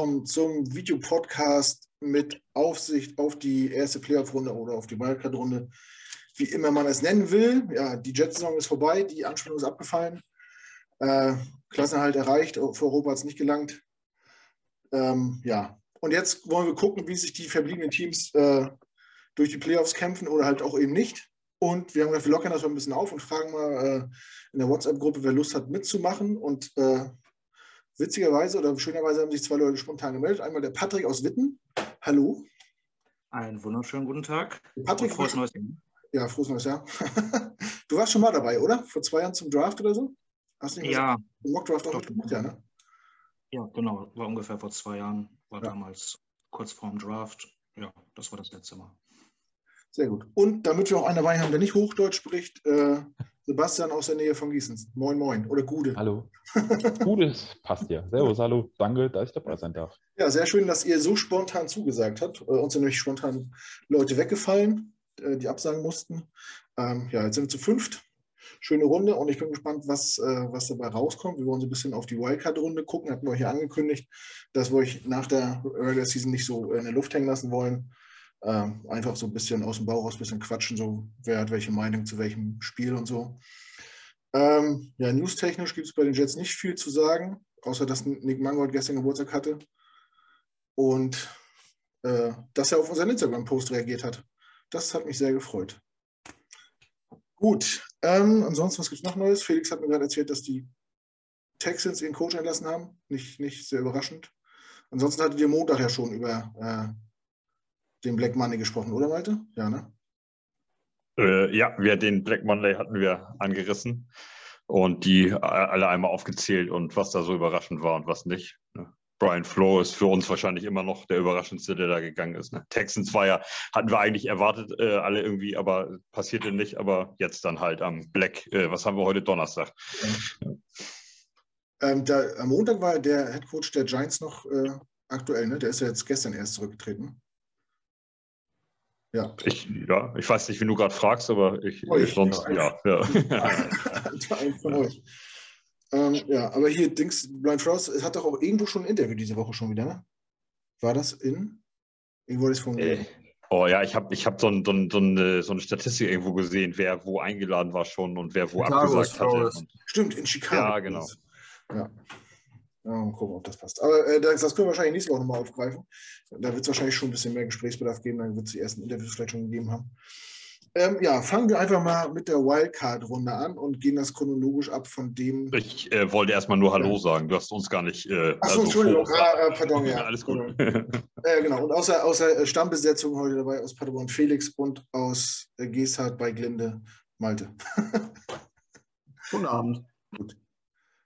willkommen zum Videopodcast mit Aufsicht auf die erste Playoff-Runde oder auf die Wildcard-Runde, wie immer man es nennen will. Ja, die Jet-Saison ist vorbei, die Anspannung ist abgefallen. Äh, Klassenhalt erreicht, für Europa hat es nicht gelangt. Ähm, ja, und jetzt wollen wir gucken, wie sich die verbliebenen Teams äh, durch die Playoffs kämpfen oder halt auch eben nicht. Und wir haben gedacht, lockern das mal ein bisschen auf und fragen mal äh, in der WhatsApp-Gruppe, wer Lust hat mitzumachen. Und äh, witzigerweise oder schönerweise haben sich zwei Leute spontan gemeldet. Einmal der Patrick aus Witten. Hallo. Einen wunderschönen guten Tag. Patrick, frohes neues Jahr. Ja, frohes neues Jahr. du warst schon mal dabei, oder? Vor zwei Jahren zum Draft oder so? Hast du nicht ja. Mock-Draft auch mitgemacht, ja, ne? Ja, genau. War ungefähr vor zwei Jahren. War ja. damals kurz vorm Draft. Ja, das war das letzte Mal. Sehr gut. Und damit wir auch einen dabei haben, der nicht Hochdeutsch spricht, äh, Sebastian aus der Nähe von Gießen. Moin, moin. Oder Gude. Hallo. Gude passt ja. Servus, hallo. Danke, dass ich dabei sein darf. Ja, sehr schön, dass ihr so spontan zugesagt habt. Äh, uns sind nämlich spontan Leute weggefallen, äh, die absagen mussten. Ähm, ja, jetzt sind wir zu fünft. Schöne Runde und ich bin gespannt, was, äh, was dabei rauskommt. Wir wollen so ein bisschen auf die Wildcard-Runde gucken. Hatten wir euch ja angekündigt, dass wir euch nach der Regular Season nicht so in der Luft hängen lassen wollen ähm, einfach so ein bisschen aus dem Bauch raus, ein bisschen quatschen, so wer hat welche Meinung zu welchem Spiel und so. Ähm, ja, newstechnisch gibt es bei den Jets nicht viel zu sagen, außer dass Nick Mangold gestern Geburtstag hatte und äh, dass er auf unseren Instagram-Post reagiert hat. Das hat mich sehr gefreut. Gut, ähm, ansonsten, was gibt es noch Neues? Felix hat mir gerade erzählt, dass die Texans ihren Coach entlassen haben. Nicht, nicht sehr überraschend. Ansonsten hattet ihr Montag ja schon über äh, den Black Money gesprochen, oder Malte? Ja, ne? Äh, ja, wir, den Black Monday hatten wir angerissen und die alle einmal aufgezählt und was da so überraschend war und was nicht. Ne? Brian Flo ist für uns wahrscheinlich immer noch der überraschendste, der da gegangen ist. Ne? Texans war ja, hatten wir eigentlich erwartet, äh, alle irgendwie, aber passierte nicht. Aber jetzt dann halt am Black, äh, was haben wir heute Donnerstag? Ja. Ähm, da, am Montag war der Head Coach der Giants noch äh, aktuell, ne? Der ist ja jetzt gestern erst zurückgetreten. Ja. Ich, ja, ich weiß nicht, wie du gerade fragst, aber ich, oh, ich sonst, ja. ja. Euch. Ähm, ja, aber hier, Dings, Blind Frost hat doch auch irgendwo schon ein Interview diese Woche schon wieder, ne? War das in? Irgendwo ist von. Äh, oh ja, ich habe ich hab so, ein, so, ein, so, eine, so eine Statistik irgendwo gesehen, wer wo eingeladen war schon und wer wo Chicago abgesagt hatte. Stimmt, in Chicago. Ja, genau. Ja. Ja, mal gucken, ob das passt. Aber äh, das, das können wir wahrscheinlich nächste Woche nochmal aufgreifen. Da wird es wahrscheinlich schon ein bisschen mehr Gesprächsbedarf geben. Dann wird es die ersten Interviews vielleicht schon gegeben haben. Ähm, ja, fangen wir einfach mal mit der Wildcard-Runde an und gehen das chronologisch ab von dem. Ich äh, wollte erstmal nur Hallo sagen. Du hast uns gar nicht. Äh, Achso, also Entschuldigung. Ah, äh, pardon, ja. Alles gut. äh, genau. Und außer, außer äh, Stammbesetzung heute dabei aus Paderborn Felix und aus äh, Geesthardt bei Glinde Malte. Guten Abend. Gut.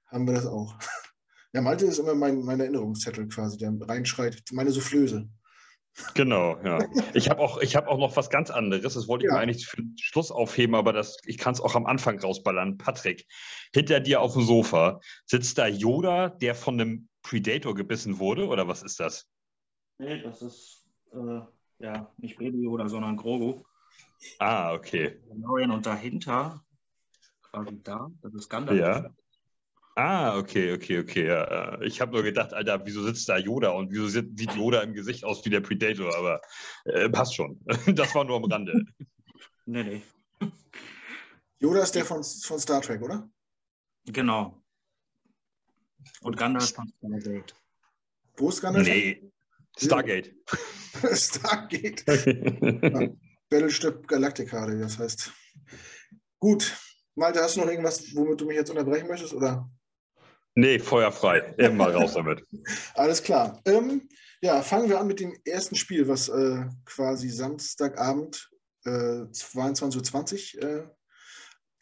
Haben wir das auch. Ja, Malte ist immer mein, mein Erinnerungszettel quasi, der reinschreit, meine Soufflöse. Genau, ja. Ich habe auch, hab auch noch was ganz anderes. Das wollte ich ja. mir eigentlich für den Schluss aufheben, aber das, ich kann es auch am Anfang rausballern. Patrick, hinter dir auf dem Sofa sitzt da Yoda, der von einem Predator gebissen wurde, oder was ist das? Nee, das ist äh, ja nicht Baby Yoda, sondern Grogu. Ah, okay. Und dahinter, quasi da, das ist Gandalf. Ja. Ah, okay, okay, okay. Ja. Ich habe nur gedacht, Alter, wieso sitzt da Yoda und wieso sieht Yoda im Gesicht aus wie der Predator? Aber äh, passt schon. Das war nur am Rande. nee, nee. Yoda ist der von, von Star Trek, oder? Genau. Und Gandalf von Stargate. Wo ist Gandalf? Nee, Stargate. Stargate. ja. Battleship Galactica, das heißt. Gut. Malte, hast du noch irgendwas, womit du mich jetzt unterbrechen möchtest? Oder? Nee, feuerfrei. Immer raus damit. Alles klar. Ähm, ja, fangen wir an mit dem ersten Spiel, was äh, quasi Samstagabend äh, 22.20 Uhr äh,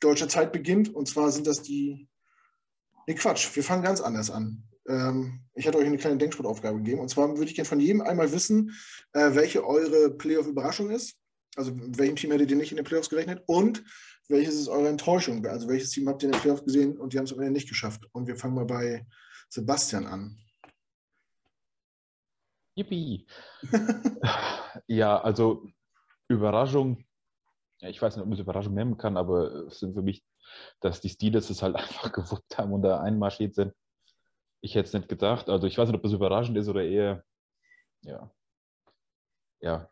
deutscher Zeit beginnt. Und zwar sind das die. Nee, Quatsch, wir fangen ganz anders an. Ähm, ich hatte euch eine kleine Denksportaufgabe gegeben. Und zwar würde ich gerne von jedem einmal wissen, äh, welche eure Playoff-Überraschung ist. Also, mit welchem Team hättet ihr nicht in den Playoffs gerechnet? Und welches ist eure Enttäuschung? Also welches Team habt ihr in der Playoff gesehen und die haben es am Ende nicht geschafft? Und wir fangen mal bei Sebastian an. Yippie. ja, also Überraschung, ich weiß nicht, ob man es Überraschung nennen kann, aber es sind für mich, dass die Steelers es halt einfach gewuppt haben und da einmarschiert sind. ich hätte es nicht gedacht. Also ich weiß nicht, ob das überraschend ist oder eher, ja, ja,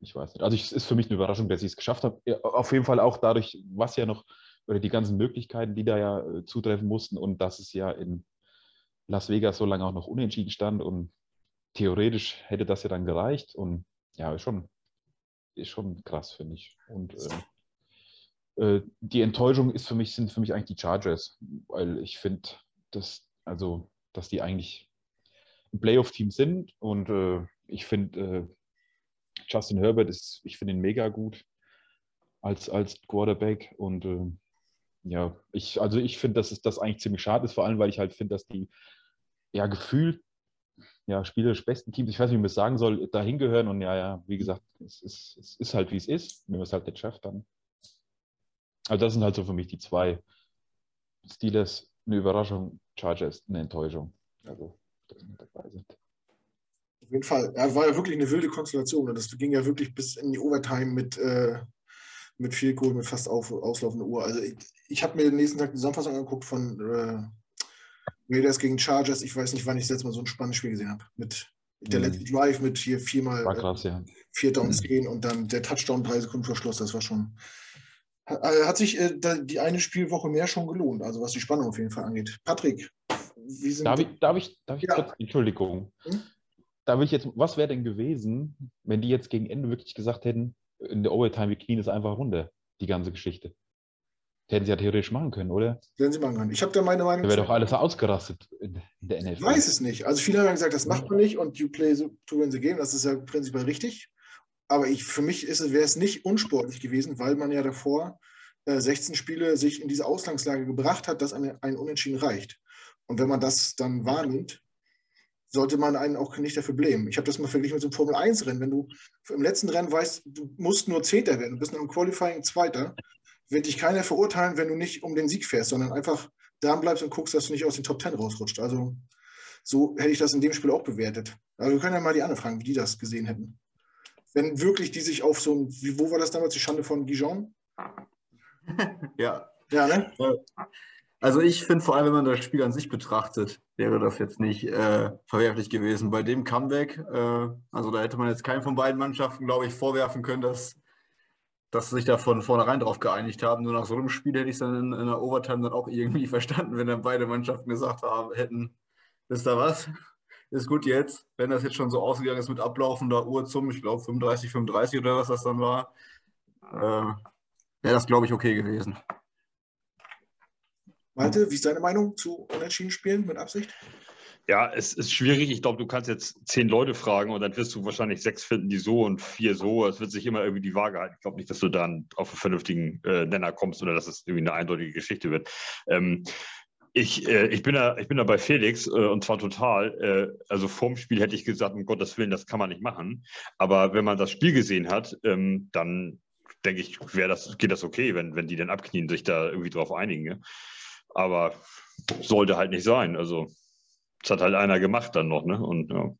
ich weiß nicht. Also es ist für mich eine Überraschung, dass ich es geschafft habe. Auf jeden Fall auch dadurch, was ja noch, oder die ganzen Möglichkeiten, die da ja äh, zutreffen mussten und dass es ja in Las Vegas so lange auch noch unentschieden stand und theoretisch hätte das ja dann gereicht und ja, ist schon, ist schon krass, finde ich. Und äh, äh, die Enttäuschung ist für mich, sind für mich eigentlich die Chargers, weil ich finde, dass, also, dass die eigentlich ein Playoff-Team sind und äh, ich finde, äh, Justin Herbert ist, ich finde ihn mega gut als, als Quarterback und äh, ja, ich, also ich finde, dass es das eigentlich ziemlich schade ist, vor allem, weil ich halt finde, dass die ja gefühlt ja, spielerisch besten Teams, ich weiß nicht, wie man es sagen soll, dahin gehören und ja, ja, wie gesagt, es ist, es ist halt, wie es ist, wenn man es halt nicht schafft dann. Also das sind halt so für mich die zwei Steelers, eine Überraschung, Chargers, eine Enttäuschung. Also, dass wir dabei sind. Auf jeden Fall. Ja, war ja wirklich eine wilde Konstellation. Und das ging ja wirklich bis in die Overtime mit, äh, mit viel Kohl, mit fast auf, auslaufender Uhr. Also ich, ich habe mir den nächsten Tag die Zusammenfassung angeguckt von äh, Raiders gegen Chargers. Ich weiß nicht, wann ich das letzte Mal so ein spannendes Spiel gesehen habe. Mit der mhm. letzte Drive mit hier viermal war krass, ja. vier Downs mhm. gehen und dann der Touchdown drei Sekunden vor Schluss. Das war schon. Äh, hat sich äh, die eine Spielwoche mehr schon gelohnt, also was die Spannung auf jeden Fall angeht. Patrick, wie sind darf ich, darf ich, darf ich ja. kurz, Entschuldigung. Hm? Da will ich jetzt, was wäre denn gewesen, wenn die jetzt gegen Ende wirklich gesagt hätten, in der Overtime, wir knien es einfach runter, die ganze Geschichte? Hätten sie ja theoretisch machen können, oder? Hätten sie machen können. Ich habe da meine Meinung. Da wäre doch alles ausgerastet in, der NFL. Ich weiß es nicht. Also viele haben gesagt, das macht man nicht und you play to win the game. Das ist ja prinzipiell richtig. Aber ich, für mich wäre es nicht unsportlich gewesen, weil man ja davor äh, 16 Spiele sich in diese Ausgangslage gebracht hat, dass ein, ein Unentschieden reicht. Und wenn man das dann wahrnimmt, sollte man einen auch nicht dafür blämen. Ich habe das mal verglichen mit so einem Formel-1-Rennen. Wenn du im letzten Rennen weißt, du musst nur Zehnter werden, du bist nur im Qualifying Zweiter, wird dich keiner verurteilen, wenn du nicht um den Sieg fährst, sondern einfach dran bleibst und guckst, dass du nicht aus den Top Ten rausrutscht. Also so hätte ich das in dem Spiel auch bewertet. Aber wir können ja mal die anderen fragen, wie die das gesehen hätten. Wenn wirklich die sich auf so ein, wie, wo war das damals, die Schande von Dijon? ja. Ja, ne? Also ich finde vor allem, wenn man das Spiel an sich betrachtet, wäre das jetzt nicht äh, verwerflich gewesen. Bei dem Comeback, äh, also da hätte man jetzt keinen von beiden Mannschaften, glaube ich, vorwerfen können, dass, dass sie sich da von vornherein drauf geeinigt haben. Nur nach so einem Spiel hätte ich es dann in, in der Overtime dann auch irgendwie verstanden, wenn dann beide Mannschaften gesagt haben, hätten, ist da was? Ist gut jetzt, wenn das jetzt schon so ausgegangen ist mit ablaufender Uhr zum, ich glaube 35, 35 oder was das dann war, äh, wäre das, glaube ich, okay gewesen. Malte, wie ist deine Meinung zu Unentschieden spielen mit Absicht? Ja, es ist schwierig. Ich glaube, du kannst jetzt zehn Leute fragen und dann wirst du wahrscheinlich sechs finden, die so und vier so. Es wird sich immer irgendwie die Waage halten. Ich glaube nicht, dass du dann auf einen vernünftigen äh, Nenner kommst oder dass es irgendwie eine eindeutige Geschichte wird. Ähm, ich, äh, ich, bin da, ich bin da bei Felix äh, und zwar total. Äh, also vorm Spiel hätte ich gesagt, um Gottes Willen, das kann man nicht machen. Aber wenn man das Spiel gesehen hat, ähm, dann denke ich, das, geht das okay, wenn, wenn die dann abknien, sich da irgendwie drauf einigen. Ja? Aber sollte halt nicht sein. Also, das hat halt einer gemacht dann noch, ne? Und ja.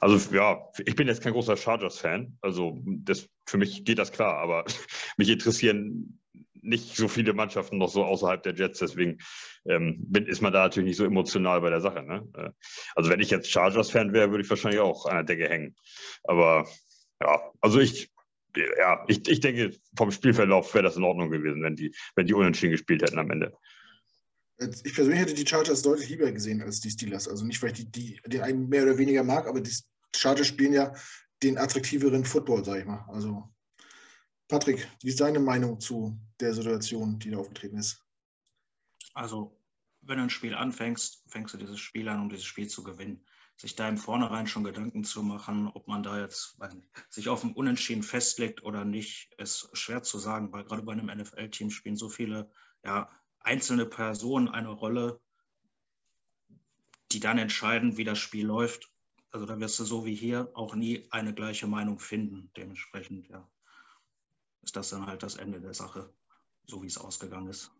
Also ja, ich bin jetzt kein großer Chargers-Fan. Also das, für mich geht das klar, aber mich interessieren nicht so viele Mannschaften noch so außerhalb der Jets, deswegen ähm, bin, ist man da natürlich nicht so emotional bei der Sache. Ne? Äh, also wenn ich jetzt Chargers-Fan wäre, würde ich wahrscheinlich auch an der Decke hängen. Aber ja, also ich, ja, ich, ich denke, vom Spielverlauf wäre das in Ordnung gewesen, wenn die, wenn die unentschieden gespielt hätten am Ende. Ich persönlich hätte die Chargers deutlich lieber gesehen als die Steelers. Also nicht, weil ich die, die, den einen mehr oder weniger mag, aber die Chargers spielen ja den attraktiveren Football, sag ich mal. Also, Patrick, wie ist deine Meinung zu der Situation, die da aufgetreten ist? Also, wenn du ein Spiel anfängst, fängst du dieses Spiel an, um dieses Spiel zu gewinnen sich da im Vornherein schon Gedanken zu machen, ob man da jetzt sich auf ein Unentschieden festlegt oder nicht, ist schwer zu sagen, weil gerade bei einem NFL-Team spielen so viele ja, einzelne Personen eine Rolle, die dann entscheiden, wie das Spiel läuft. Also da wirst du so wie hier auch nie eine gleiche Meinung finden. Dementsprechend ja, ist das dann halt das Ende der Sache, so wie es ausgegangen ist.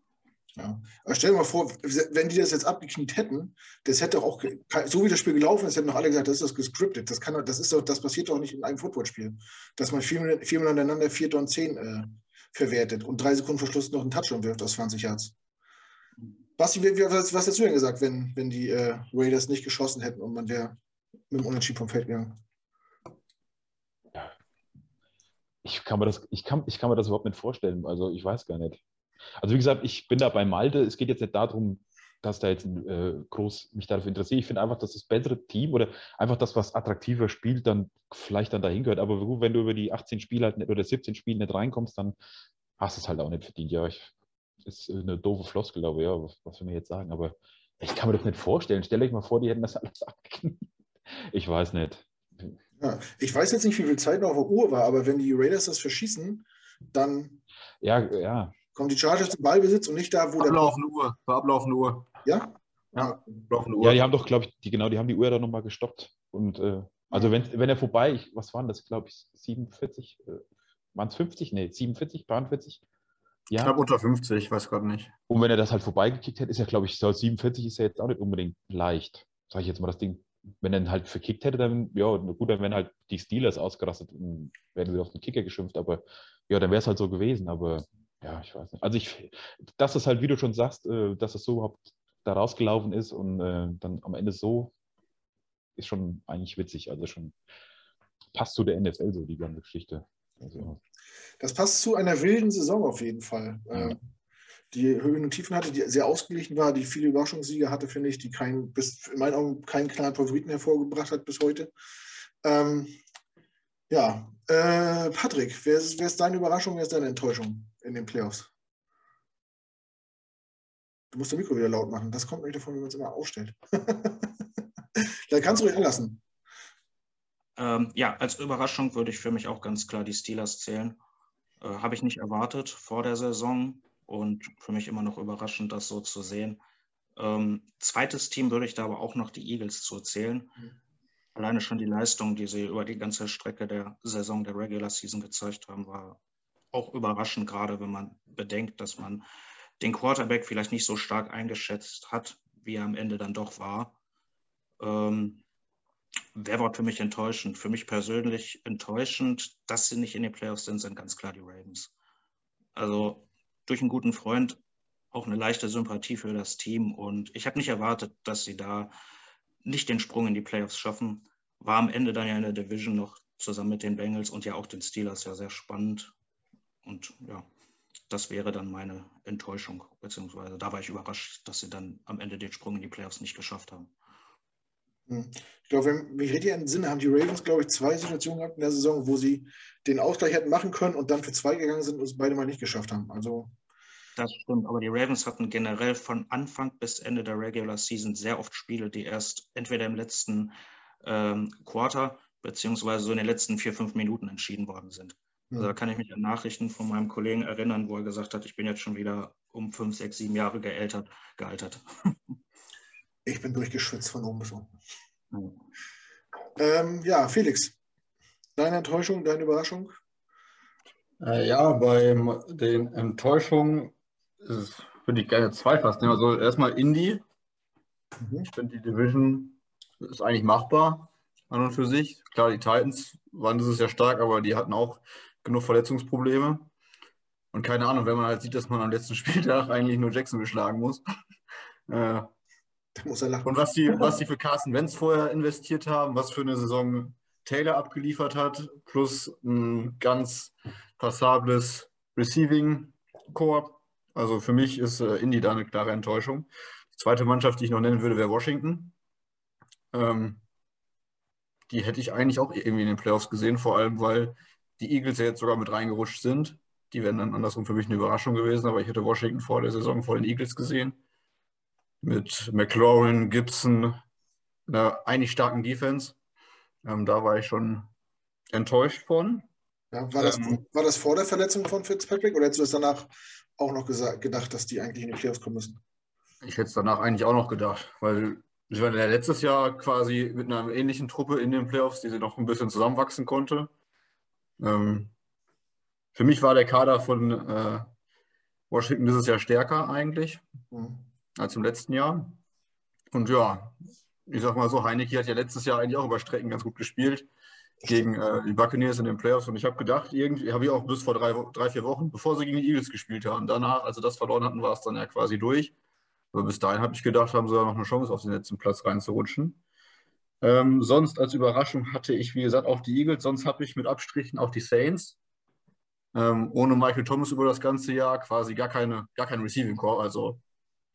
Ja. Aber stell dir mal vor, wenn die das jetzt abgekniet hätten, das hätte auch, so wie das Spiel gelaufen ist, hätten noch alle gesagt, das ist das gescriptet. Das, kann, das, ist doch, das passiert doch nicht in einem Footballspiel. Dass man viermal, viermal aneinander vier und zehn äh, verwertet und drei Sekunden Verschluss noch einen Touchdown wirft aus 20 Yards. Basti, was, was hast du denn gesagt, wenn, wenn die äh, Raiders nicht geschossen hätten und man wäre mit dem Unentschieden vom Feld gegangen? Ich kann, mir das, ich, kann, ich kann mir das überhaupt nicht vorstellen. Also ich weiß gar nicht. Also wie gesagt, ich bin da bei Malte. Es geht jetzt nicht darum, dass da jetzt äh, groß mich dafür interessiert. Ich finde einfach, dass das bessere Team oder einfach das, was attraktiver spielt, dann vielleicht dann dahin gehört. Aber gut, wenn du über die 18 Spiele halt nicht, oder 17 Spiele nicht reinkommst, dann hast du es halt auch nicht verdient. Ja, ich, ist eine doofe Floskel, glaube ich, ja, was, was will ich jetzt sagen? Aber ich kann mir das nicht vorstellen. Stell euch mal vor, die hätten das alles abgeknickt. Ich weiß nicht. Ja, ich weiß jetzt nicht, wie viel Zeit noch auf der Uhr war, aber wenn die Raiders das verschießen, dann ja, ja. Kommen die Chargers zum Ballbesitz und nicht da, wo ablaufende Uhr. Bei ablaufende Uhr. Ja? Ja, Uhr. ja, die haben doch, glaube ich, die, genau, die haben die Uhr da nochmal gestoppt. Und äh, also wenn, wenn er vorbei, ich, was waren das, glaube ich, 47, äh, waren es 50? Nee, 47, 43? Ja. Knapp unter 50, ich weiß gerade nicht. Und wenn er das halt vorbeigekickt hätte, ist ja, glaube ich, so 47 ist ja jetzt auch nicht unbedingt leicht. Sag ich jetzt mal das Ding. Wenn er ihn halt verkickt hätte, dann, ja, gut, dann wären halt die Steelers ausgerastet und wären sie auf den Kicker geschimpft, aber ja, dann wäre es halt so gewesen, aber ja, ich weiß nicht. Also ich, dass es halt, wie du schon sagst, äh, dass es so überhaupt da rausgelaufen ist und äh, dann am Ende so, ist schon eigentlich witzig. Also schon passt zu der NFL so, die ganze Geschichte. Also, das passt zu einer wilden Saison auf jeden Fall. Ja. Ähm, die Höhen und Tiefen hatte, die sehr ausgeglichen war, die viele Überraschungssiege hatte, finde ich, die kein, bis in meinen Augen keinen klaren Favoriten hervorgebracht hat bis heute. Ähm, ja, äh, Patrick, wer ist, wer ist deine Überraschung, wer ist deine Enttäuschung in den Playoffs? Du musst das Mikro wieder laut machen. Das kommt nicht davon, wenn man es immer ausstellt. da kannst du ruhig anlassen. Ähm, ja, als Überraschung würde ich für mich auch ganz klar die Steelers zählen. Äh, Habe ich nicht erwartet vor der Saison und für mich immer noch überraschend, das so zu sehen. Ähm, zweites Team würde ich da aber auch noch die Eagles zu zählen. Mhm. Alleine schon die Leistung, die sie über die ganze Strecke der Saison der Regular Season gezeigt haben, war auch überraschend, gerade wenn man bedenkt, dass man den Quarterback vielleicht nicht so stark eingeschätzt hat, wie er am Ende dann doch war. Ähm, wer war für mich enttäuschend? Für mich persönlich enttäuschend, dass sie nicht in den Playoffs sind, sind ganz klar die Ravens. Also durch einen guten Freund auch eine leichte Sympathie für das Team und ich habe nicht erwartet, dass sie da nicht den Sprung in die Playoffs schaffen. War am Ende dann ja in der Division noch zusammen mit den Bengals und ja auch den Steelers ja sehr spannend. Und ja, das wäre dann meine Enttäuschung, beziehungsweise da war ich überrascht, dass sie dann am Ende den Sprung in die Playoffs nicht geschafft haben. Hm. Ich glaube, wenn mich richtig entsinne, haben die Ravens, glaube ich, zwei Situationen gehabt in der Saison, wo sie den Ausgleich hätten machen können und dann für zwei gegangen sind und es beide mal nicht geschafft haben. Also das stimmt, aber die Ravens hatten generell von Anfang bis Ende der Regular Season sehr oft Spiele, die erst entweder im letzten ähm, Quarter beziehungsweise so in den letzten vier, fünf Minuten entschieden worden sind. Also da kann ich mich an Nachrichten von meinem Kollegen erinnern, wo er gesagt hat, ich bin jetzt schon wieder um fünf, sechs, sieben Jahre gealtert, gealtert. Ich bin durchgeschwitzt von oben bis unten. Mhm. Ähm, ja, Felix, deine Enttäuschung, deine Überraschung? Äh, ja, bei den Enttäuschungen würde ich gerne zwei fast nehmen. Also erstmal Indie. Mhm. Ich finde, die Division ist eigentlich machbar an und für sich. Klar, die Titans waren dieses Jahr stark, aber die hatten auch genug Verletzungsprobleme. Und keine Ahnung, wenn man halt sieht, dass man am letzten Spieltag eigentlich nur Jackson beschlagen muss. äh, muss er lachen. Und was die, was die für Carsten Wentz vorher investiert haben, was für eine Saison Taylor abgeliefert hat, plus ein ganz passables Receiving Core. Also für mich ist äh, Indy da eine klare Enttäuschung. Die zweite Mannschaft, die ich noch nennen würde, wäre Washington. Ähm, die hätte ich eigentlich auch irgendwie in den Playoffs gesehen, vor allem weil die Eagles ja jetzt sogar mit reingerutscht sind. Die wären dann andersrum für mich eine Überraschung gewesen, aber ich hätte Washington vor der Saison vor den Eagles gesehen mit McLaurin, Gibson, einer eigentlich starken Defense. Ähm, da war ich schon enttäuscht von. Ja, war, das, ähm, war das vor der Verletzung von Fitzpatrick oder hättest du es danach auch noch gesagt, gedacht, dass die eigentlich in die Playoffs kommen müssen? Ich hätte es danach eigentlich auch noch gedacht, weil ich war ja letztes Jahr quasi mit einer ähnlichen Truppe in den Playoffs, die sie noch ein bisschen zusammenwachsen konnte. Ähm, für mich war der Kader von äh, Washington dieses Jahr stärker eigentlich. Mhm als im letzten Jahr. Und ja, ich sag mal so, Heineke hat ja letztes Jahr eigentlich auch über Strecken ganz gut gespielt gegen äh, die Buccaneers in den Playoffs. Und ich habe gedacht, irgendwie habe ich auch bis vor drei, drei, vier Wochen, bevor sie gegen die Eagles gespielt haben. Danach, als sie das verloren hatten, war es dann ja quasi durch. Aber bis dahin habe ich gedacht, haben sie da noch eine Chance, auf den letzten Platz reinzurutschen. Ähm, sonst als Überraschung hatte ich, wie gesagt, auch die Eagles. Sonst habe ich mit Abstrichen auch die Saints. Ähm, ohne Michael Thomas über das ganze Jahr quasi gar keine, gar kein Receiving Core. Also,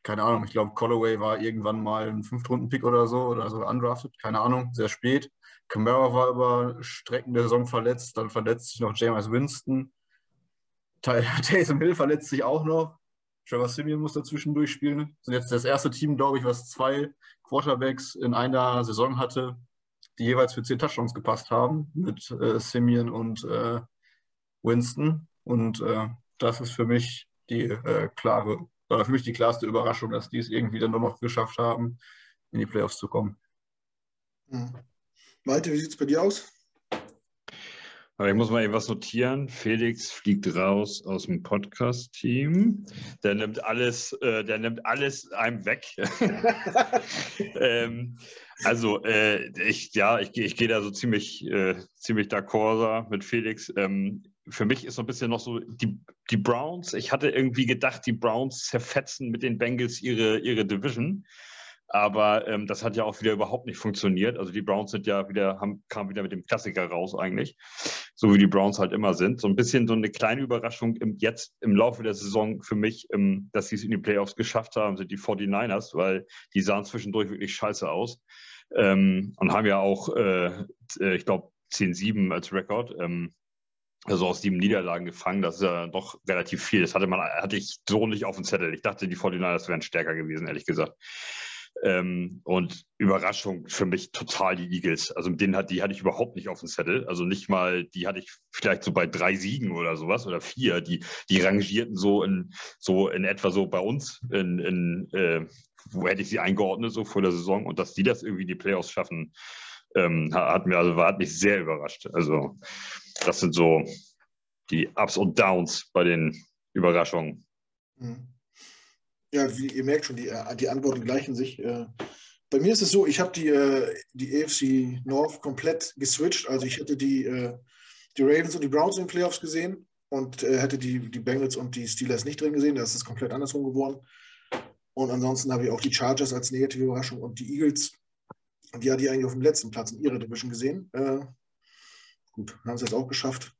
keine Ahnung, ich glaube, Collaway war irgendwann mal ein Fünftrunden-Pick oder so oder so undrafted, keine Ahnung, sehr spät. Camara war über Strecken der Saison verletzt, dann verletzt sich noch James Winston. Taysom Hill verletzt sich auch noch. Trevor Simeon muss dazwischen durchspielen. Das ist jetzt das erste Team, glaube ich, was zwei Quarterbacks in einer Saison hatte, die jeweils für zehn Touchdowns gepasst haben, mit äh, Simeon und äh, Winston. Und äh, das ist für mich die äh, klare, oder für mich die klarste Überraschung, dass die es irgendwie dann noch geschafft haben, in die Playoffs zu kommen. Hm. Malte, wie sieht es bei dir aus? Ich muss mal eben was notieren. Felix fliegt raus aus dem Podcast-Team. Der nimmt alles, äh, der nimmt alles einem weg. ähm, also äh, ich, ja, ich, ich gehe da so ziemlich, äh, ziemlich d'accord mit Felix. Ähm, für mich ist so ein bisschen noch so die, die Browns. Ich hatte irgendwie gedacht, die Browns zerfetzen mit den Bengals ihre, ihre Division. Aber ähm, das hat ja auch wieder überhaupt nicht funktioniert. Also die Browns sind ja wieder, haben, kamen wieder mit dem Klassiker raus eigentlich. So wie die Browns halt immer sind. So ein bisschen so eine kleine Überraschung im, jetzt im Laufe der Saison für mich, ähm, dass sie es in die Playoffs geschafft haben, sind die 49ers, weil die sahen zwischendurch wirklich scheiße aus. Ähm, und haben ja auch, äh, äh ich glaube, 10-7 als Rekord. Ähm, also aus sieben Niederlagen gefangen, das ist ja doch relativ viel. Das hatte man, hatte ich so nicht auf dem Zettel. Ich dachte, die 49ers wären stärker gewesen, ehrlich gesagt. Ähm, und Überraschung für mich total die Eagles. Also den hat, die hatte ich überhaupt nicht auf dem Zettel. Also nicht mal, die hatte ich vielleicht so bei drei Siegen oder sowas oder vier. Die, die rangierten so in, so in etwa so bei uns in, in äh, wo hätte ich sie eingeordnet, so vor der Saison. Und dass die das irgendwie in die Playoffs schaffen, ähm, hat, mir, also, hat mich sehr überrascht. Also das sind so die Ups und Downs bei den Überraschungen. Mhm. Ja, wie ihr merkt schon, die, äh, die Antworten gleichen sich. Äh. Bei mir ist es so, ich habe die, äh, die AFC North komplett geswitcht. Also ich hätte die, die Ravens und die Browns in den Playoffs gesehen und hätte die, die Bengals und die Steelers nicht drin gesehen. Das ist komplett andersrum geworden. Und ansonsten habe ich auch die Chargers als negative Überraschung und die Eagles, die hatte ich eigentlich auf dem letzten Platz in ihrer Division gesehen. Gut, haben sie jetzt auch geschafft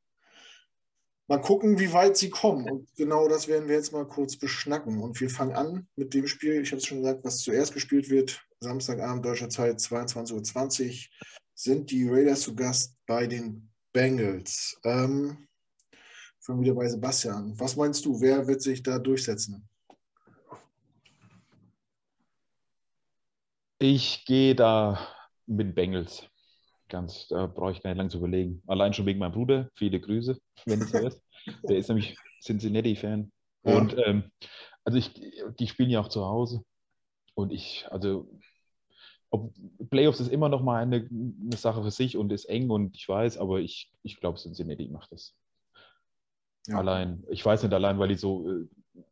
mal gucken, wie weit sie kommen. Und genau das werden wir jetzt mal kurz beschnacken. Und wir fangen an mit dem Spiel, ich habe es schon gesagt, was zuerst gespielt wird. Samstagabend deutscher Zeit, 22.20 Uhr, sind die Raiders zu Gast bei den Bengals. Ähm, fangen wieder bei Sebastian. Was meinst du, wer wird sich da durchsetzen? Ich gehe da mit Bengals. Ganz, da brauche ich gar nicht lange zu überlegen. Allein schon wegen meinem Bruder. Viele Grüße, wenn es so ist. Der ist nämlich Cincinnati-Fan. Ja. Und ähm, also ich, die spielen ja auch zu Hause. Und ich, also ob, Playoffs ist immer noch mal eine, eine, Sache für sich und ist eng und ich weiß, aber ich, ich glaube, Cincinnati macht das. Ja. Allein, ich weiß nicht allein, weil die so, äh,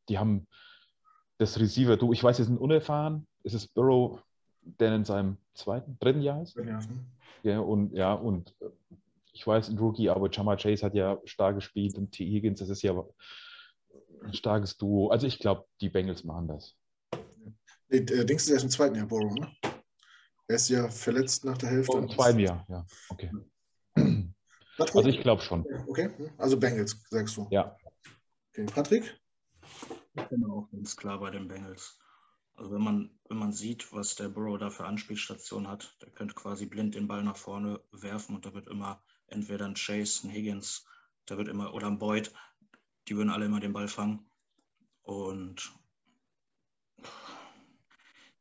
die haben das Receiver, du, ich weiß, sie sind unerfahren. Es ist Burrow, der in seinem zweiten, dritten Jahr ist. Ja. Ja, und ja, und äh, ich weiß, ein Rookie, aber Chama Chase hat ja stark gespielt und T. Higgins, das ist ja ein starkes Duo. Also ich glaube, die Bengals machen das. Nee, äh, Dings ist erst im zweiten Jahr, Borrow, ne? Er ist ja verletzt nach der Hälfte. Oh, Im zweiten Jahr, ja. Okay. Also ich glaube schon. Okay, also Bengals, sagst du. Ja. Okay, Patrick? Ich bin auch ganz klar bei den Bengals. Also wenn man, wenn man sieht, was der Burrow da für Anspielstationen hat, der könnte quasi blind den Ball nach vorne werfen und da wird immer entweder ein Chase, ein Higgins, da wird immer, oder ein Boyd, die würden alle immer den Ball fangen. Und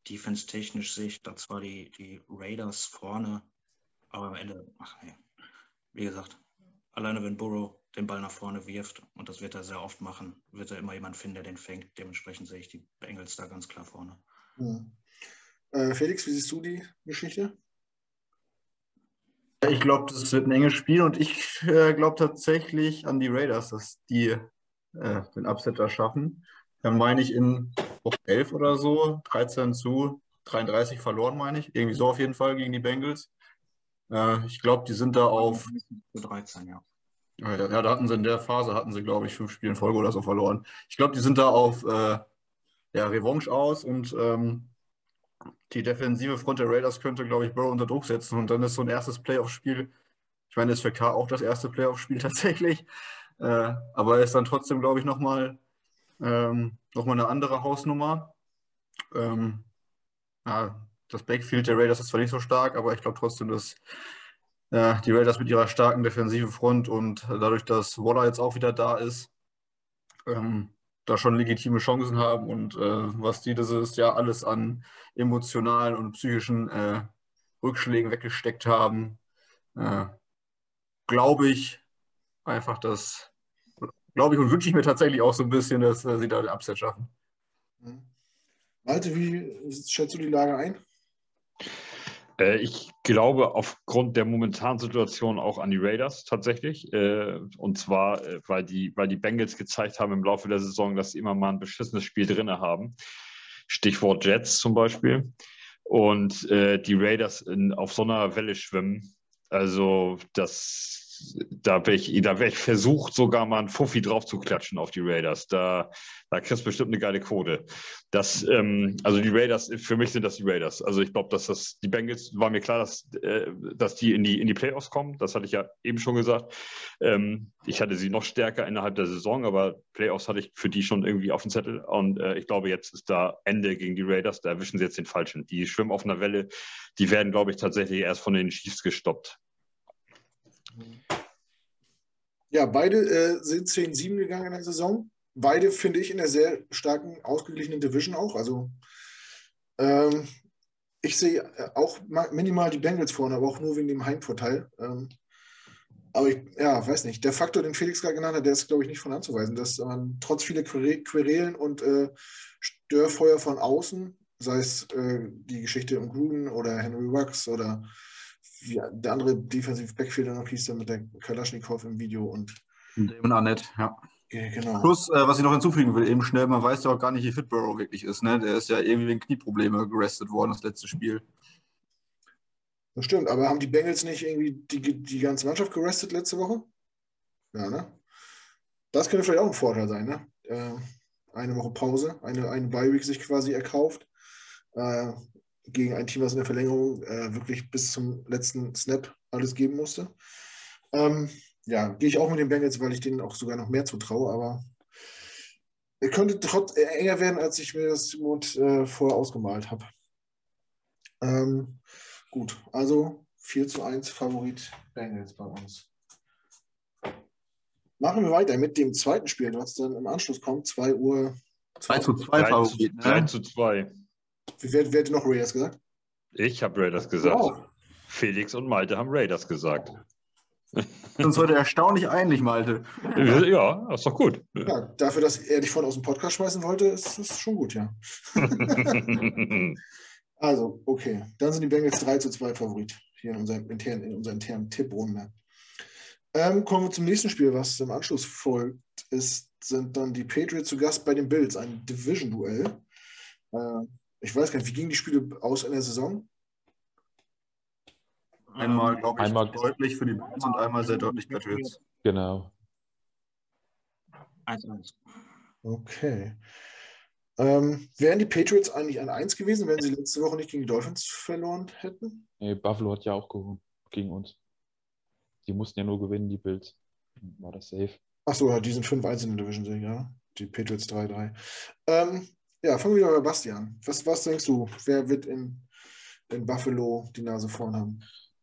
defense-technisch sehe ich da zwar die, die Raiders vorne, aber am Ende, ach nee, wie gesagt, alleine wenn Burrow den Ball nach vorne wirft, und das wird er sehr oft machen, wird er immer jemand finden, der den fängt. Dementsprechend sehe ich die Bengals da ganz klar vorne. Ja. Äh, Felix, wie siehst du die Geschichte? Ich glaube, das wird ein enges Spiel und ich äh, glaube tatsächlich an die Raiders, dass die äh, den Upsetter schaffen. Dann meine ich in Woche 11 oder so, 13 zu 33 verloren, meine ich. Irgendwie so auf jeden Fall gegen die Bengals. Äh, ich glaube, die sind da auf. 13, ja. Ja, ja, da hatten sie in der Phase, hatten sie, glaube ich, fünf Spiele in Folge oder so verloren. Ich glaube, die sind da auf äh, ja, Revanche aus und ähm, die defensive Front der Raiders könnte, glaube ich, Burrow unter Druck setzen. Und dann ist so ein erstes Playoff-Spiel, ich meine, ist für K auch das erste Playoff-Spiel tatsächlich, äh, aber ist dann trotzdem, glaube ich, nochmal ähm, noch eine andere Hausnummer. Ähm, ja, das Backfield der Raiders ist zwar nicht so stark, aber ich glaube trotzdem, dass äh, die Raiders mit ihrer starken defensiven Front und dadurch, dass Waller jetzt auch wieder da ist, ähm, da schon legitime Chancen haben und äh, was die dieses Jahr alles an emotionalen und psychischen äh, Rückschlägen weggesteckt haben, äh, glaube ich einfach, dass, glaube ich und wünsche ich mir tatsächlich auch so ein bisschen, dass äh, sie da den Upset schaffen. Mhm. Malte, wie schätzt du die Lage ein? Äh, ich glaube aufgrund der momentanen Situation auch an die Raiders tatsächlich. Äh, und zwar, äh, weil die, weil die Bengals gezeigt haben im Laufe der Saison, dass sie immer mal ein beschissenes Spiel drin haben. Stichwort Jets zum Beispiel. Und die Raiders in, auf so einer Welle schwimmen. Also das da wäre ich, wär ich versucht, sogar mal einen Fuffi drauf zu klatschen auf die Raiders. Da, da kriegst du bestimmt eine geile Quote. Das, ähm, also die Raiders, für mich sind das die Raiders. Also ich glaube, dass das, die Bengals, war mir klar, dass, äh, dass die in die, in die Playoffs kommen. Das hatte ich ja eben schon gesagt. Ähm, ich hatte sie noch stärker innerhalb der Saison, aber Playoffs hatte ich für die schon irgendwie auf dem Zettel. Und äh, ich glaube, jetzt ist da Ende gegen die Raiders. Da erwischen sie jetzt den Falschen. Die schwimmen auf einer Welle. Die werden, glaube ich, tatsächlich erst von den Chiefs gestoppt. Ja, beide äh, sind 10-7 gegangen in der Saison. Beide finde ich in der sehr starken, ausgeglichenen Division auch. Also ähm, ich sehe äh, auch minimal die Bengals vorne, aber auch nur wegen dem Heimvorteil. Ähm, aber ich, ja, weiß nicht. Der Faktor, den Felix gerade genannt hat, der ist, glaube ich, nicht von anzuweisen, dass man trotz vieler Querelen und äh, Störfeuer von außen, sei es äh, die Geschichte um Gruden oder Henry Rux oder wie der andere Defensive Backfielder noch hieß, der mit der Kalaschnikow im Video und. Damon Arnett, ja. Genau. Plus, äh, was ich noch hinzufügen will, eben schnell, man weiß ja auch gar nicht, wie fit Burrow wirklich ist. Ne? Der ist ja irgendwie wegen Knieprobleme gerestet worden, das letzte Spiel. Das stimmt, aber haben die Bengals nicht irgendwie die, die ganze Mannschaft gerestet letzte Woche? Ja, ne? Das könnte vielleicht auch ein Vorteil sein, ne? Äh, eine Woche Pause, eine, eine Bye-Week sich quasi erkauft. Äh, gegen ein Team, was in der Verlängerung äh, wirklich bis zum letzten Snap alles geben musste. Ähm, ja, gehe ich auch mit den Bengals, weil ich denen auch sogar noch mehr zutraue, aber er könnte trotz äh, enger werden, als ich mir das Mut äh, vorher ausgemalt habe. Ähm, gut, also 4 zu 1 Favorit Bengals bei uns. Machen wir weiter mit dem zweiten Spiel, was dann im Anschluss kommt, 2 Uhr. 2 zu 2 Favorit. 3 ne? zu 2. Wer, wer hat noch Raiders gesagt? Ich habe Raiders gesagt. Wow. Felix und Malte haben Raiders gesagt. Uns heute erstaunlich einig, Malte. Ja, ist doch gut. Ja, dafür, dass er dich vorhin aus dem Podcast schmeißen wollte, ist das schon gut, ja. also, okay. Dann sind die Bengals 3 zu 2 Favorit hier in unserem internen, in unserer internen Tipprunde. Ähm, kommen wir zum nächsten Spiel, was im Anschluss folgt. Ist, sind dann die Patriots zu Gast bei den Bills, ein Division-Duell. Äh, ich weiß gar nicht, wie gingen die Spiele aus in der Saison? Einmal, glaube ich, einmal deutlich für die Bulls und einmal sehr deutlich Patriots. Genau. 1-1. Okay. Ähm, wären die Patriots eigentlich ein 1 gewesen, wenn sie letzte Woche nicht gegen die Dolphins verloren hätten? Nee, Buffalo hat ja auch gewonnen gegen uns. Die mussten ja nur gewinnen, die Bills. War das safe. Achso, ja, die sind 5-1 in der Division, ja. Die Patriots 3-3. Ähm, ja, fangen wir bei Bastian. Was, was denkst du, wer wird in, in Buffalo die Nase vorn haben?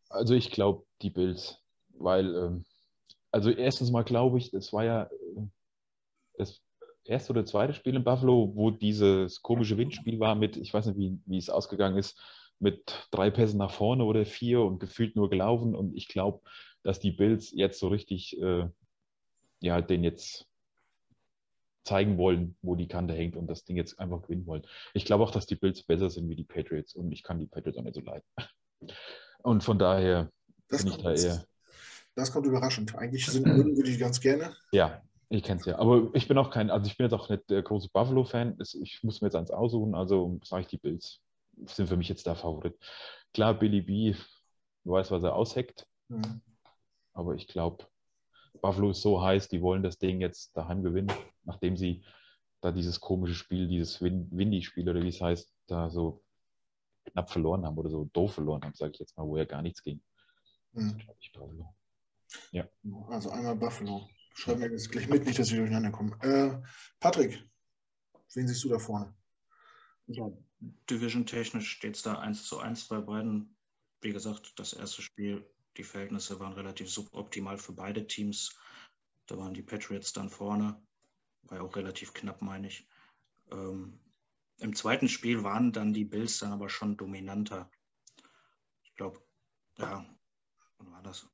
Also ich glaube die Bills, weil, ähm, also erstens mal glaube ich, es war ja äh, das erste oder zweite Spiel in Buffalo, wo dieses komische Windspiel war mit, ich weiß nicht, wie, wie es ausgegangen ist, mit drei Pässen nach vorne oder vier und gefühlt nur gelaufen. Und ich glaube, dass die Bills jetzt so richtig, äh, ja, den jetzt zeigen wollen, wo die Kante hängt und das Ding jetzt einfach gewinnen wollen. Ich glaube auch, dass die Bills besser sind wie die Patriots und ich kann die Patriots auch nicht so leiden. Und von daher das bin ich da eher. Das kommt überraschend. Eigentlich sind, würden wir die ganz gerne. Ja, ich kenne es ja. Aber ich bin auch kein, also ich bin jetzt auch nicht der große Buffalo-Fan. Ich muss mir jetzt eins aussuchen, also sage ich die Bills. Sind für mich jetzt der Favorit. Klar, Billy B weiß, was er ausheckt. Mhm. Aber ich glaube, Buffalo ist so heiß, die wollen das Ding jetzt daheim gewinnen, nachdem sie da dieses komische Spiel, dieses Windy-Spiel oder wie es heißt, da so knapp verloren haben oder so doof verloren haben, sage ich jetzt mal, wo ja gar nichts ging. Mhm. Ich Buffalo. Ja. Also einmal Buffalo. Schreiben wir jetzt gleich mit, nicht, dass wir durcheinander kommen. Äh, Patrick, wen siehst du da vorne? Ja, Division-technisch steht es da 1 zu 1 bei beiden. Wie gesagt, das erste Spiel, die Verhältnisse waren relativ suboptimal für beide Teams. Da waren die Patriots dann vorne. War ja auch relativ knapp, meine ich. Ähm, Im zweiten Spiel waren dann die Bills dann aber schon dominanter. Ich glaube, ja, wann war das?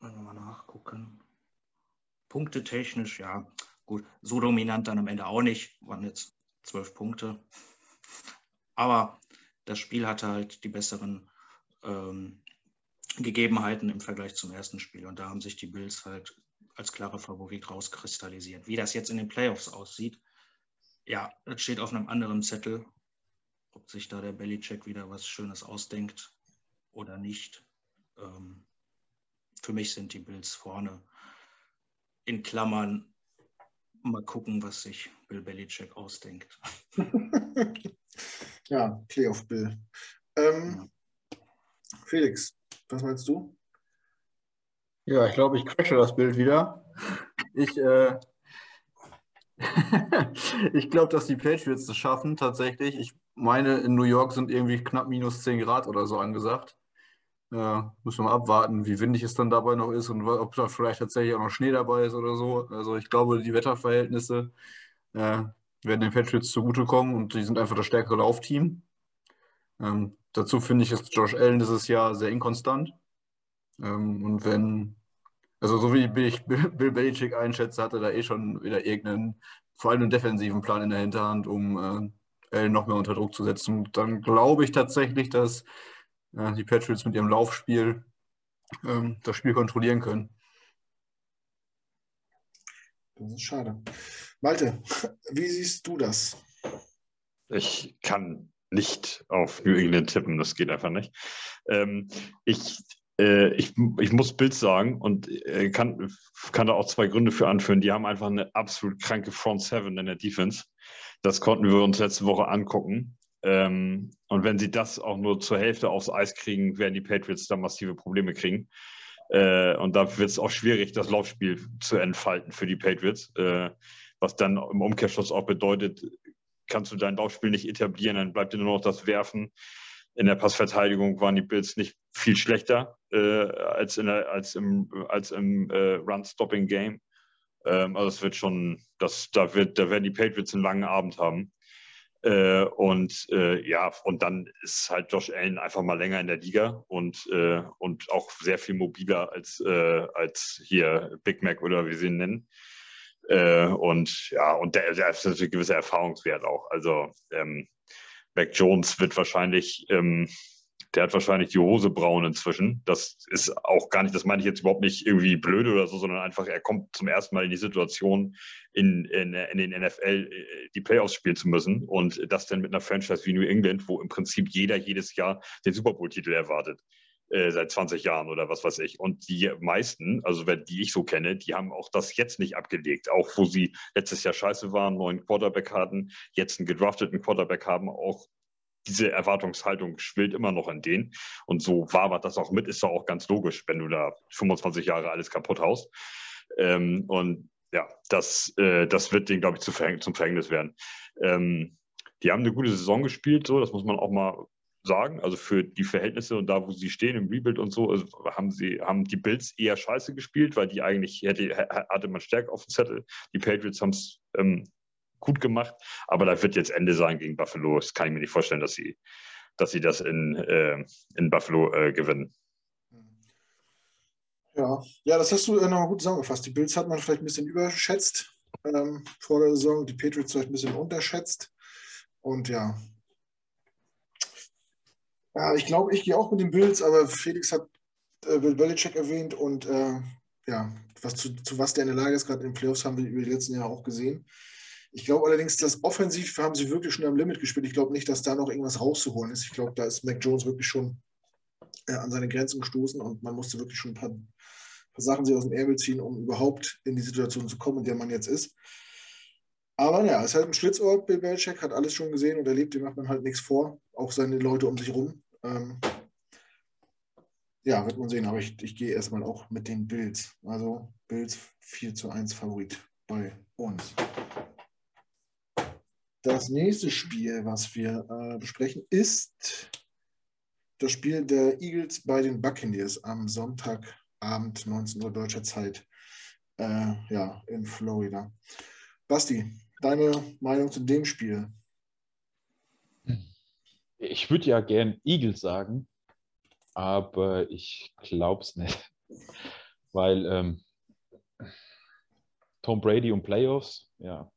Wollen wir mal nachgucken. Punkte technisch, ja, gut. So dominant dann am Ende auch nicht. Waren jetzt zwölf Punkte. Aber das Spiel hatte halt die besseren ähm, Gegebenheiten im Vergleich zum ersten Spiel. Und da haben sich die Bills halt als klare Favorit rauskristallisiert. Wie das jetzt in den Playoffs aussieht, ja, das steht auf einem anderen Zettel. Ob sich da der Bellycheck wieder was Schönes ausdenkt oder nicht. Ähm, für mich sind die Bills vorne. In Klammern mal gucken, was sich Bill Belichick ausdenkt. ja, Playoff Bill. Ähm, ja. Felix, was meinst du? Ja, ich glaube, ich crashe das Bild wieder. Ich, äh, ich glaube, dass die Patriots das schaffen, tatsächlich. Ich meine, in New York sind irgendwie knapp minus 10 Grad oder so angesagt. Äh, müssen wir mal abwarten, wie windig es dann dabei noch ist und ob da vielleicht tatsächlich auch noch Schnee dabei ist oder so. Also ich glaube, die Wetterverhältnisse äh, werden den Patriots zugutekommen und die sind einfach das stärkere Laufteam. Ähm, dazu finde ich, ist Josh Allen dieses Jahr sehr inkonstant. Ähm, und wenn, also so wie ich Bill Belichick einschätze, hat er da eh schon wieder irgendeinen, vor allem einen defensiven Plan in der Hinterhand, um äh, Allen noch mehr unter Druck zu setzen. Und dann glaube ich tatsächlich, dass äh, die Patriots mit ihrem Laufspiel ähm, das Spiel kontrollieren können. Das ist schade. Malte, wie siehst du das? Ich kann nicht auf New England tippen, das geht einfach nicht. Ähm, ich, äh, ich, ich muss Bild sagen und äh, kann, kann da auch zwei Gründe für anführen. Die haben einfach eine absolut kranke Front Seven in der Defense. Das konnten wir uns letzte Woche angucken. Ähm, und wenn sie das auch nur zur Hälfte aufs Eis kriegen, werden die Patriots da massive Probleme kriegen. Äh, und da wird es auch schwierig, das Laufspiel zu entfalten für die Patriots. Äh, was dann im Umkehrschluss auch bedeutet, kannst du dein Laufspiel nicht etablieren, dann bleibt dir nur noch das Werfen. In der Passverteidigung waren die Bills nicht viel schlechter äh, als, der, als im, als im äh, Run-Stopping-Game. Ähm, also es wird schon, das, da, wird, da werden die Patriots einen langen Abend haben. Äh, und äh, ja, und dann ist halt Josh Allen einfach mal länger in der Liga und, äh, und auch sehr viel mobiler als, äh, als hier Big Mac oder wie sie ihn nennen. Äh, und ja, und der, der ist natürlich ein gewisser Erfahrungswert auch. Also ähm, Mac Jones wird wahrscheinlich ähm, der hat wahrscheinlich die Hose braun inzwischen. Das ist auch gar nicht, das meine ich jetzt überhaupt nicht irgendwie blöd oder so, sondern einfach, er kommt zum ersten Mal in die Situation, in, in, in den NFL äh, die Playoffs spielen zu müssen. Und das dann mit einer Franchise wie New England, wo im Prinzip jeder jedes Jahr den Super Bowl-Titel erwartet äh, seit 20 Jahren oder was weiß ich. Und die meisten, also die ich so kenne, die haben auch das jetzt nicht abgelegt. Auch wo sie letztes Jahr scheiße waren, neuen Quarterback hatten, jetzt einen gedrafteten Quarterback haben, auch diese Erwartungshaltung schwillt immer noch in denen. Und so wabert das auch mit, ist doch auch ganz logisch, wenn du da 25 Jahre alles kaputt haust. Ähm, und ja, das, äh, das wird denen, glaube ich, zu Verhäng zum Verhängnis werden. Ähm, die haben eine gute Saison gespielt, so, das muss man auch mal sagen. Also für die Verhältnisse und da, wo sie stehen im Rebuild und so, also haben sie, haben die Bills eher scheiße gespielt, weil die eigentlich hätte, hatte man stärker auf dem Zettel. Die Patriots haben es ähm, gut gemacht. Aber da wird jetzt Ende sein gegen Buffalo. Das kann ich mir nicht vorstellen, dass sie, dass sie das in, äh, in Buffalo äh, gewinnen. Ja. ja, das hast du äh, nochmal gut zusammengefasst. Die Bills hat man vielleicht ein bisschen überschätzt ähm, vor der Saison, die Patriots vielleicht ein bisschen unterschätzt. Und ja. Ja, ich glaube, ich gehe auch mit den Bills, aber Felix hat äh, Bill Belichick erwähnt und äh, ja, was zu, zu, was der in der Lage ist, gerade in den Playoffs haben wir über die letzten Jahre auch gesehen. Ich glaube allerdings, dass offensiv haben sie wirklich schon am Limit gespielt. Ich glaube nicht, dass da noch irgendwas rauszuholen ist. Ich glaube, da ist Mac Jones wirklich schon äh, an seine Grenzen gestoßen und man musste wirklich schon ein paar, paar Sachen sich aus dem Ärmel ziehen, um überhaupt in die Situation zu kommen, in der man jetzt ist. Aber ja, es ist halt ein Schlitzohr, Bill Belichick, hat alles schon gesehen und erlebt, dem macht man halt nichts vor. Auch seine Leute um sich rum. Ähm, ja, wird man sehen, aber ich, ich gehe erstmal auch mit den Bills. Also Bills 4 zu 1 Favorit bei uns. Das nächste Spiel, was wir äh, besprechen, ist das Spiel der Eagles bei den Buccaneers am Sonntagabend 19 Uhr deutscher Zeit äh, ja, in Florida. Basti, deine Meinung zu dem Spiel? Ich würde ja gern Eagles sagen, aber ich glaube es nicht. Weil ähm, Tom Brady und Playoffs, ja,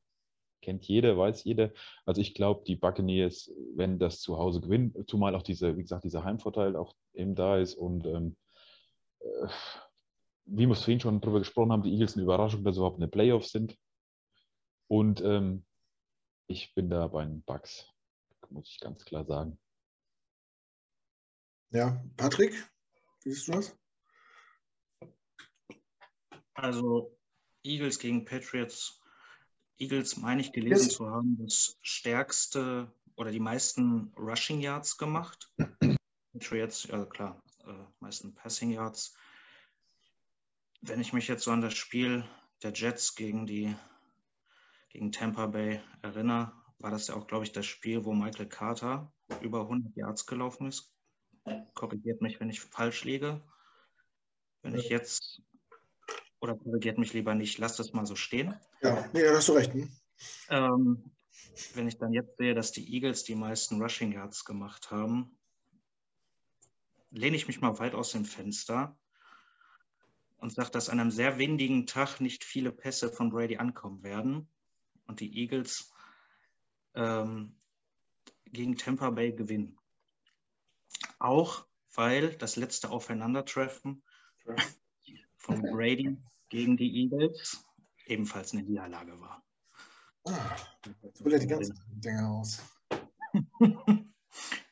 kennt jeder, weiß jeder. Also ich glaube, die Buccaneers, wenn das zu Hause gewinnen, zumal auch diese, wie gesagt, dieser Heimvorteil auch eben da ist und ähm, äh, wie wir es vorhin schon darüber gesprochen haben, die Eagles eine Überraschung, dass sie überhaupt in den Playoffs sind. Und ähm, ich bin da bei den Bucks, muss ich ganz klar sagen. Ja, Patrick, wie siehst du das? Also Eagles gegen Patriots. Eagles meine ich gelesen yes. zu haben, das stärkste oder die meisten Rushing Yards gemacht. Patriots, ja klar, äh, meisten Passing Yards. Wenn ich mich jetzt so an das Spiel der Jets gegen die gegen Tampa Bay erinnere, war das ja auch, glaube ich, das Spiel, wo Michael Carter über 100 Yards gelaufen ist. Korrigiert mich, wenn ich falsch liege. Wenn ich jetzt, oder korrigiert mich lieber nicht, lasst das mal so stehen. Ja, nee, da hast du recht. Hm? Ähm, wenn ich dann jetzt sehe, dass die Eagles die meisten Rushing Yards gemacht haben, lehne ich mich mal weit aus dem Fenster und sage, dass an einem sehr windigen Tag nicht viele Pässe von Brady ankommen werden und die Eagles ähm, gegen Tampa Bay gewinnen. Auch weil das letzte Aufeinandertreffen von Brady gegen die Eagles ebenfalls eine Niederlage war. Ah, so will er die ganzen Dinge aus.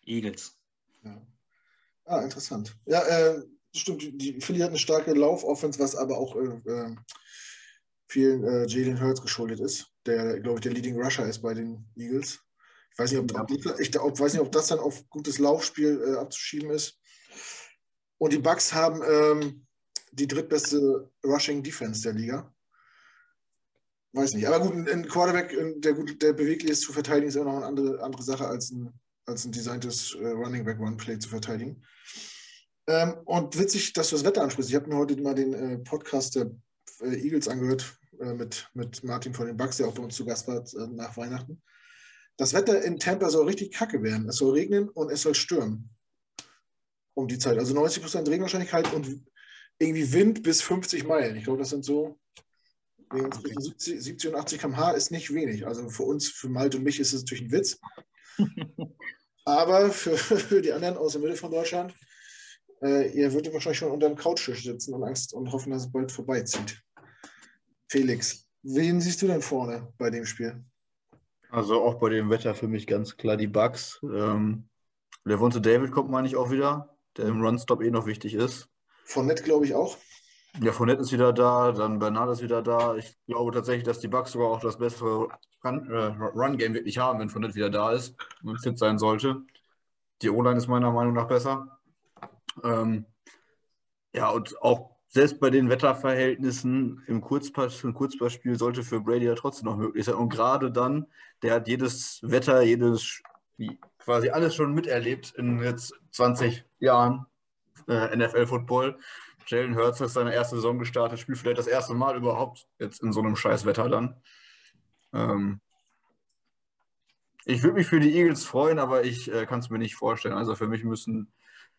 Eagles. Ja. Ah, interessant. Ja, äh, stimmt, die Philly hat eine starke Laufoffense, was aber auch äh, äh vielen äh, Jalen Hurts geschuldet ist, der, glaube ich, der Leading Rusher ist bei den Eagles. Ich weiß nicht, ob, ja. ob, ich ob, weiß nicht, ob das dann auf gutes Laufspiel äh, abzuschieben ist. Und die Bucks haben ähm, die drittbeste Rushing Defense der Liga. Weiß nicht. Aber gut, ein Quarterback, der, gut, der beweglich ist zu verteidigen, ist immer noch eine andere, andere Sache als ein, als ein designtes äh, Running Back One Play zu verteidigen. Ähm, und witzig, dass du das Wetter ansprichst. Ich habe mir heute mal den äh, Podcast der äh, Eagles angehört äh, mit, mit Martin von den Bucks, der auch bei uns zu Gast war äh, nach Weihnachten. Das Wetter in Tampa soll richtig kacke werden. Es soll regnen und es soll stürmen. Um die Zeit. Also 90% Regenwahrscheinlichkeit und irgendwie Wind bis 50 Meilen. Ich glaube, das sind so okay. 70, 70 und 80 km/h ist nicht wenig. Also für uns, für Malte und mich ist es natürlich ein Witz. Aber für, für, die anderen aus der Mitte von Deutschland, äh, ihr würdet wahrscheinlich schon unter dem Couchtisch sitzen und Angst und hoffen, dass es bald vorbeizieht. Felix, wen siehst du denn vorne bei dem Spiel? Also auch bei dem Wetter für mich ganz klar die Bugs. Ähm, Levonte David kommt, meine ich, auch wieder, der im Runstop eh noch wichtig ist. Von Nett glaube ich auch. Ja, Fournette ist wieder da, dann Bernard ist wieder da. Ich glaube tatsächlich, dass die Bucks sogar auch das bessere Run-Game Run wirklich haben, wenn Fournette wieder da ist und fit sein sollte. Die O-Line ist meiner Meinung nach besser. Ähm, ja, und auch selbst bei den Wetterverhältnissen im, Kurzpass, im Kurzpassspiel sollte für Brady ja trotzdem noch möglich sein. Und gerade dann, der hat jedes Wetter, jedes, quasi alles schon miterlebt in jetzt 20 Jahren äh, NFL-Football. Jalen Hurts ist seine erste Saison gestartet, spielt vielleicht das erste Mal überhaupt jetzt in so einem Scheißwetter dann. Ähm, ich würde mich für die Eagles freuen, aber ich äh, kann es mir nicht vorstellen. Also für mich müssen,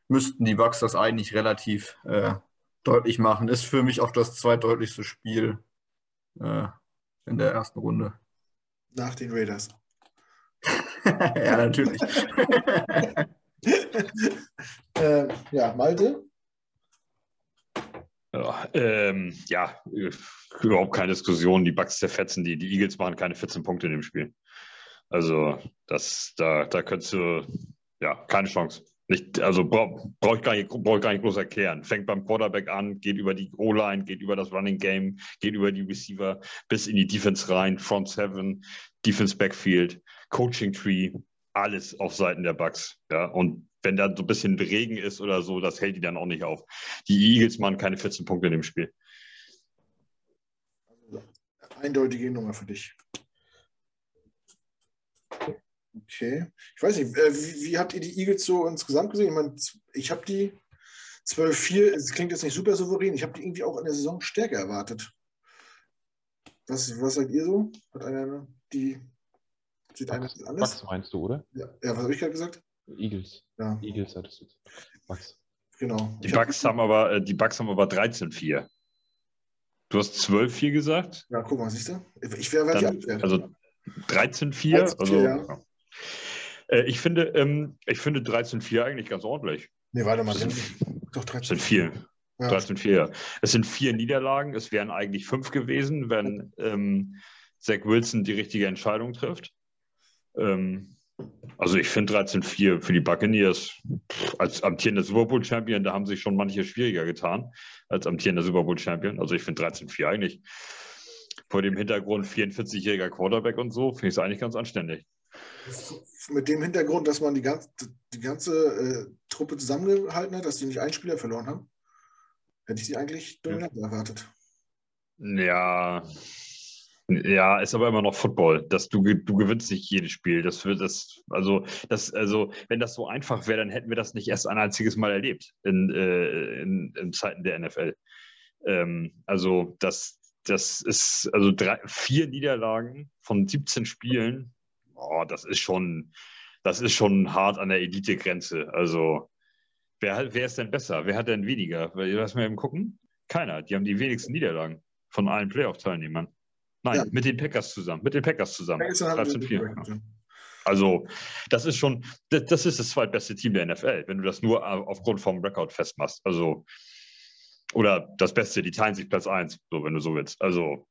müssten die Bucks das eigentlich relativ äh, deutlich machen. Ist für mich auch das zweitdeutlichste Spiel äh, in der ersten Runde. Nach den Raiders. ja, natürlich. äh, ja, Malte? Ja, ähm, ja, überhaupt keine Diskussion. Die Bugs zerfetzen die. Die Eagles machen keine 14 Punkte in dem Spiel. Also, das, da, da könntest du, ja, keine Chance. Nicht, also brauche brauch ich, gar nicht, brauch ich gar nicht groß erklären. Fängt beim Quarterback an, geht über die O-Line, geht über das Running Game, geht über die Receiver bis in die Defense rein, Front Seven, Defense Backfield, Coaching Tree, alles auf Seiten der Bucks. Ja, und wenn da so ein bisschen Regen ist oder so, das hält die dann auch nicht auf. Die Eagles machen keine 14 Punkte in dem Spiel. Eindeutige Nummer für dich. Okay. Ich weiß nicht, äh, wie, wie, habt ihr die Eagles so insgesamt gesehen? Ich meine, ich habe die 12-4, es klingt jetzt nicht super souverän, ich habe die irgendwie auch in der Saison stärker erwartet. Was, was sagt ihr so? Hat einer die. Sieht Bugs, einer anders? Bugs meinst du, oder? Ja, ja was habe ich gerade gesagt? Eagles. Ja. Eagles hattest du. Bugs. Genau. Die Bugs haben aber, äh, die Bugs haben aber 13-4. Du hast 12-4 gesagt? Ja, guck mal, siehst du? Ich wäre Dann, Also 13-4. 13 also, ja. Äh, ich finde, ähm, ich finde 13-4 eigentlich ganz ordentlich. Nee, warte mal. Das sind, doch 13 sind vier. Ja. 13 4. Es sind vier Niederlagen. Es wären eigentlich fünf gewesen, wenn ähm, Zach Wilson die richtige Entscheidung trifft. Ähm, also ich finde 13-4 für die Buccaneers als amtierender Super Bowl Champion, da haben sich schon manche schwieriger getan als amtierender Super Bowl Champion. Also ich finde 13-4 eigentlich vor dem Hintergrund 44-jähriger Quarterback und so, finde ich es eigentlich ganz anständig. Mit dem Hintergrund, dass man die ganze, die ganze äh, Truppe zusammengehalten hat, dass die nicht einen Spieler verloren haben, hätte ich sie eigentlich dominant ja. erwartet. Ja, ja, ist aber immer noch Football. Dass du, du gewinnst nicht jedes Spiel. Das wird das, also, das, also, wenn das so einfach wäre, dann hätten wir das nicht erst ein einziges Mal erlebt in, äh, in, in Zeiten der NFL. Ähm, also, das, das ist, also drei, vier Niederlagen von 17 Spielen, oh, das ist schon, das ist schon hart an der Elite-Grenze. Also, wer, wer ist denn besser? Wer hat denn weniger? Lass mal eben gucken. Keiner. Die haben die wenigsten Niederlagen von allen Playoff-Teilnehmern. Nein, ja. mit den Packers zusammen. Mit den Packers zusammen. 13, 4. Also, das ist schon, das, das, ist das zweitbeste Team der NFL, wenn du das nur aufgrund vom Rekord festmachst. Also, oder das Beste, die teilen sich Platz 1, so, wenn du so willst. Also,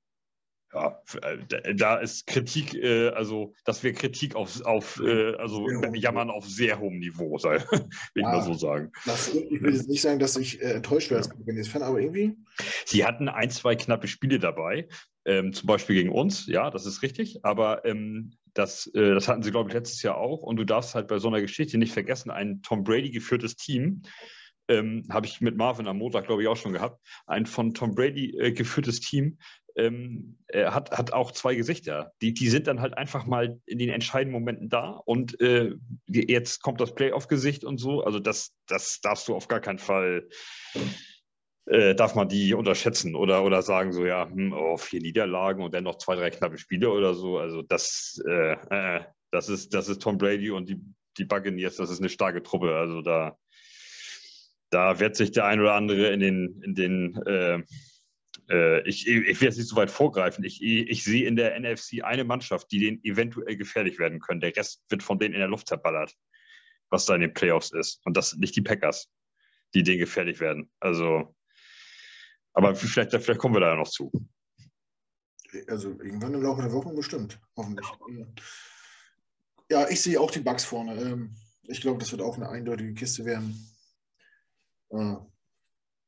ja, äh, da ist Kritik, äh, also dass wir Kritik auf, auf äh, also jammern auf sehr hohem Niveau, sei, will ich mal so sagen. Das, ich will jetzt nicht sagen, dass ich äh, enttäuscht wäre als Buccaneers-Fan, aber irgendwie. Sie hatten ein, zwei knappe Spiele dabei, ähm, zum Beispiel gegen uns, ja, das ist richtig, aber ähm, das, äh, das hatten sie, glaube ich, letztes Jahr auch. Und du darfst halt bei so einer Geschichte nicht vergessen, ein Tom Brady geführtes Team ähm, habe ich mit Marvin am Montag, glaube ich, auch schon gehabt. Ein von Tom Brady äh, geführtes Team ähm, hat, hat auch zwei Gesichter. Die, die sind dann halt einfach mal in den entscheidenden Momenten da und äh, jetzt kommt das Playoff-Gesicht und so. Also das, das darfst du auf gar keinen Fall, äh, darf man die unterschätzen oder, oder sagen so, ja, hm, oh, vier Niederlagen und dann noch zwei, drei knappe Spiele oder so. Also das, äh, äh das, ist, das ist Tom Brady und die, die Buccaneers, das ist eine starke Truppe. Also da, da wird sich der ein oder andere in den, in den äh, äh, ich, ich will jetzt nicht so weit vorgreifen. Ich, ich sehe in der NFC eine Mannschaft, die denen eventuell gefährlich werden können. Der Rest wird von denen in der Luft zerballert, was da in den Playoffs ist. Und das sind nicht die Packers, die denen gefährlich werden. Also, aber vielleicht, vielleicht kommen wir da ja noch zu. Also irgendwann im Laufe der Wochen bestimmt, hoffentlich. Ja, ich sehe auch die Bugs vorne. Ähm, ich glaube, das wird auch eine eindeutige Kiste werden.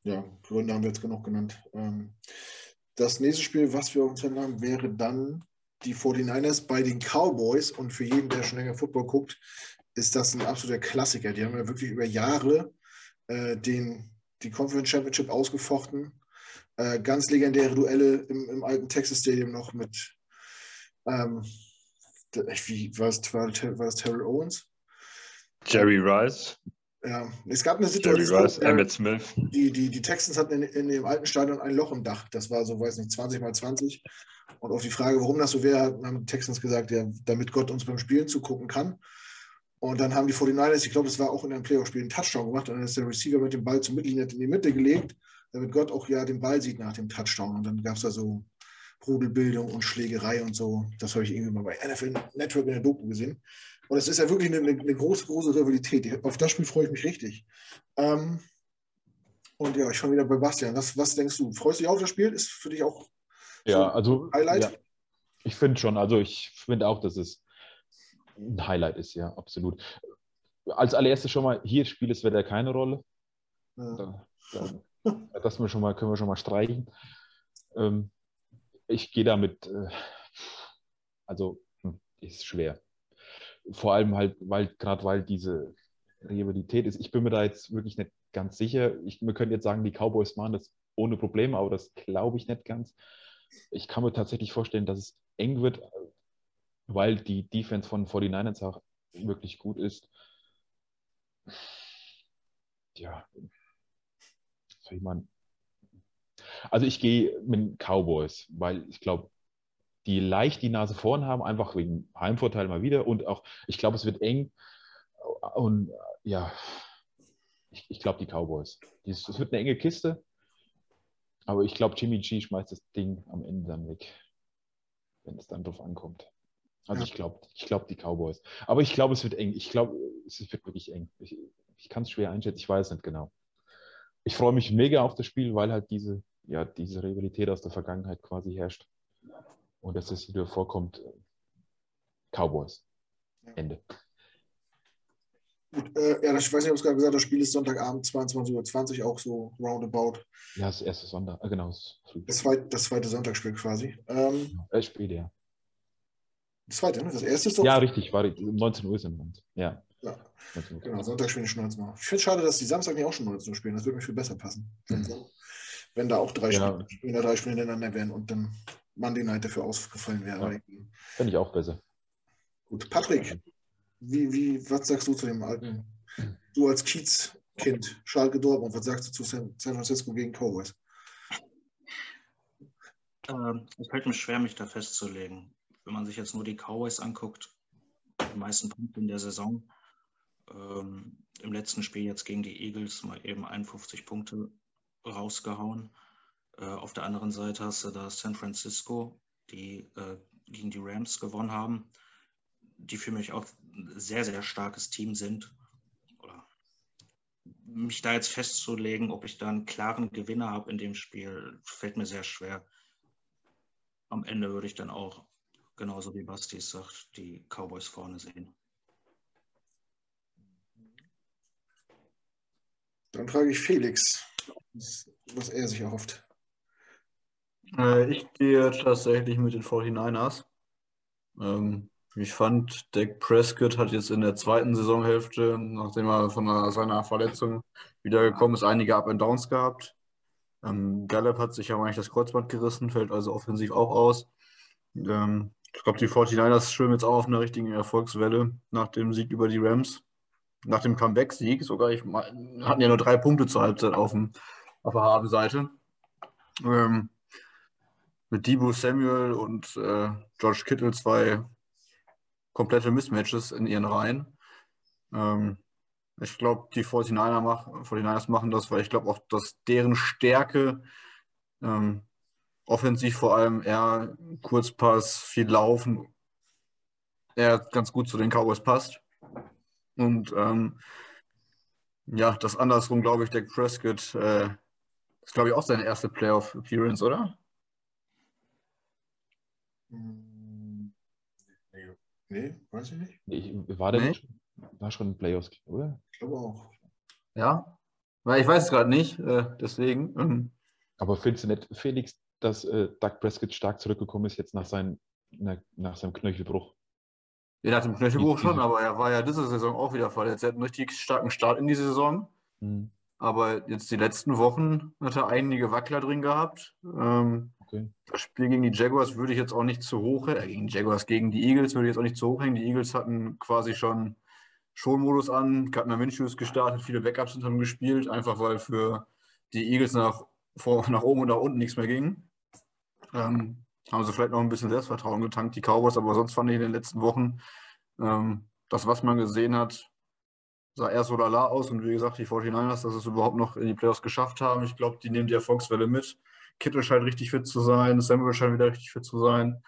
Ja, Gründe haben wir jetzt genug genannt. Ähm, das nächste Spiel, was wir auf uns haben, wäre dann die 49ers bei den Cowboys. Und für jeden, der schon länger Football guckt, ist das ein absoluter Klassiker. Die haben ja wirklich über Jahre äh, den, die Conference Championship ausgefochten. Äh, ganz legendäre Duelle im, im, alten Texas Stadium noch mit, ähm, wie war es, war, war das Terrell Owens? Jerry Rice. Ja, es gab eine Situation, äh. Die, die, die Texans hatten in, in, dem alten Stadion ein Loch im Dach. Das war so, weiß nicht, 20 mal 20. Und auf die Frage, warum das so wäre, haben die Texans gesagt, ja, damit Gott uns beim Spielen zugucken kann. Und dann haben die 49ers, ich glaube, das war auch in einem Playoff-Spiel, einen Touchdown gemacht. Und dann ist der Receiver mit dem Ball zum Mittellinie in die Mitte gelegt, damit Gott auch ja den Ball sieht nach dem Touchdown. Und dann gab es da so Rudelbildung und Schlägerei und so. Das habe ich irgendwie mal bei NFL Network in der Doku gesehen. Und es ist ja wirklich eine, eine, große, große Rivalität. Auf das Spiel freue ich mich richtig. Ähm, und ja, ich fange wieder bei Bastian. Was, was denkst du? Freust du dich auf das Spiel? Ist für dich auch ja, also, Highlight? Ja, ich finde schon. Also ich finde auch, dass es ein Highlight ist, ja, absolut. als allererstes schon mal, hier spielt das Wetter keine Rolle. Ja. Da, da, das wir schon mal, können wir schon mal streichen. Ähm, ich gehe damit, äh, also hm, ist schwer. Vor allem halt, weil gerade weil diese Rivalität ist. Ich bin mir da jetzt wirklich nicht ganz sicher. Ich, wir können jetzt sagen, die Cowboys machen das ohne Probleme, aber das glaube ich nicht ganz. Ich kann mir tatsächlich vorstellen, dass es eng wird, weil die Defense von 49ers auch wirklich gut ist. Ja, soll ich mal. Also ich gehe mit Cowboys, weil ich glaube, die leicht die Nase vorn haben, einfach wegen Heimvorteil mal wieder. Und auch, ich glaube, es wird eng. Und ja, ich, ich glaube, die Cowboys. Es wird eine enge Kiste. Aber ich glaube, Jimmy G schmeißt das Ding am Ende dann weg, wenn es dann drauf ankommt. Also ja. ich glaube, ich glaube die Cowboys. Aber ich glaube, es wird eng. Ich glaube, es wird wirklich eng. Ich, ich kann es schwer einschätzen. Ich weiß nicht genau. Ich freue mich mega auf das Spiel, weil halt diese, ja, diese Rivalität aus der Vergangenheit quasi herrscht. Und dass es wieder vorkommt. Cowboys. Ende. Gut, äh, ja, ich weiß nicht, ob es gerade gesagt das Spiel ist Sonntagabend 22.20 Uhr, auch so roundabout. Ja, das erste Sonntag, äh, genau. Das, zweite, das zweite Sonntagsspiel quasi. Ähm, äh, Spiel, ja. Das zweite, ne? Das erste ist doch. Ja, richtig, war 19 Uhr sind wir. Ja. ja. Genau, Sonntag spielen die schon 19 Uhr. Ich finde es schade, dass die Samstag nicht auch schon 19 Uhr spielen. Das würde mir viel besser passen. Wenn, mhm. wenn da auch drei, ja. Spiele, drei Spiele hintereinander wären und dann Monday Night dafür ausgefallen wäre. Ja. Fände ich auch besser. Gut, Patrick, wie, wie, was sagst du zu dem alten, du als Kiez-Kind, Schalke Dortmund, was sagst du zu San, San Francisco gegen Cowboys? Ähm, es fällt mir schwer, mich da festzulegen. Wenn man sich jetzt nur die Cowboys anguckt, die meisten Punkte in der Saison, ähm, im letzten Spiel jetzt gegen die Eagles mal eben 51 Punkte rausgehauen. Äh, auf der anderen Seite hast du da San Francisco, die äh, gegen die Rams gewonnen haben, die für mich auch ein sehr, sehr starkes Team sind. Oder mich da jetzt festzulegen, ob ich da einen klaren Gewinner habe in dem Spiel, fällt mir sehr schwer. Am Ende würde ich dann auch, genauso wie Basti sagt, die Cowboys vorne sehen. Dann frage ich Felix, was er sich erhofft. Äh, ich gehe tatsächlich mit den 49ers. Ähm, ich fand, Dak Prescott hat jetzt in der zweiten Saisonhälfte, nachdem er von seiner Verletzung wiedergekommen ist, einige Up and Downs gehabt. Ähm, Gallup hat sich ja eigentlich das Kreuzband gerissen, fällt also offensiv auch aus. Ähm, ich glaube, die 49ers schwimmen jetzt auch auf einer richtigen Erfolgswelle nach dem Sieg über die Rams. Nach dem Comeback-Sieg sogar. Ich hatten ja nur drei Punkte zur Halbzeit auf, dem, auf der Habenseite. Ähm, mit Debo Samuel und äh, George Kittle zwei komplette Mismatches in ihren Reihen. Ähm, ich glaube, die 49er mach, 49ers machen das, weil ich glaube auch, dass deren Stärke ähm, offensiv vor allem eher Kurzpass, viel Laufen, eher ganz gut zu den Cowboys passt. Und ähm, ja, das andersrum, glaube ich, Dak Prescott äh, ist, glaube ich, auch seine erste Playoff-Appearance, oder? Mhm. Nee, weiß ich nicht. Ich, war der nee. nicht, war schon ein Playoffs, oder? Ich glaube auch. Ja, weil ich weiß es gerade nicht, äh, deswegen. Ähm. Aber findest du nicht, Felix, dass äh, Doug Prescott stark zurückgekommen ist jetzt nach, sein, nach, nach seinem Knöchelbruch? Ja, nach dem Knöchelbruch schon, aber er war ja diese Saison auch wieder verletzt. Er hat einen richtig starken Start in die Saison. Mhm. Aber jetzt die letzten Wochen hat er einige Wackler drin gehabt. Ähm, Das Spiel gegen die Jaguars würde ich jetzt auch nicht zu hoch, äh, gegen die Jaguars, gegen die Eagles würde ich jetzt auch nicht zu hoch hängen. Die Eagles hatten quasi schon Schonmodus an, Gardner Minshew ist gestartet, viele Backups haben gespielt, einfach weil für die Eagles nach, vor, nach oben und nach unten nichts mehr ging. Ähm, haben sie vielleicht noch ein bisschen Selbstvertrauen getankt, die Cowboys, aber sonst fand ich in den letzten Wochen ähm, das, was man gesehen hat, sah erst so lala aus und wie gesagt, die 49ers, dass es überhaupt noch in die Playoffs geschafft haben. Ich glaube, die nehmen die Erfolgswelle mit. Kittel scheint richtig fit zu sein, Samuel scheint wieder richtig fit zu sein.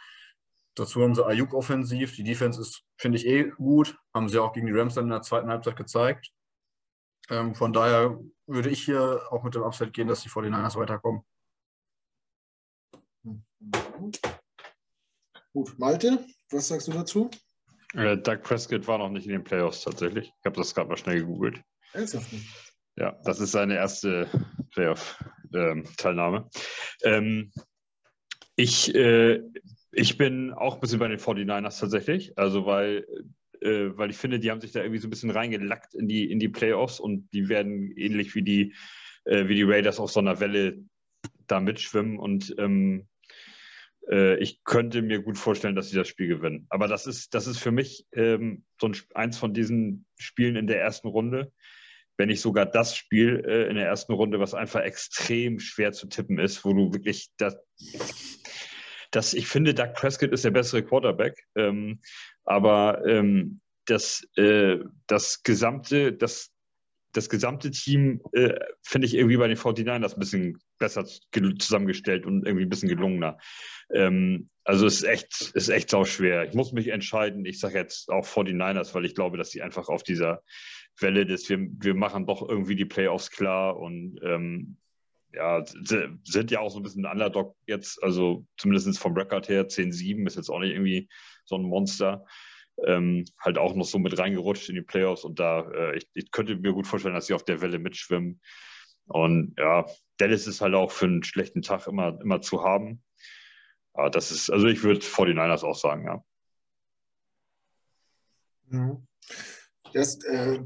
Dazu haben sie Ayuk offensiv. Die Defense ist, finde ich, eh gut. Haben sie auch gegen die Rams dann in der zweiten Halbzeit gezeigt. Ähm, von daher würde ich hier auch mit dem Upset gehen, dass die 49ers weiterkommen. Gut, Malte, was sagst du dazu? Äh, Doug Prescott war noch nicht in den Playoffs tatsächlich. Ich habe das gerade mal schnell gegoogelt. Ernsthaft? Ja, das ist seine erste Playoff-Teilnahme. Ähm, ich, äh, ich bin auch ein bisschen bei den 49ers tatsächlich. Also, weil, äh, weil ich finde, die haben sich da irgendwie so ein bisschen reingelackt in die, in die Playoffs und die werden ähnlich wie die, äh, wie die Raiders auf so einer Welle da mitschwimmen. Und ähm, äh, ich könnte mir gut vorstellen, dass sie das Spiel gewinnen. Aber das ist, das ist für mich ähm, so ein, eins von diesen Spielen in der ersten Runde wenn nicht sogar das Spiel äh, in der ersten Runde, was einfach extrem schwer zu tippen ist, wo du wirklich das, das ich finde, Doug Prescott ist der bessere Quarterback, ähm, aber ähm, das, äh, das gesamte, das, das gesamte Team äh, finde ich irgendwie bei den 49ers ein bisschen besser zusammengestellt und irgendwie ein bisschen gelungener. Ähm, also es ist echt, ist echt sau schwer. Ich muss mich entscheiden. Ich sage jetzt auch 49ers, weil ich glaube, dass sie einfach auf dieser Welle des, wir, wir machen doch irgendwie die Playoffs klar und ähm, ja, sind ja auch so ein bisschen Underdog jetzt, also zumindest vom Record her, 10-7 ist jetzt auch nicht irgendwie so ein Monster. Ähm, halt auch noch so mit reingerutscht in die Playoffs und da, äh, ich, ich, könnte mir gut vorstellen, dass sie auf der Welle mitschwimmen. Und ja, Dallas ist halt auch für einen schlechten Tag immer, immer zu haben. Aber das ist, also ich würde 49ers auch sagen, ja. Mhm. Das äh,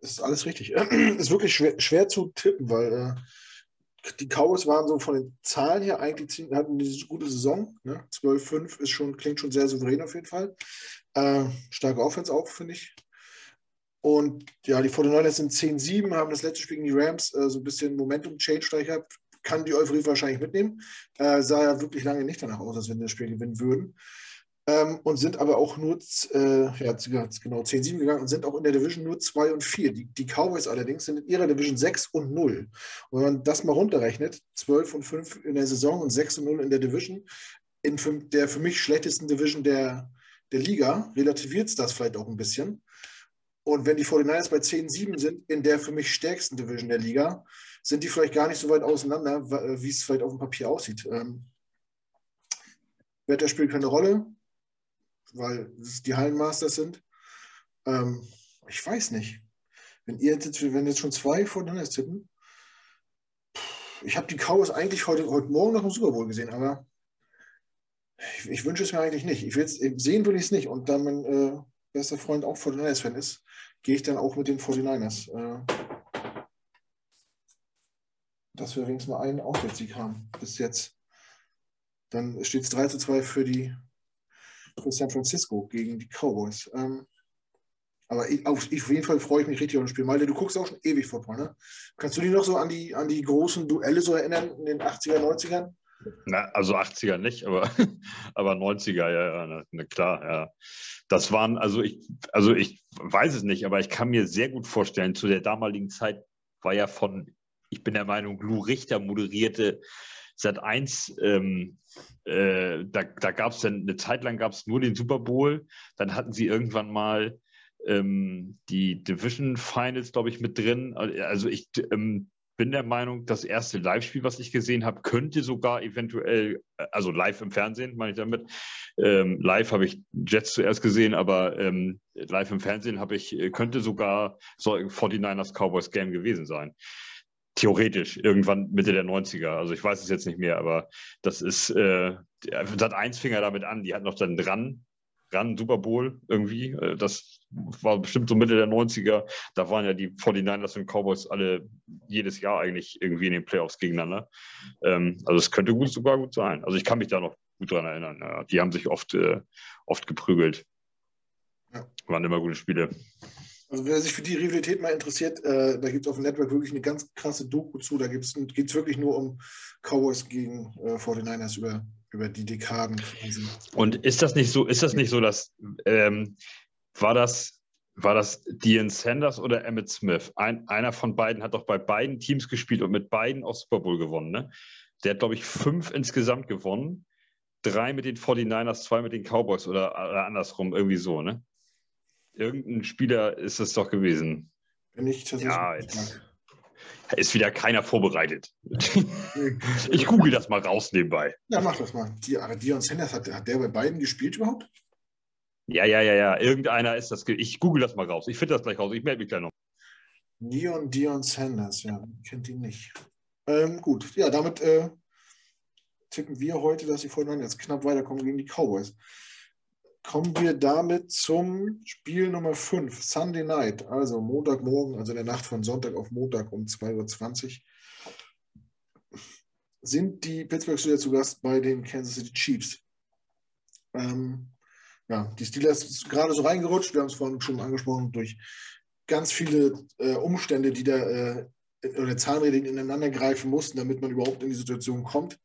ist alles richtig. ist wirklich schwer, schwer zu tippen, weil äh, die Cowboys waren so von den Zahlen her eigentlich hatten eine gute Saison. Ne? 12-5 ist schon, klingt schon sehr souverän auf jeden Fall. Äh, starke Offense auch, finde ich. Und ja, die 49ers sind 10-7, haben das letzte Spiel gegen die Rams äh, so ein bisschen Momentum-Change gehabt. Kann die Euphorie wahrscheinlich mitnehmen. Äh, sah ja wirklich lange nicht danach aus, als wenn sie das Spiel gewinnen würden ähm, und sind aber auch nur äh, ja, genau 10-7 gegangen und sind auch in der Division nur 2 und 4. Die, die, Cowboys allerdings sind in ihrer Division 6 und 0. Und wenn man das mal runterrechnet, 12 und 5 in der Saison und 6 und 0 in der Division, in der für mich schlechtesten Division der, der Liga, relativiert es das vielleicht auch ein bisschen. Und wenn die 49ers bei 10-7 sind, in der für mich stärksten Division der Liga, sind die vielleicht gar nicht so weit auseinander, wie es vielleicht auf dem Papier aussieht. Ähm, Wetter spielt keine Rolle weil es die Hallenmasters sind. Ähm, ich weiß nicht. Wenn ihr jetzt, wenn jetzt schon zwei voneinander tippen, ich habe die Cowboys eigentlich heute, heute Morgen noch im Super Bowl gesehen, aber ich, ich wünsche es mir eigentlich nicht. Ich will sehen will ich es nicht. Und da mein äh, bester Freund auch 49ers-Fan ist, gehe ich dann auch mit den 49ers. Äh, dass wir wenigstens mal einen Auswärtssieg haben bis jetzt. Dann steht es 3 zu 2 für die für San Francisco gegen die Cowboys. Ähm, aber ich, auf, ich, auf, jeden Fall freue ich mich richtig auf das Spiel. Malte, du guckst auch schon ewig Football, ne? Kannst du dich noch so an die, an die großen Duelle so erinnern in den 80er, 90ern? Na, also 80er nicht, aber, aber 90er, ja, ja na, klar, ja. Das waren, also ich, also ich weiß es nicht, aber ich kann mir sehr gut vorstellen, zu der damaligen Zeit war ja von, ich bin der Meinung, Lou Richter moderierte Sat 1, ähm, äh, da, da gab es dann eine Zeit lang gab es nur den Super Bowl, dann hatten sie irgendwann mal ähm, die Division Finals, glaube ich, mit drin. Also ich ähm, bin der Meinung, das erste Live-Spiel, was ich gesehen habe, könnte sogar eventuell, äh, also live im Fernsehen, meine ich damit. Ähm, live habe ich Jets zuerst gesehen, aber ähm, live im Fernsehen habe ich, äh, könnte sogar so 49ers Cowboys Game gewesen sein theoretisch irgendwann Mitte der 90er. Also ich weiß es jetzt nicht mehr, aber das ist, äh, hat eins Finger damit an, die hat noch dann dran, ran Super Bowl irgendwie. Äh, das war bestimmt so Mitte der 90er. Da waren ja die 49ers und Cowboys alle jedes Jahr eigentlich irgendwie in den Playoffs gegeneinander. Ähm, also es könnte gut, sogar gut sein. Also ich kann mich da noch gut dran erinnern. Ja. Die haben sich oft, äh, oft geprügelt. Ja. Waren immer gute Spiele. Also wer sich für die Rivalität mal interessiert, äh, da gibt es auf dem Network wirklich eine ganz krasse Doku zu. Da geht es wirklich nur um Cowboys gegen äh, 49ers über, über die Dekaden. Und ist das nicht so, ist das nicht so, dass ähm, war das, war das Dean Sanders oder Emmett Smith? Ein, einer von beiden hat doch bei beiden Teams gespielt und mit beiden auch Super Bowl gewonnen. Ne? Der hat, glaube ich, fünf insgesamt gewonnen. Drei mit den 49ers, zwei mit den Cowboys oder, oder andersrum, irgendwie so, ne? Irgendein Spieler ist es doch gewesen. Wenn ich tatsächlich. Ja, jetzt ist wieder keiner vorbereitet. ich google das mal raus nebenbei. Ja, mach das mal. Die, aber Dion Sanders, hat, hat der bei beiden gespielt überhaupt? Ja, ja, ja, ja. Irgendeiner ist das. Ich google das mal raus. Ich finde das gleich raus. Ich melde mich gleich noch. Neon Dion Sanders, ja, kennt ihn nicht. Ähm, gut, ja, damit äh, tippen wir heute, dass die Vordermann jetzt knapp weiterkommen gegen die Cowboys. Kommen wir damit zum Spiel Nummer 5, Sunday Night, also Montagmorgen, also in der Nacht von Sonntag auf Montag um 2.20 Uhr, sind die Pittsburgh Steelers zu Gast bei den Kansas City Chiefs. Ähm, ja, die Steelers sind gerade so reingerutscht, wir haben es vorhin schon angesprochen, durch ganz viele äh, Umstände, die da äh, oder Zahnräder ineinander greifen mussten, damit man überhaupt in die Situation kommt.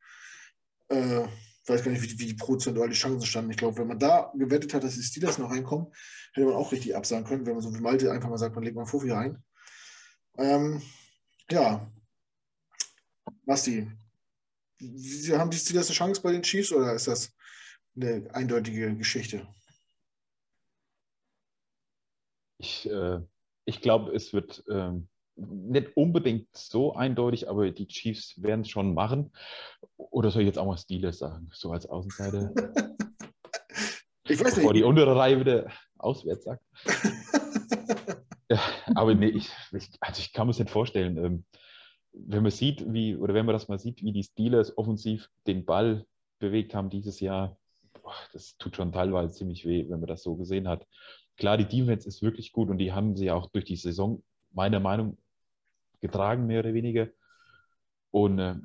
Äh, ich weiß gar nicht, wie, wie die prozentual die Chancen standen. Ich glaube, wenn man da gewettet hat, dass die Steelers noch reinkommen, hätte man auch richtig absagen können, wenn man so wie Malte einfach mal sagt, man legt mal Fuffi rein. Ähm, ja, Basti, haben die Steelers eine Chance bei den Chiefs oder ist das eine eindeutige Geschichte? Ich, äh, ich glaube, es wird ähm, nicht unbedingt so eindeutig, aber die Chiefs werden es schon machen. Oder soll ich jetzt auch mal Steelers sagen, so als Außenseite? ich weiß nicht. Bevor die untere Reihe wieder auswärts sagt. ja, aber nee, ich, ich, also ich kann mir es nicht vorstellen. Ähm, wenn man sieht, wie, oder wenn man das mal sieht, wie die Steelers offensiv den Ball bewegt haben dieses Jahr, boah, das tut schon teilweise ziemlich weh, wenn man das so gesehen hat. Klar, die Defense ist wirklich gut und die haben sie auch durch die Saison, meiner Meinung getragen, mehr oder weniger. Und äh,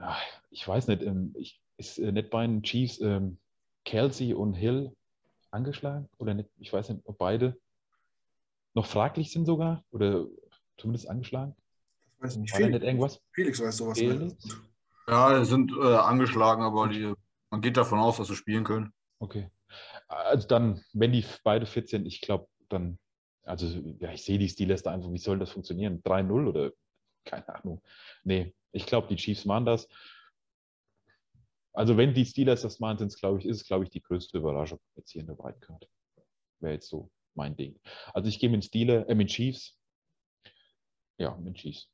ich weiß nicht, ähm, ich, ist äh, nicht bei den Chiefs ähm, Kelsey und Hill angeschlagen? Oder nicht? Ich weiß nicht, ob beide noch fraglich sind sogar oder zumindest angeschlagen. Ich weiß nicht, War Felix, nicht irgendwas? Felix weiß sowas. Felix? Ja, sind äh, angeschlagen, aber die, man geht davon aus, dass sie spielen können. Okay. Also dann, wenn die beide fit sind, ich glaube, dann, also ja, ich sehe die Steelers da einfach, wie soll das funktionieren? 3-0 oder keine Ahnung. Nee, ich glaube, die Chiefs machen das. Also wenn die Steelers das machen, glaube ich, ist es, glaube ich, die größte Überraschung jetzt hier in der Wildcard. Wäre jetzt so mein Ding. Also ich gehe mit Steelers, äh, mit Chiefs. Ja, mit Chiefs.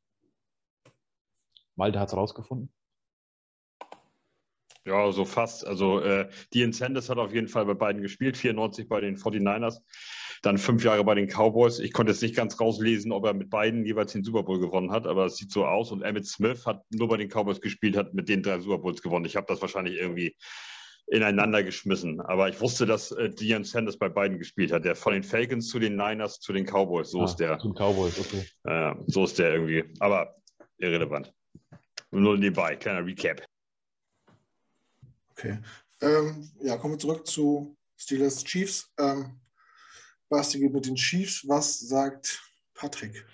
Malte hat es rausgefunden. Ja, so fast. Also äh, Dean Sanders hat auf jeden Fall bei beiden gespielt, 94 bei den 49ers, dann fünf Jahre bei den Cowboys. Ich konnte jetzt nicht ganz rauslesen, ob er mit beiden jeweils den Super Bowl gewonnen hat, aber es sieht so aus. Und Emmett Smith hat nur bei den Cowboys gespielt, hat mit den drei Super Bowls gewonnen. Ich habe das wahrscheinlich irgendwie ineinander geschmissen. Aber ich wusste, dass äh, Deion Sanders bei beiden gespielt hat. Der von den Falcons zu den Niners zu den Cowboys. So ah, ist der. Zu den Cowboys, okay. Äh, so ist der irgendwie. Aber irrelevant. Nur nebenbei, kleiner Recap. Okay. Ähm, ja, kommen wir zurück zu Steelers Chiefs. Ähm, Basti geht mit den Chiefs. Was sagt Patrick?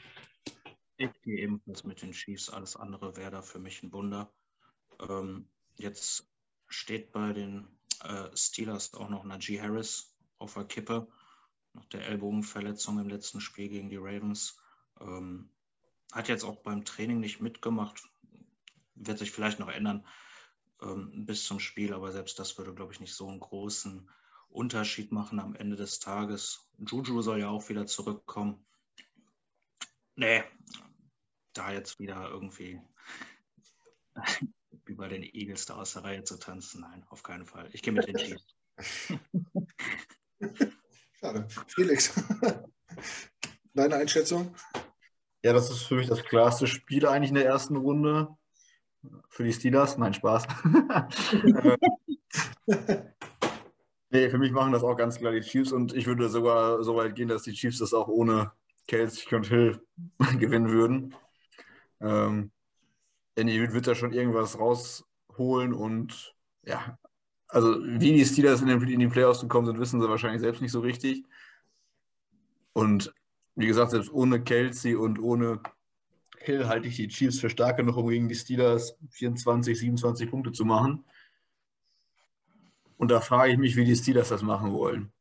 Ich gehe ebenfalls mit den Chiefs. Alles andere wäre da für mich ein Wunder. Ähm, jetzt steht bei den äh, Steelers auch noch Najee Harris auf der Kippe. Nach der Ellbogenverletzung im letzten Spiel gegen die Ravens. Ähm, hat jetzt auch beim Training nicht mitgemacht. Wird sich vielleicht noch ändern ähm, bis zum Spiel, aber selbst das würde, glaube ich, nicht so einen großen Unterschied machen am Ende des Tages. Juju soll ja auch wieder zurückkommen. Nee, da jetzt wieder irgendwie wie bei den Eagles da aus der Reihe zu tanzen, nein, auf keinen Fall. Ich gehe mit den Chiefs. Schade. Felix, deine Einschätzung? Ja, das ist für mich das klarste Spiel eigentlich in der ersten Runde für die Steelers. Nein, Spaß. nee, für mich machen das auch ganz klar die Chiefs und ich würde sogar so weit gehen, dass die Chiefs das auch ohne Kelsey und Hill gewinnen würden. Ähm, Andy wird da schon irgendwas rausholen und ja, also wie die Steelers in, den, in die Playoffs gekommen sind, wissen sie wahrscheinlich selbst nicht so richtig. Und wie gesagt, selbst ohne Kelsey und ohne Hill halte ich die Chiefs für stark genug, um gegen die Steelers 24, 27 Punkte zu machen. Und da frage ich mich, wie die Steelers das machen wollen.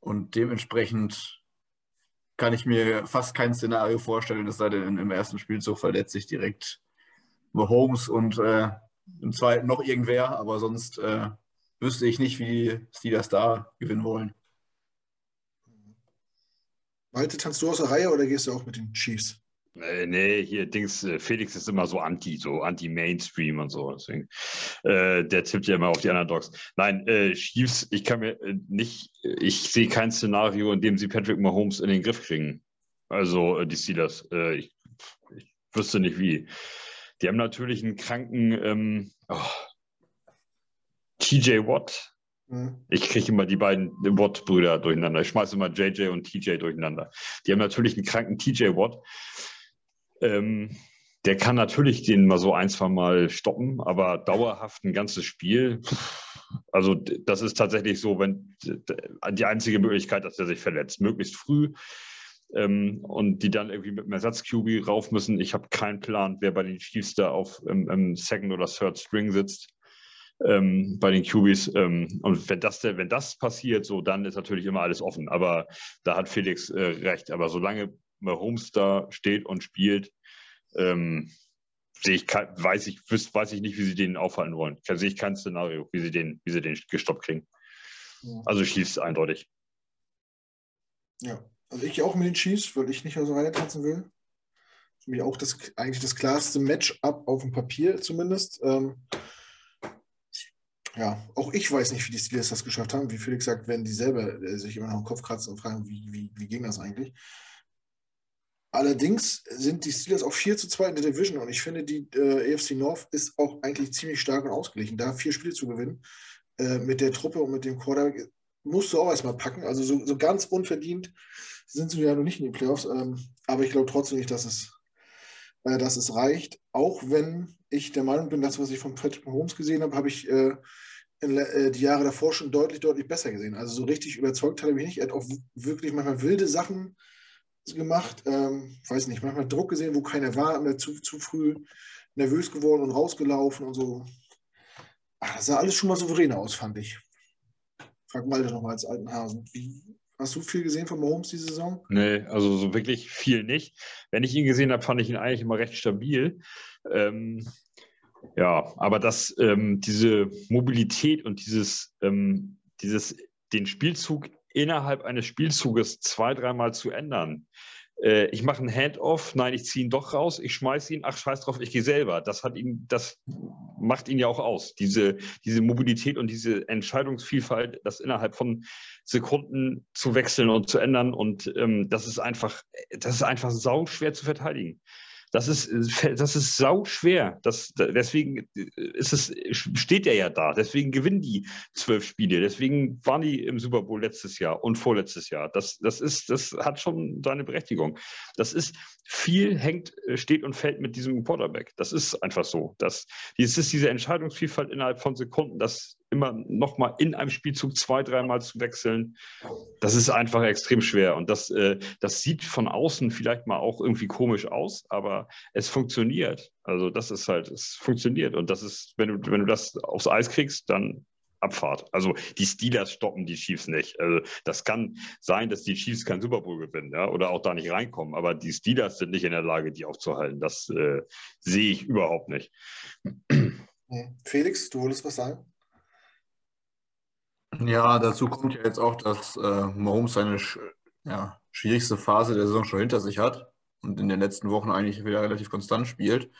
Und dementsprechend kann ich mir fast kein Szenario vorstellen, es sei denn, im ersten Spielzug verletzt sich direkt Mahomes und äh, im zweiten noch irgendwer, aber sonst äh, wüsste ich nicht, wie die Steelers da gewinnen wollen. Malte, tanzt du aus der Reihe oder gehst du auch mit den Chiefs? Äh, nee, hier Dings, äh, Felix ist immer so anti, so anti-Mainstream und so. Deswegen, äh, der tippt ja immer auf die Underdogs. Nein, äh, Chiefs, ich kann mir äh, nicht, ich sehe kein Szenario, in dem sie Patrick Mahomes in den Griff kriegen. Also äh, die Steelers. ich, ich wüsste nicht wie. Die haben natürlich einen kranken ähm, oh, TJ Watt. Mhm. Ich kriege immer die beiden Watt-Brüder durcheinander. Ich schmeiße immer JJ und TJ durcheinander. Die haben natürlich einen kranken TJ Watt. Ähm, der kann natürlich den mal so ein, zwei Mal stoppen, aber dauerhaft ein ganzes Spiel. Also das ist tatsächlich so, wenn die einzige Möglichkeit, dass er sich verletzt, möglichst früh ähm, und die dann irgendwie mit einem Ersatz-QB rauf müssen. Ich habe keinen Plan, wer bei den Chiefs da auf im, im Second oder Third String sitzt. Ähm, bei den QBs. Ähm, und wenn das, wenn das passiert, so dann ist natürlich immer alles offen. Aber da hat Felix äh, recht. Aber solange Mahomes da steht und spielt, ähm, sehe ich, weiß ich, weiß ich nicht, wie sie den aufhalten wollen. Da sehe ich kein Szenario, wie sie den, wie sie den gestoppt kriegen. Ja. Also schießt eindeutig. Ja, also ich auch mit den Chiefs, weil ich nicht aus der Reihe tanzen will. Für mich auch das, eigentlich das klarste Matchup auf dem Papier zumindest. Ähm, ja, auch ich weiß nicht, wie die Steelers das geschafft haben. Wie Felix sagt, werden die selber äh, sich immer noch im Kopf kratzen und fragen, wie, wie, wie ging das eigentlich? Allerdings sind die Steelers auch 4 zu 2 in der Division und ich finde, die äh, AFC North ist auch eigentlich ziemlich stark und ausgeglichen. Da vier Spiele zu gewinnen äh, mit der Truppe und mit dem Quarterback musst du auch erstmal packen. Also so, so ganz unverdient sind sie ja noch nicht in den Playoffs, ähm, aber ich glaube trotzdem nicht, dass es, äh, dass es reicht. Auch wenn ich der Meinung bin, das, was ich von Patrick Mahomes gesehen habe, habe ich äh, in, äh, die Jahre davor schon deutlich, deutlich besser gesehen. Also so richtig überzeugt hat er mich nicht. Er hat auch wirklich manchmal wilde Sachen gemacht. Ähm, weiß nicht, manchmal Druck gesehen, wo keiner war, zu, zu früh nervös geworden und rausgelaufen und so. Ach, das sah alles schon mal souveräner aus, fand ich. Frag mal nochmal als alten Hasen. Wie, hast du viel gesehen von Mahomes diese Saison? Nee, also so wirklich viel nicht. Wenn ich ihn gesehen habe, fand ich ihn eigentlich immer recht stabil. Ähm, ja, aber dass ähm, diese Mobilität und dieses, ähm, dieses den Spielzug innerhalb eines Spielzuges zwei, dreimal zu ändern. Äh, ich mache einen Handoff, nein, ich ziehe ihn doch raus, ich schmeiße ihn, ach scheiß drauf, ich gehe selber. Das hat ihn, das macht ihn ja auch aus. Diese, diese Mobilität und diese Entscheidungsvielfalt, das innerhalb von Sekunden zu wechseln und zu ändern. Und ähm, das ist einfach, das ist einfach sau schwer zu verteidigen. Das ist, das ist sau schwer. Das, deswegen ist es, steht er ja da. Deswegen gewinnen die zwölf Spiele. Deswegen waren die im Super Bowl letztes Jahr und vorletztes Jahr. Das, das ist, das hat schon seine Berechtigung. Das ist viel hängt, steht und fällt mit diesem Quarterback. Das ist einfach so. Das, es ist diese Entscheidungsvielfalt innerhalb von Sekunden, das immer nochmal in einem Spielzug zwei, dreimal zu wechseln, das ist einfach extrem schwer. Und das, äh, das sieht von außen vielleicht mal auch irgendwie komisch aus, aber es funktioniert. Also das ist halt, es funktioniert. Und das ist, wenn du, wenn du das aufs Eis kriegst, dann Abfahrt. Also die Steelers stoppen die Chiefs nicht. Also das kann sein, dass die Chiefs keinen Super Bowl gewinnen ja, oder auch da nicht reinkommen, aber die Steelers sind nicht in der Lage, die aufzuhalten. Das äh, sehe ich überhaupt nicht. Felix, du wolltest was sagen? Ja, dazu kommt ja jetzt auch, dass äh, Mahomes seine sch ja, schwierigste Phase der Saison schon hinter sich hat und in den letzten Wochen eigentlich wieder relativ konstant spielt.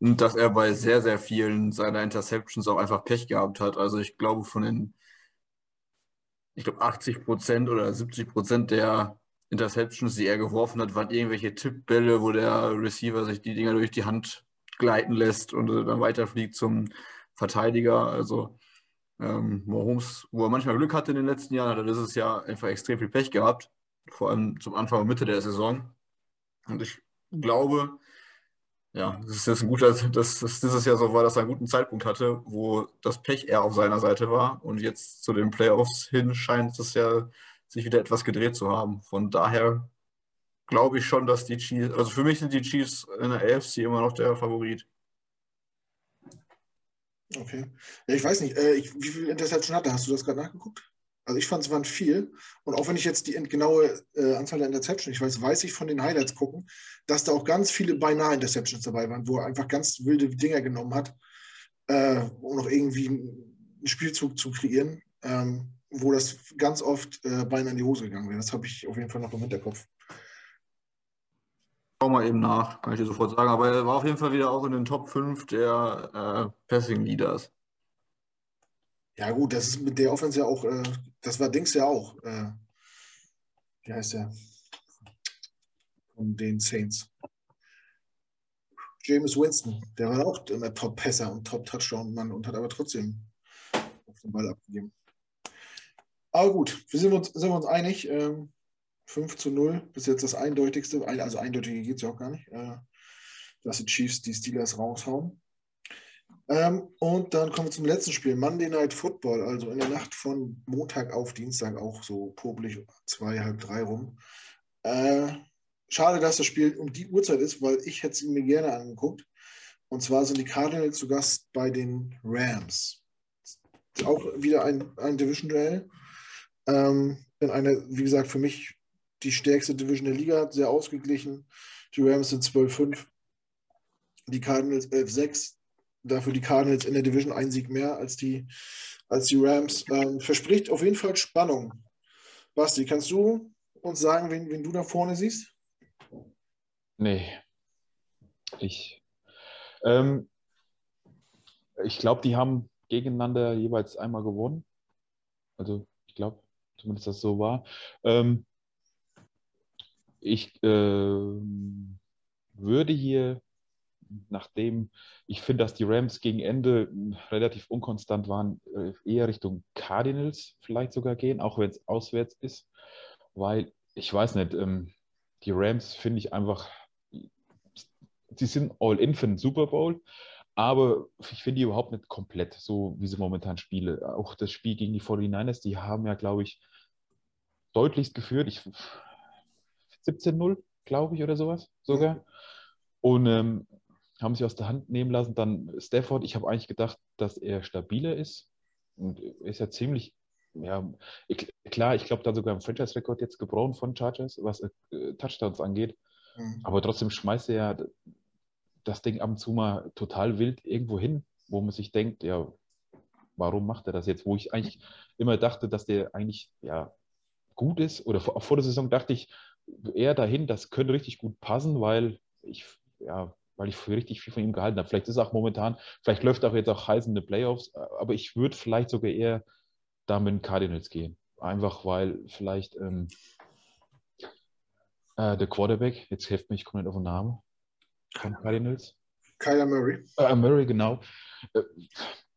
Und dass er bei sehr, sehr vielen seiner Interceptions auch einfach Pech gehabt hat. Also ich glaube, von den, ich glaube, 80 Prozent oder 70 Prozent der Interceptions, die er geworfen hat, waren irgendwelche Tippbälle, wo der Receiver sich die Dinger durch die Hand gleiten lässt und dann weiterfliegt zum Verteidiger. Also ähm, Mahomes, wo er manchmal Glück hatte in den letzten Jahren, hat er dieses Jahr einfach extrem viel Pech gehabt, vor allem zum Anfang und Mitte der Saison. Und ich glaube, ja, das ist jetzt ein guter, dass das dieses Jahr so war, dass er einen guten Zeitpunkt hatte, wo das Pech eher auf seiner Seite war. Und jetzt zu den Playoffs hin scheint es ja sich wieder etwas gedreht zu haben. Von daher glaube ich schon, dass die Chiefs, also für mich sind die Chiefs in der AFC immer noch der Favorit. Okay. Ja, ich weiß nicht, äh, ich, wie viel Interception hatte? Hast du das gerade nachgeguckt? Also ich fand, es waren viel. Und auch wenn ich jetzt die genaue äh, Anzahl der Interceptions, ich weiß, weiß ich von den Highlights gucken, dass da auch ganz viele beinahe Interceptions dabei waren, wo er einfach ganz wilde Dinger genommen hat, äh, um noch irgendwie einen Spielzug zu kreieren, ähm, wo das ganz oft äh, beinahe in die Hose gegangen wäre. Das habe ich auf jeden Fall noch im Hinterkopf. Schau mal eben nach, kann ich dir sofort sagen. Aber er war auf jeden Fall wieder auch in den Top 5 der äh, Passing Leaders. Ja, gut, das ist mit der Offense ja auch, äh, das war Dings ja auch. Äh, wie heißt der? Von den Saints. James Winston, der war auch immer Top-Pässer und Top-Touchdown-Mann und hat aber trotzdem auf den Ball abgegeben. Aber gut, wir sind uns, sind uns einig. Ähm, 5 zu 0, bis jetzt das eindeutigste, also eindeutige geht es ja auch gar nicht, äh, dass die Chiefs die Steelers raushauen. Ähm, und dann kommen wir zum letzten Spiel, Monday Night Football, also in der Nacht von Montag auf Dienstag auch so problich zwei, halb drei rum. Äh, schade, dass das Spiel um die Uhrzeit ist, weil ich hätte es mir gerne angeguckt. Und zwar sind die Cardinals zu Gast bei den Rams. Auch wieder ein, ein Division-Duell. Ähm, in einer, wie gesagt, für mich die stärkste Division der Liga, sehr ausgeglichen. Die Rams sind 12-5, die Cardinals 11-6. Dafür die Cardinals in der Division ein Sieg mehr als die, als die Rams. Ähm, verspricht auf jeden Fall Spannung. Basti, kannst du uns sagen, wen, wen du da vorne siehst? Nee. Ich, ähm, ich glaube, die haben gegeneinander jeweils einmal gewonnen. Also ich glaube, zumindest das so war. Ähm, ich äh, würde hier, nachdem ich finde, dass die Rams gegen Ende relativ unkonstant waren, äh, eher Richtung Cardinals vielleicht sogar gehen, auch wenn es auswärts ist, weil ich weiß nicht, ähm, die Rams finde ich einfach, sie sind all-in für den Super Bowl, aber ich finde die überhaupt nicht komplett, so wie sie momentan spielen. Auch das Spiel gegen die 49ers, die haben ja, glaube ich, deutlichst geführt. Ich 17-0, glaube ich, oder sowas sogar. Und ähm, haben sie aus der Hand nehmen lassen. Dann Stafford, ich habe eigentlich gedacht, dass er stabiler ist. Und ist ja ziemlich, ja, ich, klar, ich glaube, da sogar im Franchise-Rekord jetzt gebrochen von Chargers, was äh, Touchdowns angeht. Mhm. Aber trotzdem schmeißt er ja das Ding ab und zu mal total wild irgendwo hin, wo man sich denkt, ja, warum macht er das jetzt? Wo ich eigentlich immer dachte, dass der eigentlich, ja, gut ist. Oder vor, vor der Saison dachte ich, eher dahin, das könnte richtig gut passen, weil ich, ja, weil ich für richtig viel von ihm gehalten habe. Vielleicht ist es auch momentan, vielleicht läuft auch jetzt auch heiß in den Playoffs, aber ich würde vielleicht sogar eher da mit den Cardinals gehen. Einfach weil vielleicht ähm, äh, der Quarterback, jetzt hilft mich, ich komme nicht auf den Namen, von Cardinals. Kyler Murray. Äh, Murray, genau. Äh,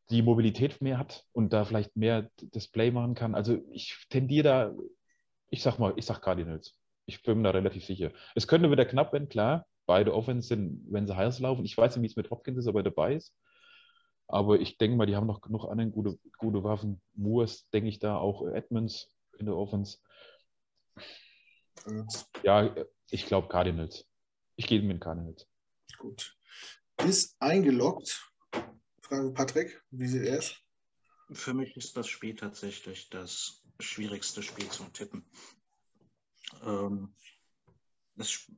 die Mobilität mehr hat und da vielleicht mehr Display machen kann. Also ich tendiere da, ich sag mal, ich sag Cardinals. Ich bin mir da relativ sicher. Es könnte wieder knapp werden, klar. Beide Offense sind, wenn sie heiß laufen. Ich weiß nicht, wie es mit Hopkins ist, ob er dabei ist. Aber ich denke mal, die haben noch genug andere gute, gute Waffen. Moores, denke ich da, auch Edmonds in der Offense. Ja, ich glaube Cardinals. Ich gehe mit den Cardinals. Gut. Ist eingeloggt. Fragen Patrick, wie sieht er es? Für mich ist das Spiel tatsächlich das schwierigste Spiel zum Tippen. Ähm, das,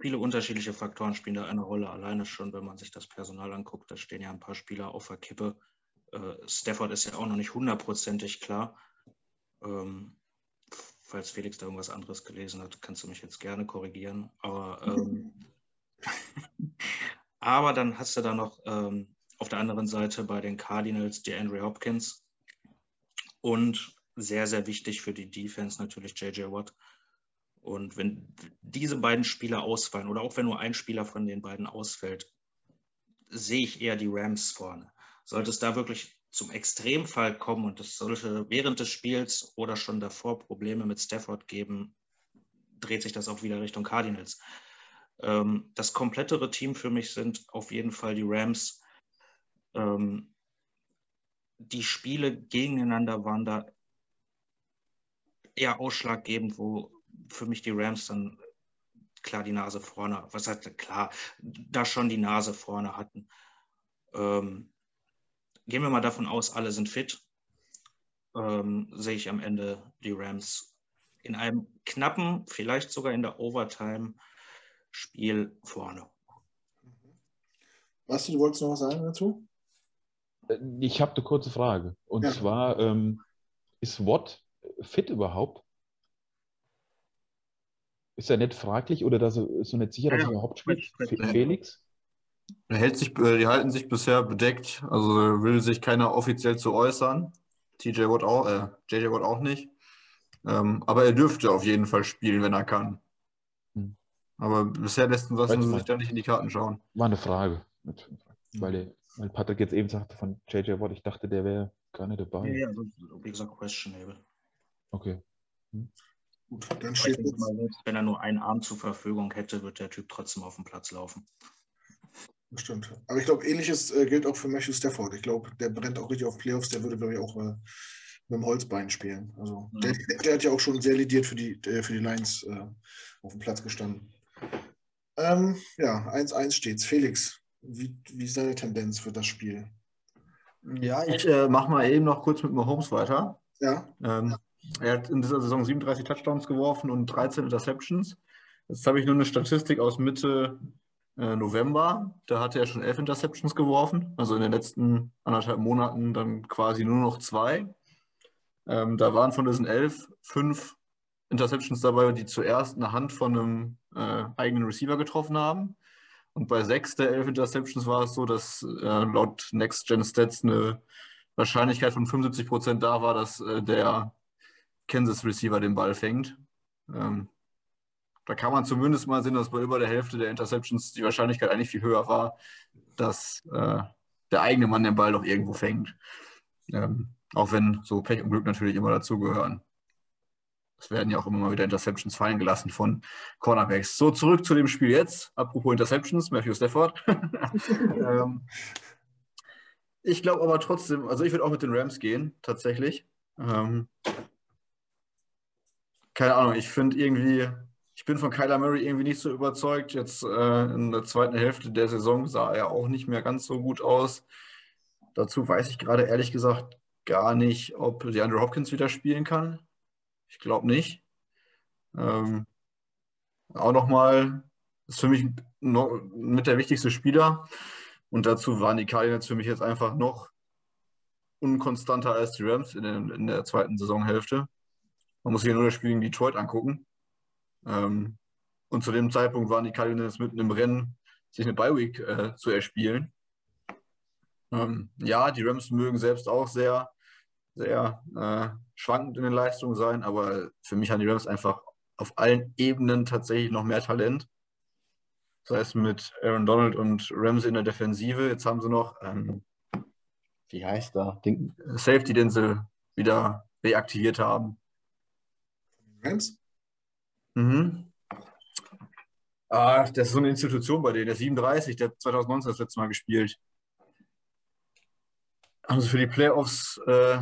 viele unterschiedliche Faktoren spielen da eine Rolle. Alleine schon, wenn man sich das Personal anguckt, da stehen ja ein paar Spieler auf der Kippe. Äh, Stafford ist ja auch noch nicht hundertprozentig klar. Ähm, falls Felix da irgendwas anderes gelesen hat, kannst du mich jetzt gerne korrigieren. Aber, ähm, aber dann hast du da noch ähm, auf der anderen Seite bei den Cardinals die Andrew Hopkins und sehr, sehr wichtig für die Defense natürlich JJ Watt. Und wenn diese beiden Spieler ausfallen oder auch wenn nur ein Spieler von den beiden ausfällt, sehe ich eher die Rams vorne. Sollte es da wirklich zum Extremfall kommen und es sollte während des Spiels oder schon davor Probleme mit Stafford geben, dreht sich das auch wieder Richtung Cardinals. Ähm, das komplettere Team für mich sind auf jeden Fall die Rams. Ähm, die Spiele gegeneinander waren da eher ausschlaggebend, wo für mich die Rams dann klar die Nase vorne, was heißt klar, da schon die Nase vorne hatten. Ähm, gehen wir mal davon aus, alle sind fit, ähm, sehe ich am Ende die Rams in einem knappen, vielleicht sogar in der Overtime-Spiel vorne. Basti, du wolltest noch was sagen dazu? Äh, ich habe eine kurze Frage. Und ja. zwar, ähm, ist Watt fit überhaupt? Ist er nicht fraglich oder dass er so nicht sicher, dass ja, er überhaupt spielt? Felix? Er hält sich, äh, die halten sich bisher bedeckt, also will sich keiner offiziell zu äußern. TJ Watt auch, äh, JJ Watt auch nicht. Ähm, aber er dürfte auf jeden Fall spielen, wenn er kann. Hm. Aber bisher lässt lassen sie sich da nicht in die Karten schauen. War eine Frage. Weil, weil Patrick jetzt eben sagte von JJ Watt, ich dachte, der wäre gar nicht dabei. Ja, ja, also, wie gesagt, questionable. Okay. Hm. Gut, dann steht jetzt, wenn er nur einen Arm zur Verfügung hätte, wird der Typ trotzdem auf dem Platz laufen. Stimmt. Aber ich glaube, ähnliches äh, gilt auch für Matthew Stafford. Ich glaube, der brennt auch richtig auf Playoffs. Der würde, glaube ich, auch äh, mit dem Holzbein spielen. Also ja. der, der, hat ja auch schon sehr lidiert für die, äh, für die Lions äh, auf dem Platz gestanden. Ähm, ja, 1-1 steht's. Felix, wie, wie ist deine Tendenz für das Spiel? Ja, ich äh, mache mal eben noch kurz mit Mahomes weiter. Ja. Ähm, er hat in dieser Saison 37 Touchdowns geworfen und 13 Interceptions. Jetzt habe ich nur eine Statistik aus Mitte äh, November. Da hatte er schon 11 Interceptions geworfen. Also in den letzten anderthalb Monaten dann quasi nur noch zwei. Ähm, da waren von diesen 11 fünf Interceptions dabei, die zuerst eine Hand von einem äh, eigenen Receiver getroffen haben. Und bei sechs der elf Interceptions war es so, dass äh, laut Next Gen Stats eine Wahrscheinlichkeit von 75 Prozent da war, dass äh, der Kansas Receiver den Ball fängt. Ähm, da kann man zumindest mal sehen, dass bei über der Hälfte der Interceptions die Wahrscheinlichkeit eigentlich viel höher war, dass äh, der eigene Mann den Ball doch irgendwo fängt. Ähm, auch wenn so Pech und Glück natürlich immer dazugehören. Es werden ja auch immer mal wieder Interceptions fallen gelassen von Cornerbacks. So, zurück zu dem Spiel jetzt. Apropos Interceptions, Matthew Stafford. ähm, ich glaube aber trotzdem, also ich würde auch mit den Rams gehen, tatsächlich. Ähm, keine Ahnung, ich finde irgendwie, ich bin von Kyler Murray irgendwie nicht so überzeugt. Jetzt äh, in der zweiten Hälfte der Saison sah er auch nicht mehr ganz so gut aus. Dazu weiß ich gerade ehrlich gesagt gar nicht, ob DeAndre Hopkins wieder spielen kann. Ich glaube nicht. Ähm, auch nochmal, ist für mich noch mit der wichtigste Spieler. Und dazu waren die Cardinals für mich jetzt einfach noch unkonstanter als die Rams in, den, in der zweiten Saisonhälfte. Man muss sich nur das Spiel gegen Detroit angucken. Ähm, und zu dem Zeitpunkt waren die Cardinals mitten im Rennen, sich eine Bye-Week äh, zu erspielen. Ähm, ja, die Rams mögen selbst auch sehr, sehr äh, schwankend in den Leistungen sein, aber für mich haben die Rams einfach auf allen Ebenen tatsächlich noch mehr Talent. Das heißt mit Aaron Donald und Ramsey in der Defensive. Jetzt haben sie noch, ähm, wie heißt da, den Safety, den sie wieder reaktiviert haben. Rams? Mhm. Ah, das ist so eine Institution bei denen, der 37, der hat 2019 das letzte Mal gespielt. Haben sie für die Playoffs äh,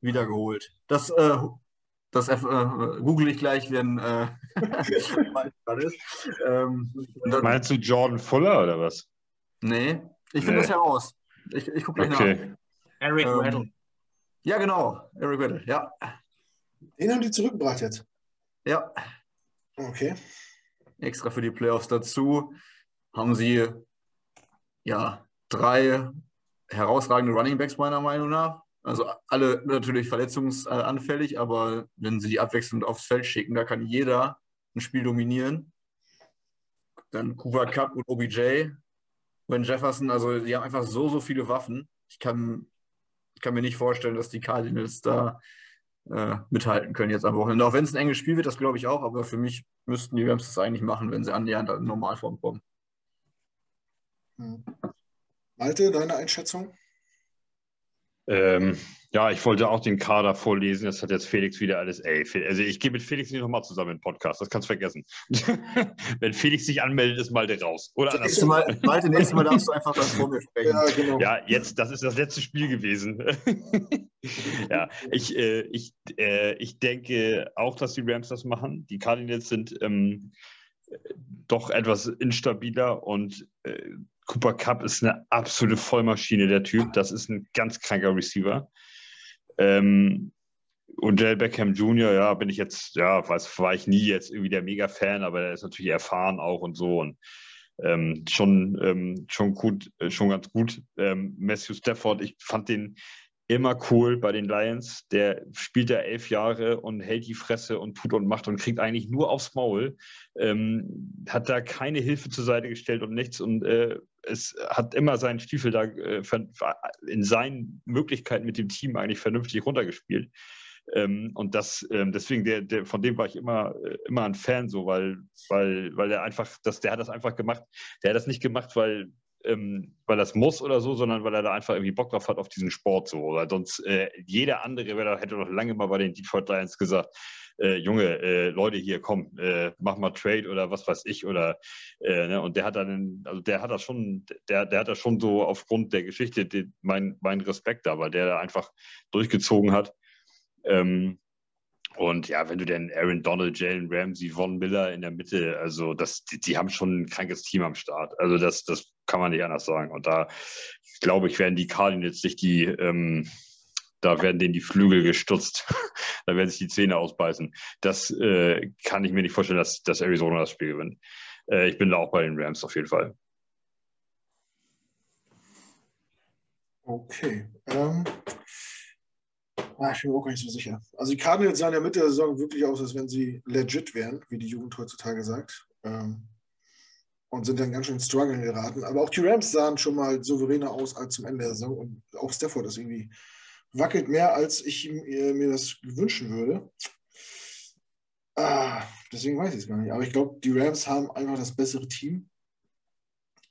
wiedergeholt. Das, äh, das äh, google ich gleich, wenn äh, ist. Ähm, Meinst du Jordan Fuller oder was? Nee, ich finde nee. das heraus. Ich, ich gucke gleich okay. nach. Eric ähm, Weddle. Ja, genau. Eric Weddle, ja. Den haben die zurückgebracht jetzt. Ja. Okay. Extra für die Playoffs dazu haben sie ja drei herausragende Running Backs meiner Meinung nach. Also alle natürlich verletzungsanfällig, aber wenn sie die abwechselnd aufs Feld schicken, da kann jeder ein Spiel dominieren. Dann Cooper Cup und OBJ, When Jefferson, also die haben einfach so, so viele Waffen. Ich kann, ich kann mir nicht vorstellen, dass die Cardinals da äh, mithalten können jetzt am Wochenende. Auch wenn es ein enges Spiel wird, das glaube ich auch, aber für mich müssten die Rams das eigentlich machen, wenn sie annähernd in Normalform kommen. Hm. Malte, deine Einschätzung? Ähm, ja, ich wollte auch den Kader vorlesen. Das hat jetzt Felix wieder alles. Ey, also ich gehe mit Felix nicht nochmal zusammen im Podcast. Das kannst du vergessen. Wenn Felix sich anmeldet, ist Malte raus. Oder das nächste Mal, Malte, nächstes Mal darfst du einfach dann vor mir sprechen. Ja, genau. ja, jetzt, das ist das letzte Spiel gewesen. ja, ich, äh, ich, äh, ich denke auch, dass die Rams das machen. Die Cardinals sind ähm, doch etwas instabiler und äh, Cooper Cup ist eine absolute Vollmaschine, der Typ. Das ist ein ganz kranker Receiver. Ähm, und Jay Beckham Jr., ja, bin ich jetzt, ja, weiß, war ich nie jetzt irgendwie der Mega-Fan, aber der ist natürlich erfahren auch und so und ähm, schon, ähm, schon gut, äh, schon ganz gut. Ähm, Matthew Stafford, ich fand den immer cool bei den Lions. Der spielt da elf Jahre und hält die Fresse und tut und macht und kriegt eigentlich nur aufs Maul. Ähm, hat da keine Hilfe zur Seite gestellt und nichts und äh, es hat immer seinen Stiefel da äh, in seinen Möglichkeiten mit dem Team eigentlich vernünftig runtergespielt. Ähm, und das, ähm, deswegen, der, der, von dem war ich immer, äh, immer ein Fan, so, weil, weil, weil er einfach, das, der hat das einfach gemacht. Der hat das nicht gemacht, weil, ähm, weil das muss oder so, sondern weil er da einfach irgendwie Bock drauf hat auf diesen Sport so. Oder sonst äh, jeder andere wäre, hätte doch lange mal bei den Detroit Lions gesagt, äh, Junge, äh, Leute hier, komm, äh, mach mal Trade oder was weiß ich oder äh, ne? und der hat dann, also der hat das schon, der, der hat das schon so aufgrund der Geschichte den, mein, mein Respekt da, weil der da einfach durchgezogen hat. Ähm, und ja, wenn du denn Aaron Donald, Jalen Ramsey, Von Miller in der Mitte, also das, die, die, haben schon ein krankes Team am Start. Also das, das kann man nicht anders sagen. Und da glaube ich, werden die Cardinals sich die, ähm, da werden denen die Flügel gestutzt. da werden sich die Zähne ausbeißen. Das äh, kann ich mir nicht vorstellen, dass, dass Arizona das Spiel gewinnt. Äh, ich bin da auch bei den Rams auf jeden Fall. Okay. Ähm, Ah, ich bin mir auch gar nicht so sicher. Also die Cardinals sahen ja Mitte der Saison wirklich aus, als wenn sie legit wären, wie die Jugend heutzutage sagt. Ähm, und sind dann ganz schön in Struggle geraten. Aber auch die Rams sahen schon mal souveräner aus als zum Ende der Saison. Und auch Stafford ist irgendwie wackelt mehr, als ich äh, mir das wünschen würde. Ah, deswegen weiß ich es gar nicht. Aber ich glaube, die Rams haben einfach das bessere Team.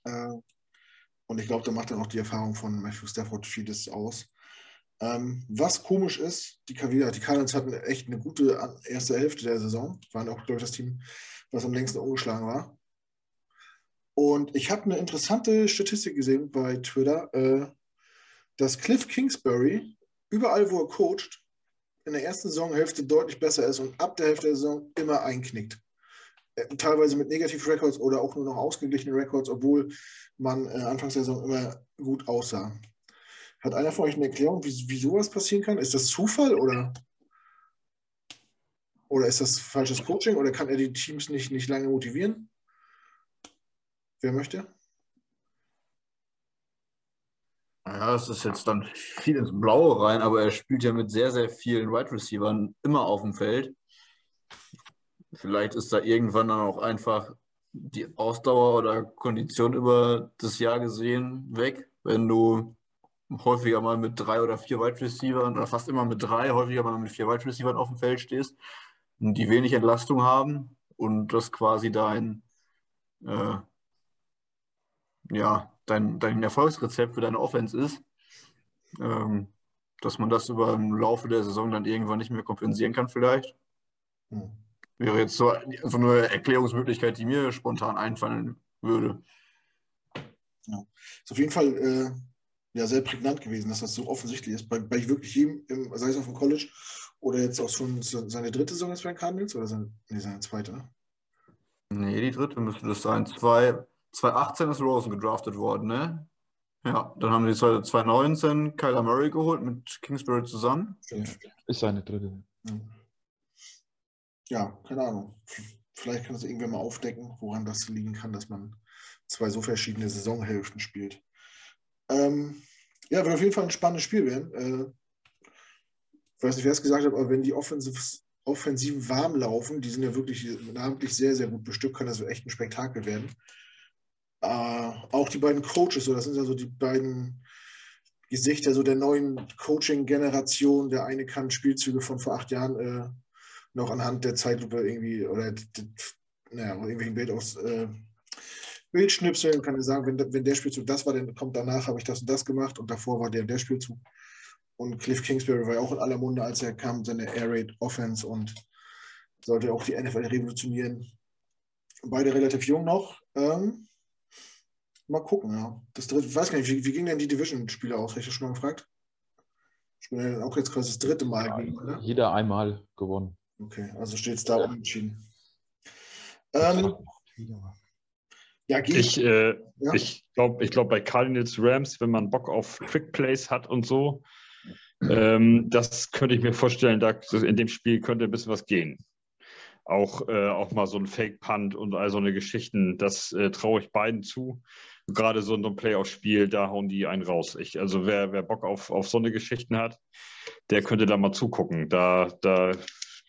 Äh, und ich glaube, da macht dann auch die Erfahrung von Matthew Stafford vieles aus. Ähm, was komisch ist, die, die Cardinals hatten echt eine gute erste Hälfte der Saison, waren auch, glaube ich, das Team, was am längsten umgeschlagen war. Und ich habe eine interessante Statistik gesehen bei Twitter, äh, dass Cliff Kingsbury überall, wo er coacht, in der ersten Saisonhälfte deutlich besser ist und ab der Hälfte der Saison immer einknickt. Äh, teilweise mit Negativ-Records oder auch nur noch ausgeglichene Records, obwohl man äh, anfangs der Saison immer gut aussah. Hat einer von euch eine Erklärung, wie, wie sowas passieren kann? Ist das Zufall oder, oder ist das falsches Coaching oder kann er die Teams nicht, nicht lange motivieren? Wer möchte? Ja, es ist jetzt dann viel ins Blaue rein, aber er spielt ja mit sehr, sehr vielen Wide Receivers immer auf dem Feld. Vielleicht ist da irgendwann dann auch einfach die Ausdauer oder Kondition über das Jahr gesehen weg, wenn du häufiger mal mit drei oder vier Wide Receivers oder fast immer mit drei, häufiger mal mit vier Wide Receivers auf dem Feld stehst, die wenig Entlastung haben und das quasi dein, äh, ja, dein, dein Erfolgsrezept für deine Offense ist, ähm, dass man das über im Laufe der Saison dann irgendwann nicht mehr kompensieren kann vielleicht. Hm. Wäre jetzt so, so eine Erklärungsmöglichkeit, die mir spontan einfallen würde. Ja. Ist auf jeden Fall äh, ja sehr prägnant gewesen, dass das so offensichtlich ist. Bei, bei wirklich jedem, im, sei es auf dem College oder jetzt auch schon seine dritte Saison jetzt bei den Cardinals oder seine, nee, seine zweite, ne? Nee, die dritte müsste das sein. Zwei, 2018 ist Rosen gedraftet worden, ne? Ja, dann haben die 2019 Kyler Murray geholt mit Kingsbury zusammen. Ist seine dritte. Ja, keine Ahnung. Vielleicht kann es irgendwer mal aufdecken, woran das liegen kann, dass man zwei so verschiedene Saisonhälften spielt. Ähm, ja, wird auf jeden Fall ein spannendes Spiel werden. Äh, ich weiß nicht, wer es gesagt hat, aber wenn die Offensives, Offensiven warm laufen, die sind ja wirklich namentlich sehr, sehr gut bestückt, kann das echt ein Spektakel werden. Äh, auch die beiden Coaches, so, das sind ja so die beiden Gesichter so der neuen Coaching-Generation. Der eine kann Spielzüge von vor acht Jahren äh, noch anhand der Zeitlupe irgendwie oder naja, irgendwelchen Bild aus äh, Bildschnipseln, kann ich sagen, wenn, wenn der Spielzug das war, dann kommt danach, habe ich das und das gemacht und davor war der der Spielzug. Und Cliff Kingsbury war ja auch in aller Munde, als er kam, seine Air Raid Offense und sollte auch die NFL revolutionieren. Beide relativ jung noch. Ähm, mal gucken, ja. Das dritte, ich weiß gar nicht, wie, wie ging denn die Division-Spiele aus? Habe ich das schon mal gefragt? Ich bin ja auch jetzt quasi das dritte Mal. Ja, gegen, oder? Jeder einmal gewonnen. Okay, also steht es da unentschieden. Ähm, ja, ich äh, ja. ich glaube, ich glaub, bei Cardinals Rams, wenn man Bock auf Quick Plays hat und so, ähm, das könnte ich mir vorstellen, da, in dem Spiel könnte ein bisschen was gehen. Auch, äh, auch mal so ein Fake-Punt und all so eine Geschichten, das äh, traue ich beiden zu. Gerade so ein Playoff-Spiel, da hauen die einen raus. Ich, also wer, wer Bock auf, auf so eine Geschichten hat, der könnte da mal zugucken. Da, da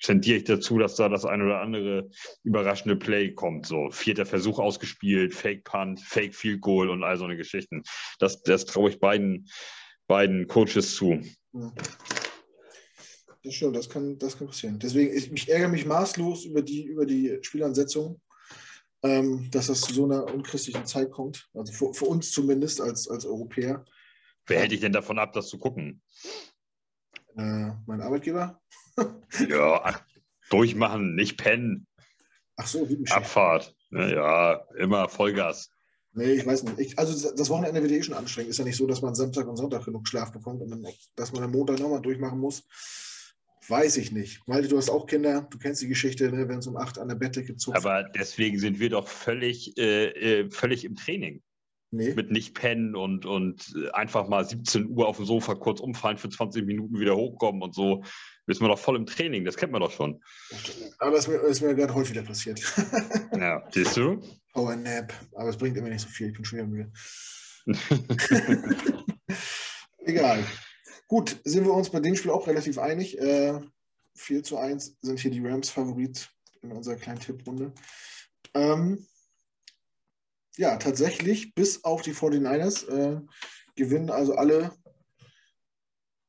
tendiere ich dazu, dass da das ein oder andere überraschende Play kommt. So vierter Versuch ausgespielt, Fake Punt, Fake Field Goal und all so eine Geschichten. Das, das traue ich beiden, beiden Coaches zu. Das stimmt, das kann, das kann passieren. Deswegen, ich, ich ärgere mich maßlos über die, über die Spielansetzung, ähm, dass das zu so einer unchristlichen Zeit kommt. Also für, für uns zumindest als, als Europäer. Wer hält dich denn davon ab, das zu gucken? Äh, mein Arbeitgeber? ja, ach, durchmachen, nicht pennen. Ach so, wie Abfahrt. Ja, immer Vollgas. Nee, ich weiß nicht. Ich, also das Wochenende wird eh schon anstrengend. Ist ja nicht so, dass man Samstag und Sonntag genug Schlaf bekommt und dann, dass man am Montag nochmal durchmachen muss. Weiß ich nicht. Malte, du hast auch Kinder, du kennst die Geschichte, wenn es um acht an der Bettdecke zuckt. Aber deswegen sind wir doch völlig, äh, äh völlig im Training. Nee. Mit nicht pennen und, und einfach mal 17 Uhr auf dem Sofa kurz umfallen für 20 Minuten wieder hochkommen und so. Ist man doch voll im Training, das kennt man doch schon. Aber das ist mir, gerade häufiger passiert. ja, siehst du? Power Nap. Aber es bringt immer nicht so viel, ich bin schon wieder müde. Egal. Gut, sind wir uns bei dem Spiel auch relativ einig. Äh, 4 zu 1 sind hier die Rams Favorit in unserer kleinen Tipprunde. Ähm, ja, tatsächlich, bis auf die 49ers äh, gewinnen also alle,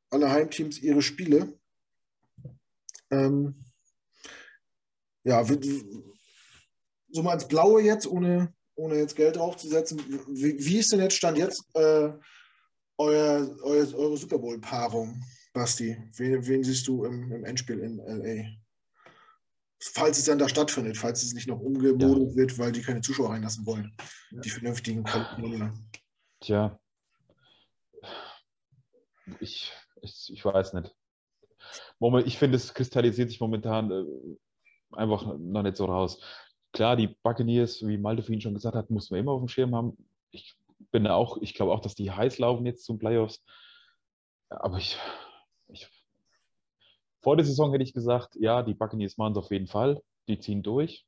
alle Heimteams ihre Spiele. Ähm, ja, so mal ins Blaue jetzt, ohne, ohne jetzt Geld draufzusetzen. Wie, wie ist denn jetzt Stand jetzt äh, euer, euer, eure Super Bowl-Paarung, Basti? Wen, wen, siehst du im, im Endspiel in LA? Falls es dann da stattfindet, falls es nicht noch umgemodelt ja. wird, weil die keine Zuschauer reinlassen wollen. Ja. Die vernünftigen Kolumnen. Tja. Ich, ich, ich weiß nicht. Moment, ich finde, es kristallisiert sich momentan äh, einfach noch nicht so raus. Klar, die Buccaneers, wie Malte für ihn schon gesagt hat, muss man immer auf dem Schirm haben. Ich bin auch, ich glaube auch, dass die heiß laufen jetzt zum Playoffs. Aber ich, ich vor der Saison hätte ich gesagt, ja, die Buccaneers machen es auf jeden Fall. Die ziehen durch.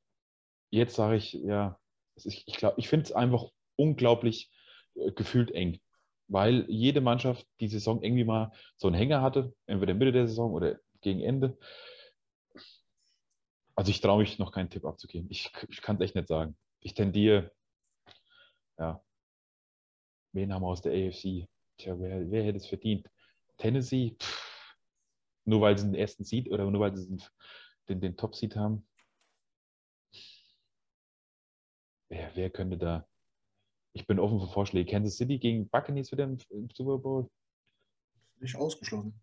Jetzt sage ich, ja, ich, ich glaube, ich finde es einfach unglaublich äh, gefühlt eng, weil jede Mannschaft die Saison irgendwie mal so einen Hänger hatte, entweder Mitte der Saison oder gegen Ende. Also ich traue mich noch keinen Tipp abzugeben. Ich, ich kann es echt nicht sagen. Ich tendiere, ja, Wen haben wir aus der AFC? Tja, wer, wer hätte es verdient? Tennessee? Pff, nur weil sie den ersten Seed oder nur weil sie den, den, den Top-Seed haben? Wer, wer könnte da? Ich bin offen für Vorschläge. Kansas City gegen Buccaneers wieder im, im Super Bowl? Nicht ausgeschlossen.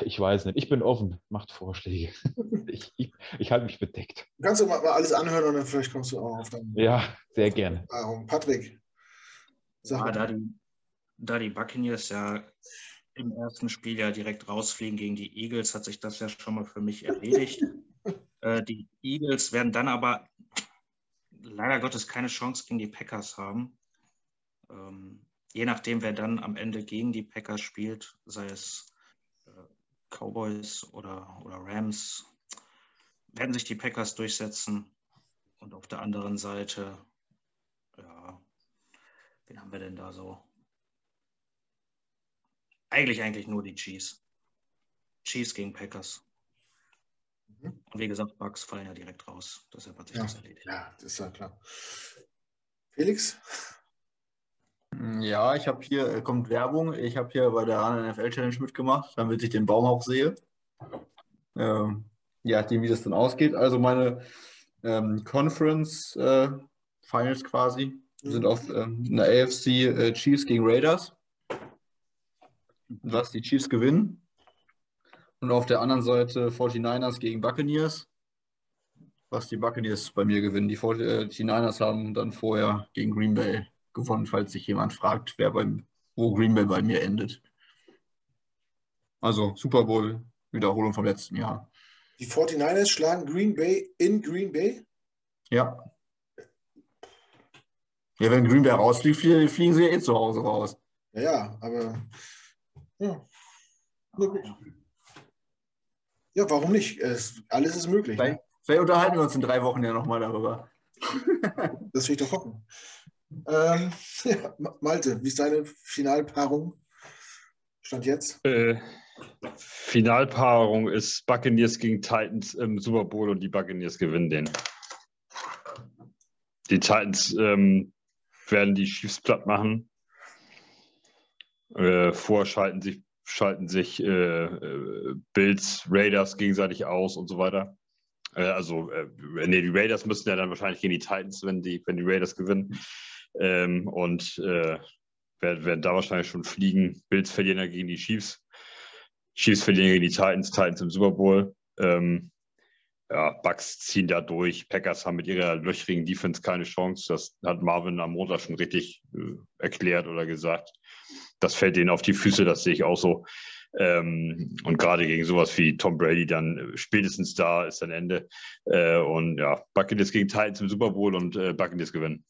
Ich weiß nicht. Ich bin offen. Macht Vorschläge. ich, ich, ich halte mich bedeckt. Kannst du mal, mal, alles anhören und dann vielleicht kommst du auch auf deinen. Ja, sehr gerne. Patrick, ja, da, die, da die Buccaneers ja im ersten Spiel ja direkt rausfliegen gegen die Eagles, hat sich das ja schon mal für mich erledigt. äh, die Eagles werden dann aber leider Gottes keine Chance gegen die Packers haben. Ähm, je nachdem, wer dann am Ende gegen die Packers spielt, sei es äh, Cowboys oder, oder Rams, werden sich die Packers durchsetzen. Und auf der anderen Seite, Wen haben wir denn da so? Eigentlich, eigentlich nur die Chiefs. Chiefs gegen Packers. Mhm. Und wie gesagt, Bugs fallen ja direkt raus. Deshalb hat sich ja, das erledigt. Ja, das ist ja klar. Felix? Ja, ich habe hier, äh, kommt Werbung, ich habe hier bei der NFL Challenge mitgemacht, damit ich den Baum auch sehe. Ähm, ja, wie das dann ausgeht. Also meine ähm, Conference äh, Finals quasi wir sind auf ähm, einer AFC äh, Chiefs gegen Raiders. Was die Chiefs gewinnen. Und auf der anderen Seite 49ers gegen Buccaneers. Was die Buccaneers bei mir gewinnen. Die 49ers äh, haben dann vorher gegen Green Bay gewonnen, falls sich jemand fragt, wer beim, wo Green Bay bei mir endet. Also Super Bowl, Wiederholung vom letzten Jahr. Die 49ers schlagen Green Bay in Green Bay? Ja. Ja, wenn Green Bay rausfliegt, fliegen sie ja eh zu Hause raus. Ja, ja aber ja. Ja, warum nicht? Es, alles ist möglich. Vielleicht, vielleicht, unterhalten wir uns in drei Wochen ja nochmal darüber. das will ich doch hoffen. Ähm, ja, Malte, wie ist deine Finalpaarung? Stand jetzt? Äh, Finalpaarung ist Buccaneers gegen Titans im Super Bowl und die Buccaneers gewinnen den. Die Titans ähm, werden die Chiefs platt machen. Äh, vorschalten sich, schalten sich äh, äh, Bills, Raiders gegenseitig aus und so weiter. Äh, also, äh, nee, die Raiders müssen ja dann wahrscheinlich gegen die Titans, wenn die, wenn die Raiders gewinnen. Ähm, und äh, werden, werden da wahrscheinlich schon fliegen. Bills verlieren ja gegen die Chiefs. Chiefs verlieren gegen die Titans, Titans im Super Bowl. Ähm, ja, Bucks ziehen da durch. Packers haben mit ihrer löchrigen Defense keine Chance. Das hat Marvin am Montag schon richtig äh, erklärt oder gesagt. Das fällt denen auf die Füße, das sehe ich auch so. Ähm, und gerade gegen sowas wie Tom Brady dann äh, spätestens da ist ein Ende. Äh, und ja, Buccaneers gegen Titans im Super Bowl und äh, Buccaneers gewinnen.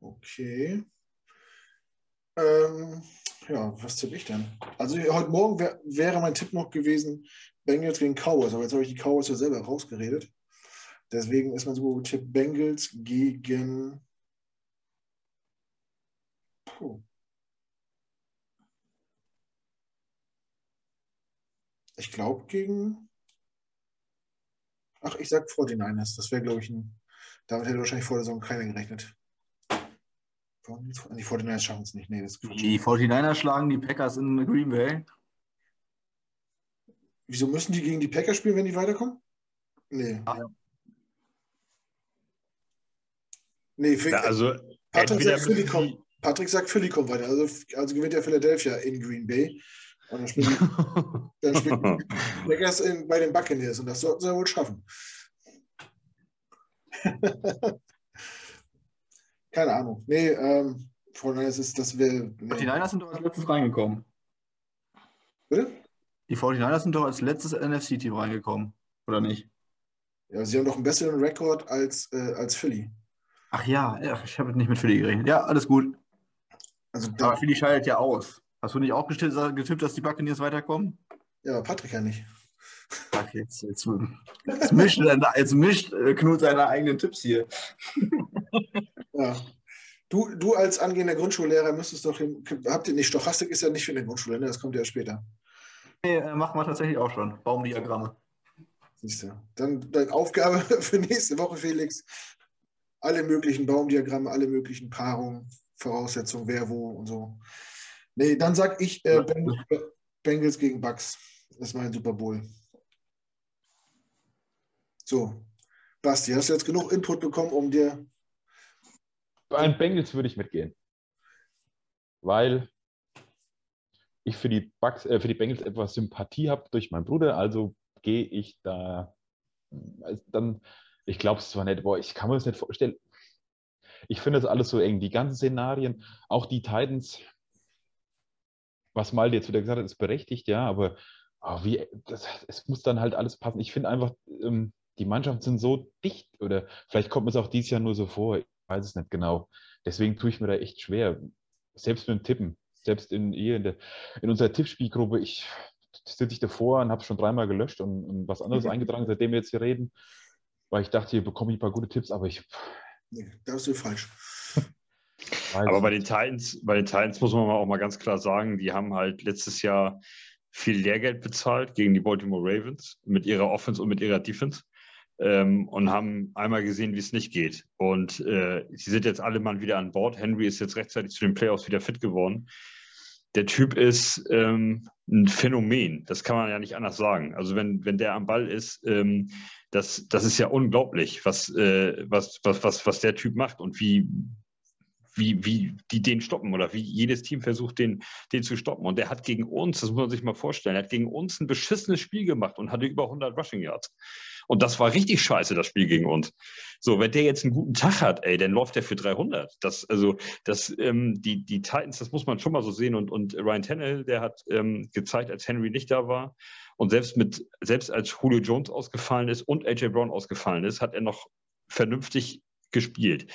Okay. Ähm, ja, was tippe ich denn? Also heute Morgen wär, wäre mein Tipp noch gewesen, Bengals gegen Cowboys, aber jetzt habe ich die Cowboys ja selber rausgeredet. Deswegen ist mein super Tipp Bengals gegen. Puh. Ich glaube gegen. Ach, ich sag 49ers. Das wäre, glaube ich, ein. Damit hätte wahrscheinlich vor der Saison keiner gerechnet. Die 49ers schaffen es nicht. Nee, das die 49ers schlagen die Packers in Green Bay. Wieso müssen die gegen die Packers spielen, wenn die weiterkommen? Nee. Ach. Nee, für, also Patrick sagt, Philly kommt, Patrick sagt, Philly kommt weiter. Also, also gewinnt ja Philadelphia in Green Bay. Und dann spielen die, dann spielen die Packers in, bei den Buccaneers. Und das sollten sie ja wohl schaffen. Keine Ahnung. Nee, ähm, daher ist das will. Nee. Die Niners sind doch als letztes reingekommen. Bitte? Die 49ers sind doch als letztes NFC-Team reingekommen, oder nicht? Ja, sie haben doch einen besseren Rekord als, äh, als Philly. Ach ja, ich habe nicht mit Philly gerechnet. Ja, alles gut. Also Aber Philly scheidet ja aus. Hast du nicht auch getippt, dass die Buccaneers weiterkommen? Ja, Patrick ja nicht. Ach, jetzt, jetzt, jetzt mischt, jetzt mischt äh, Knut seine eigenen Tipps hier. Ja. Du, du als angehender Grundschullehrer müsstest doch, habt ihr nicht, Stochastik ist ja nicht für den Grundschule, ne? das kommt ja später. Nee, äh, machen wir tatsächlich auch schon, Baumdiagramme. Siehst du. Dann deine Aufgabe für nächste Woche, Felix, alle möglichen Baumdiagramme, alle möglichen Paarungen, Voraussetzungen, wer wo und so. Nee, dann sag ich äh, Bengals gegen Bucks. Das ist mein Super Bowl. So, Basti, hast du jetzt genug Input bekommen, um dir bei den Bengals würde ich mitgehen. Weil ich für die, Bugs, äh, für die Bengals etwas Sympathie habe durch meinen Bruder, also gehe ich da also dann, ich glaube es zwar nicht, boah, ich kann mir das nicht vorstellen. Ich finde das alles so eng. Die ganzen Szenarien, auch die Titans, was Malte jetzt wieder gesagt hat, ist berechtigt, ja, aber oh, wie, das, es muss dann halt alles passen. Ich finde einfach, ähm, die Mannschaften sind so dicht oder vielleicht kommt mir es auch dieses Jahr nur so vor weiß es nicht genau. Deswegen tue ich mir da echt schwer. Selbst mit dem Tippen, selbst in, in, der, in unserer Tippspielgruppe, ich sitze ich davor und habe schon dreimal gelöscht und, und was anderes eingetragen, seitdem wir jetzt hier reden, weil ich dachte, hier bekomme ich ein paar gute Tipps, aber ich. Nee, da bist du falsch. aber bei den Titans, bei den Titans muss man auch mal ganz klar sagen, die haben halt letztes Jahr viel Lehrgeld bezahlt gegen die Baltimore Ravens mit ihrer Offense und mit ihrer Defense ähm, und haben einmal gesehen, wie es nicht geht. Und äh, sie sind jetzt alle mal wieder an Bord. Henry ist jetzt rechtzeitig zu den Playoffs wieder fit geworden. Der Typ ist ähm, ein Phänomen, das kann man ja nicht anders sagen. Also wenn, wenn der am Ball ist, ähm, das, das ist ja unglaublich, was, äh, was, was, was, was der Typ macht und wie, wie, wie die den stoppen oder wie jedes Team versucht, den, den zu stoppen. Und der hat gegen uns, das muss man sich mal vorstellen, er hat gegen uns ein beschissenes Spiel gemacht und hatte über 100 Rushing Yards. Und das war richtig scheiße, das Spiel gegen uns. So, wenn der jetzt einen guten Tag hat, ey, dann läuft der für 300. Das, also, das, ähm, die, die Titans, das muss man schon mal so sehen. Und, und Ryan Tannehill, der hat ähm, gezeigt, als Henry nicht da war. Und selbst mit, selbst als Julio Jones ausgefallen ist und AJ Brown ausgefallen ist, hat er noch vernünftig gespielt.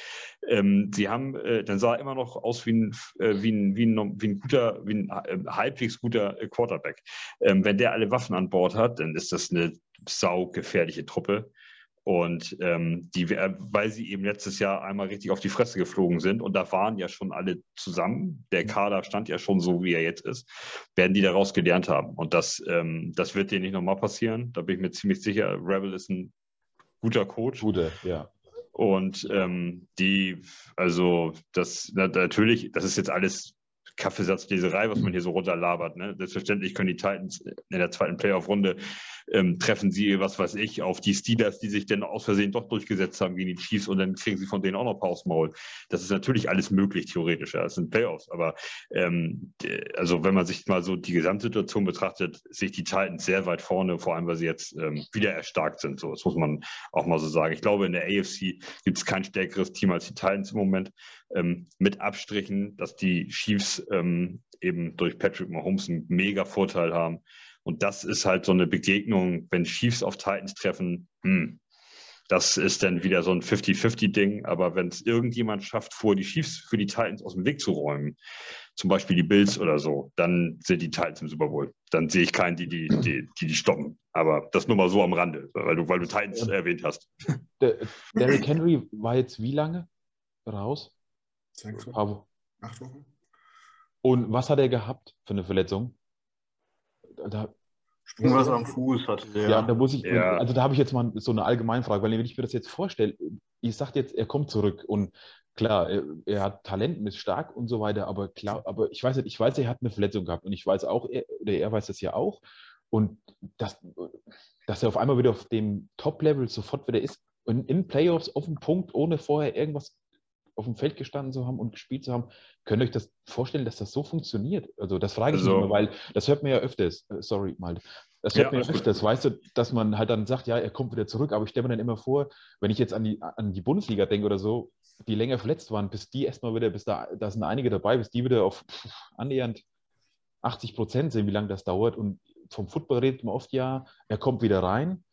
Ähm, sie haben, äh, dann sah er immer noch aus wie ein, äh, wie ein, wie ein, wie ein guter, wie ein äh, halbwegs guter äh, Quarterback. Ähm, wenn der alle Waffen an Bord hat, dann ist das eine saugefährliche Truppe. Und ähm, die, äh, weil sie eben letztes Jahr einmal richtig auf die Fresse geflogen sind und da waren ja schon alle zusammen, der Kader stand ja schon so, wie er jetzt ist, werden die daraus gelernt haben. Und das, ähm, das wird denen nicht nochmal passieren. Da bin ich mir ziemlich sicher. Rebel ist ein guter Coach. Guter, ja. Und ähm, die, also das natürlich, das ist jetzt alles Kaffeesatzleserei, was man hier so runterlabert. Ne? Selbstverständlich können die Titans in der zweiten Playoff-Runde ähm, treffen sie, was weiß ich, auf die Steelers, die sich dann aus Versehen doch durchgesetzt haben gegen die Chiefs und dann kriegen sie von denen auch noch Pause Maul. Das ist natürlich alles möglich, theoretisch. Ja. Das sind Playoffs. Aber ähm, also wenn man sich mal so die Gesamtsituation betrachtet, sehe ich die Titans sehr weit vorne, vor allem weil sie jetzt ähm, wieder erstarkt sind. So, das muss man auch mal so sagen. Ich glaube, in der AFC gibt es kein stärkeres Team als die Titans im Moment. Ähm, mit Abstrichen, dass die Chiefs ähm, eben durch Patrick Mahomes einen mega Vorteil haben. Und das ist halt so eine Begegnung, wenn Chiefs auf Titans treffen, hm, das ist dann wieder so ein 50-50-Ding. Aber wenn es irgendjemand schafft, vor die Chiefs für die Titans aus dem Weg zu räumen, zum Beispiel die Bills oder so, dann sind die Titans im Super Bowl. Dann sehe ich keinen, die die, die, die, die stoppen. Aber das nur mal so am Rande, weil du, weil du Titans erwähnt hast. Der, Derrick Henry war jetzt wie lange raus? Sechs Wochen. Acht Wochen. Und was hat er gehabt für eine Verletzung? Da, Irgendwas am Fuß hatte der. Ja, da muss ich, ja. also da habe ich jetzt mal so eine Allgemeinfrage, weil wenn ich mir das jetzt vorstelle, ich sage jetzt, er kommt zurück und klar, er, er, hat Talent und ist stark und so weiter, aber klar, aber ich weiß nicht, ich weiß, er hat eine Verletzung gehabt und ich weiß auch, er, oder er weiß das ja auch und dass, dass er auf einmal wieder auf dem Top-Level sofort wieder ist und in Playoffs auf dem Punkt, ohne vorher irgendwas auf dem Feld gestanden zu haben und gespielt zu haben. Könnt ihr euch das vorstellen, dass das so funktioniert? Also das frage ich also, mich immer, weil das hört man ja öfters. Äh, sorry, mal. Das hört ja, man ja öfters, weißt du, dass man halt dann sagt, ja, er kommt wieder zurück, aber ich stelle mir dann immer vor, wenn ich jetzt an die, an die Bundesliga denke oder so, die länger verletzt waren, bis die erstmal wieder, bis da, da sind einige dabei, bis die wieder auf pff, annähernd 80 Prozent sind, wie lange das dauert. Und vom Football redet man oft ja, er kommt wieder rein,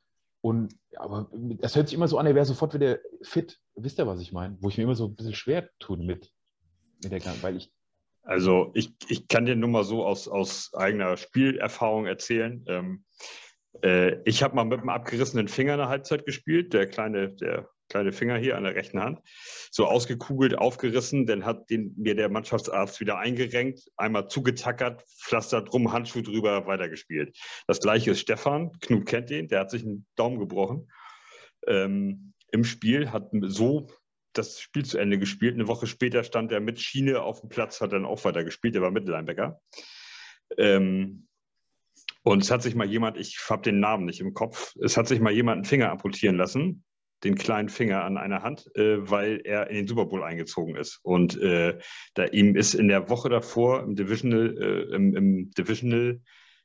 und aber es hört sich immer so an, er wäre sofort wieder fit. Wisst ihr, was ich meine? Wo ich mir immer so ein bisschen schwer tun mit, mit der weil ich. Also ich, ich kann dir nur mal so aus, aus eigener Spielerfahrung erzählen. Ähm, äh, ich habe mal mit einem abgerissenen Finger eine Halbzeit gespielt. Der kleine, der kleine Finger hier an der rechten Hand, so ausgekugelt, aufgerissen. Dann hat den, mir der Mannschaftsarzt wieder eingerenkt, einmal zugetackert, Pflaster drum, Handschuh drüber, weitergespielt. Das gleiche ist Stefan, Knut kennt den, der hat sich einen Daumen gebrochen. Ähm, Im Spiel hat so das Spiel zu Ende gespielt. Eine Woche später stand er mit Schiene auf dem Platz, hat dann auch weitergespielt. Er war Mittellinebacker. Ähm, und es hat sich mal jemand, ich habe den Namen nicht im Kopf, es hat sich mal jemand einen Finger amputieren lassen den kleinen Finger an einer Hand, äh, weil er in den Super Bowl eingezogen ist. Und äh, da ihm ist in der Woche davor im Divisional, äh, im, im, Divisional,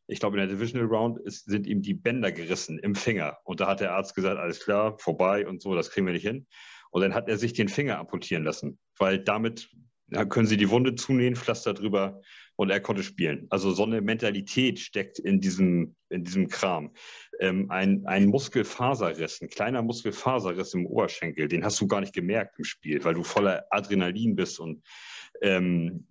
ich glaube in der Divisional Round ist, sind ihm die Bänder gerissen im Finger. Und da hat der Arzt gesagt, alles klar, vorbei und so, das kriegen wir nicht hin. Und dann hat er sich den Finger amputieren lassen, weil damit können sie die Wunde zunähen, Pflaster drüber und er konnte spielen. Also so eine Mentalität steckt in diesem, in diesem Kram. Ähm, ein, ein Muskelfaserriss, ein kleiner Muskelfaserriss im Oberschenkel, den hast du gar nicht gemerkt im Spiel, weil du voller Adrenalin bist und ähm,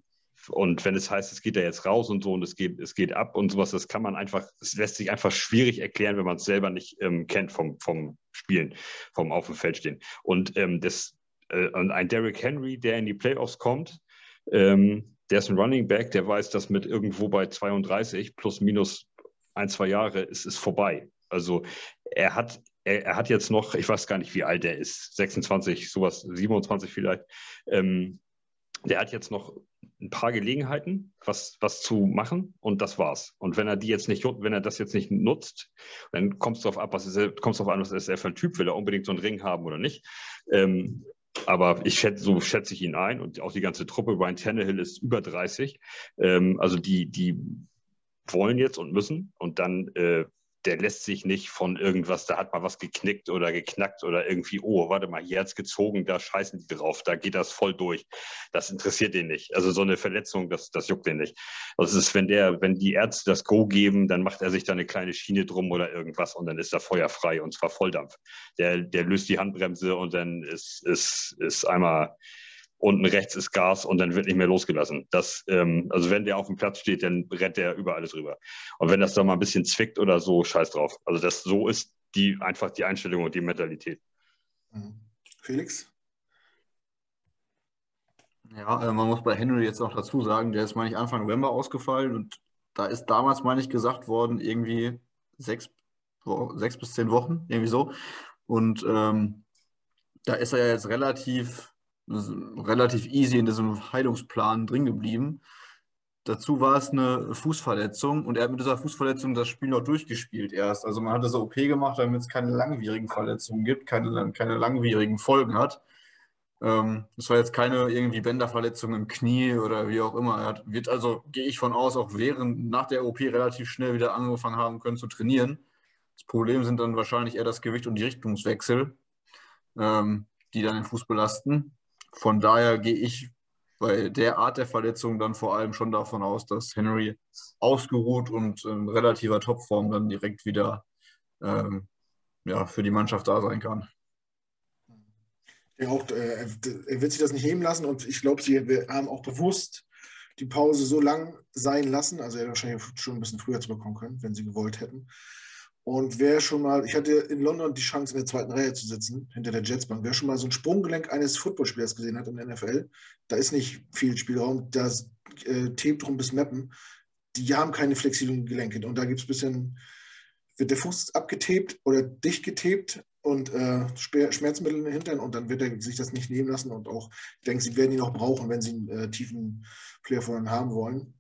und wenn es heißt, es geht da jetzt raus und so und es geht, es geht ab und sowas, das kann man einfach, es lässt sich einfach schwierig erklären, wenn man es selber nicht ähm, kennt vom, vom Spielen, vom Auf dem Feld stehen. Und ähm, das, äh, ein Derrick Henry, der in die Playoffs kommt, ähm, der ist ein Running Back, der weiß, dass mit irgendwo bei 32 plus minus ein, zwei Jahre ist es vorbei. Also er hat, er, er, hat jetzt noch, ich weiß gar nicht, wie alt er ist, 26, sowas, 27 vielleicht. Ähm, der hat jetzt noch ein paar Gelegenheiten, was, was zu machen und das war's. Und wenn er die jetzt nicht, wenn er das jetzt nicht nutzt, dann kommt es darauf ab, was ist, kommt darauf an, was ist er für ein Typ, will er unbedingt so einen Ring haben oder nicht. Ähm, aber ich schätze, so schätze ich ihn ein und auch die ganze Truppe. Ryan Tannehill ist über 30. Ähm, also die, die wollen jetzt und müssen und dann äh, der lässt sich nicht von irgendwas, da hat mal was geknickt oder geknackt oder irgendwie, oh, warte mal, hier hat es gezogen, da scheißen die drauf, da geht das voll durch. Das interessiert den nicht. Also so eine Verletzung, das, das juckt den nicht. Es ist, wenn der, wenn die Ärzte das Go geben, dann macht er sich da eine kleine Schiene drum oder irgendwas und dann ist er feuerfrei und zwar Volldampf. Der, der löst die Handbremse und dann ist, ist, ist einmal unten rechts ist Gas und dann wird nicht mehr losgelassen. Das, ähm, also wenn der auf dem Platz steht, dann rennt der über alles rüber. Und wenn das da mal ein bisschen zwickt oder so, scheiß drauf. Also das so ist die einfach die Einstellung und die Mentalität. Mhm. Felix? Ja, äh, man muss bei Henry jetzt noch dazu sagen, der ist, meine ich, Anfang November ausgefallen und da ist damals, meine ich, gesagt worden, irgendwie sechs, sechs bis zehn Wochen, irgendwie so. Und ähm, da ist er ja jetzt relativ, relativ easy in diesem Heilungsplan drin geblieben. Dazu war es eine Fußverletzung und er hat mit dieser Fußverletzung das Spiel noch durchgespielt erst. Also man hat das OP gemacht, damit es keine langwierigen Verletzungen gibt, keine, keine langwierigen Folgen hat. Ähm, war jetzt keine irgendwie Bänderverletzung im Knie oder wie auch immer. Er wird also, gehe ich von aus, auch während nach der OP relativ schnell wieder angefangen haben können zu trainieren. Das Problem sind dann wahrscheinlich eher das Gewicht und die Richtungswechsel, ähm, die dann den Fuß belasten. Von daher gehe ich bei der Art der Verletzung dann vor allem schon davon aus, dass Henry ausgeruht und in relativer Topform dann direkt wieder ähm, ja, für die Mannschaft da sein kann. Ja, auch, äh, er wird sich das nicht nehmen lassen und ich glaube, sie haben auch bewusst die Pause so lang sein lassen. Also er hätte wahrscheinlich schon ein bisschen früher zu bekommen können, wenn sie gewollt hätten. Und wer schon mal, ich hatte in London die Chance, in der zweiten Reihe zu sitzen, hinter der Jetsbank, wer schon mal so ein Sprunggelenk eines Footballspielers gesehen hat in der NFL, da ist nicht viel Spielraum, da äh, Tape drum bis Mappen, die haben keine flexiblen Gelenke. Und da gibt es ein bisschen, wird der Fuß abgetaped oder dicht getaped und äh, Schmerzmittel in den Hintern und dann wird er sich das nicht nehmen lassen und auch, ich denke, sie werden ihn auch brauchen, wenn sie einen äh, tiefen Player von haben wollen.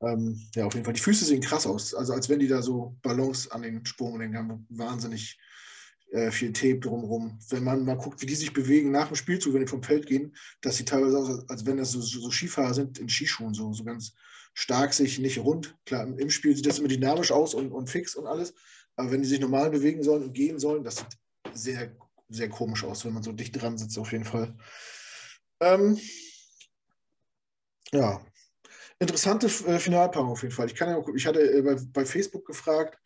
Ähm, ja, auf jeden Fall. Die Füße sehen krass aus. Also als wenn die da so Ballons an den Sprunggelenken haben. Wahnsinnig äh, viel Tape drumherum. Wenn man mal guckt, wie die sich bewegen nach dem Spielzug, wenn die vom Feld gehen, dass sie teilweise aus, als wenn das so, so, so Skifahrer sind in Skischuhen, so, so ganz stark sich, nicht rund. Klar, im Spiel sieht das immer dynamisch aus und, und fix und alles. Aber wenn die sich normal bewegen sollen und gehen sollen, das sieht sehr, sehr komisch aus, wenn man so dicht dran sitzt, auf jeden Fall. Ähm, ja, interessante äh, Finalpaarung auf jeden Fall. Ich, kann ja, ich hatte äh, bei, bei, Facebook gefragt,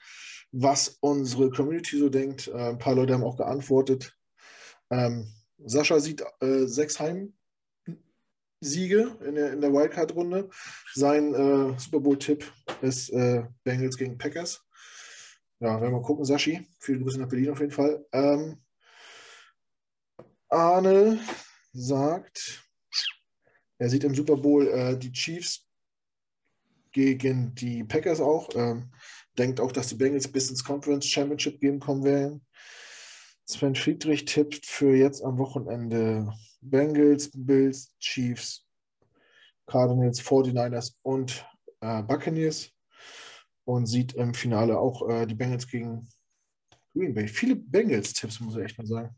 was unsere Community so denkt. Äh, ein paar Leute haben auch geantwortet. Ähm, Sascha sieht äh, sechs Heimsiege in der, in der Wildcard-Runde. Sein Super Bowl-Tipp ist Bengals gegen Packers. Ja, werden wir gucken, Sashi. Viele Grüße nach Berlin auf jeden Fall. Ähm, Arne sagt, er sieht im Super Bowl äh, die Chiefs gegen die Packers auch. Ähm, denkt auch, dass die Bengals bis ins Conference Championship Game kommen werden. Sven Friedrich tippt für jetzt am Wochenende Bengals, Bills, Chiefs, Cardinals, 49ers und äh, Buccaneers und sieht im Finale auch äh, die Bengals gegen Green Bay. Viele Bengals-Tipps, muss ich echt mal sagen.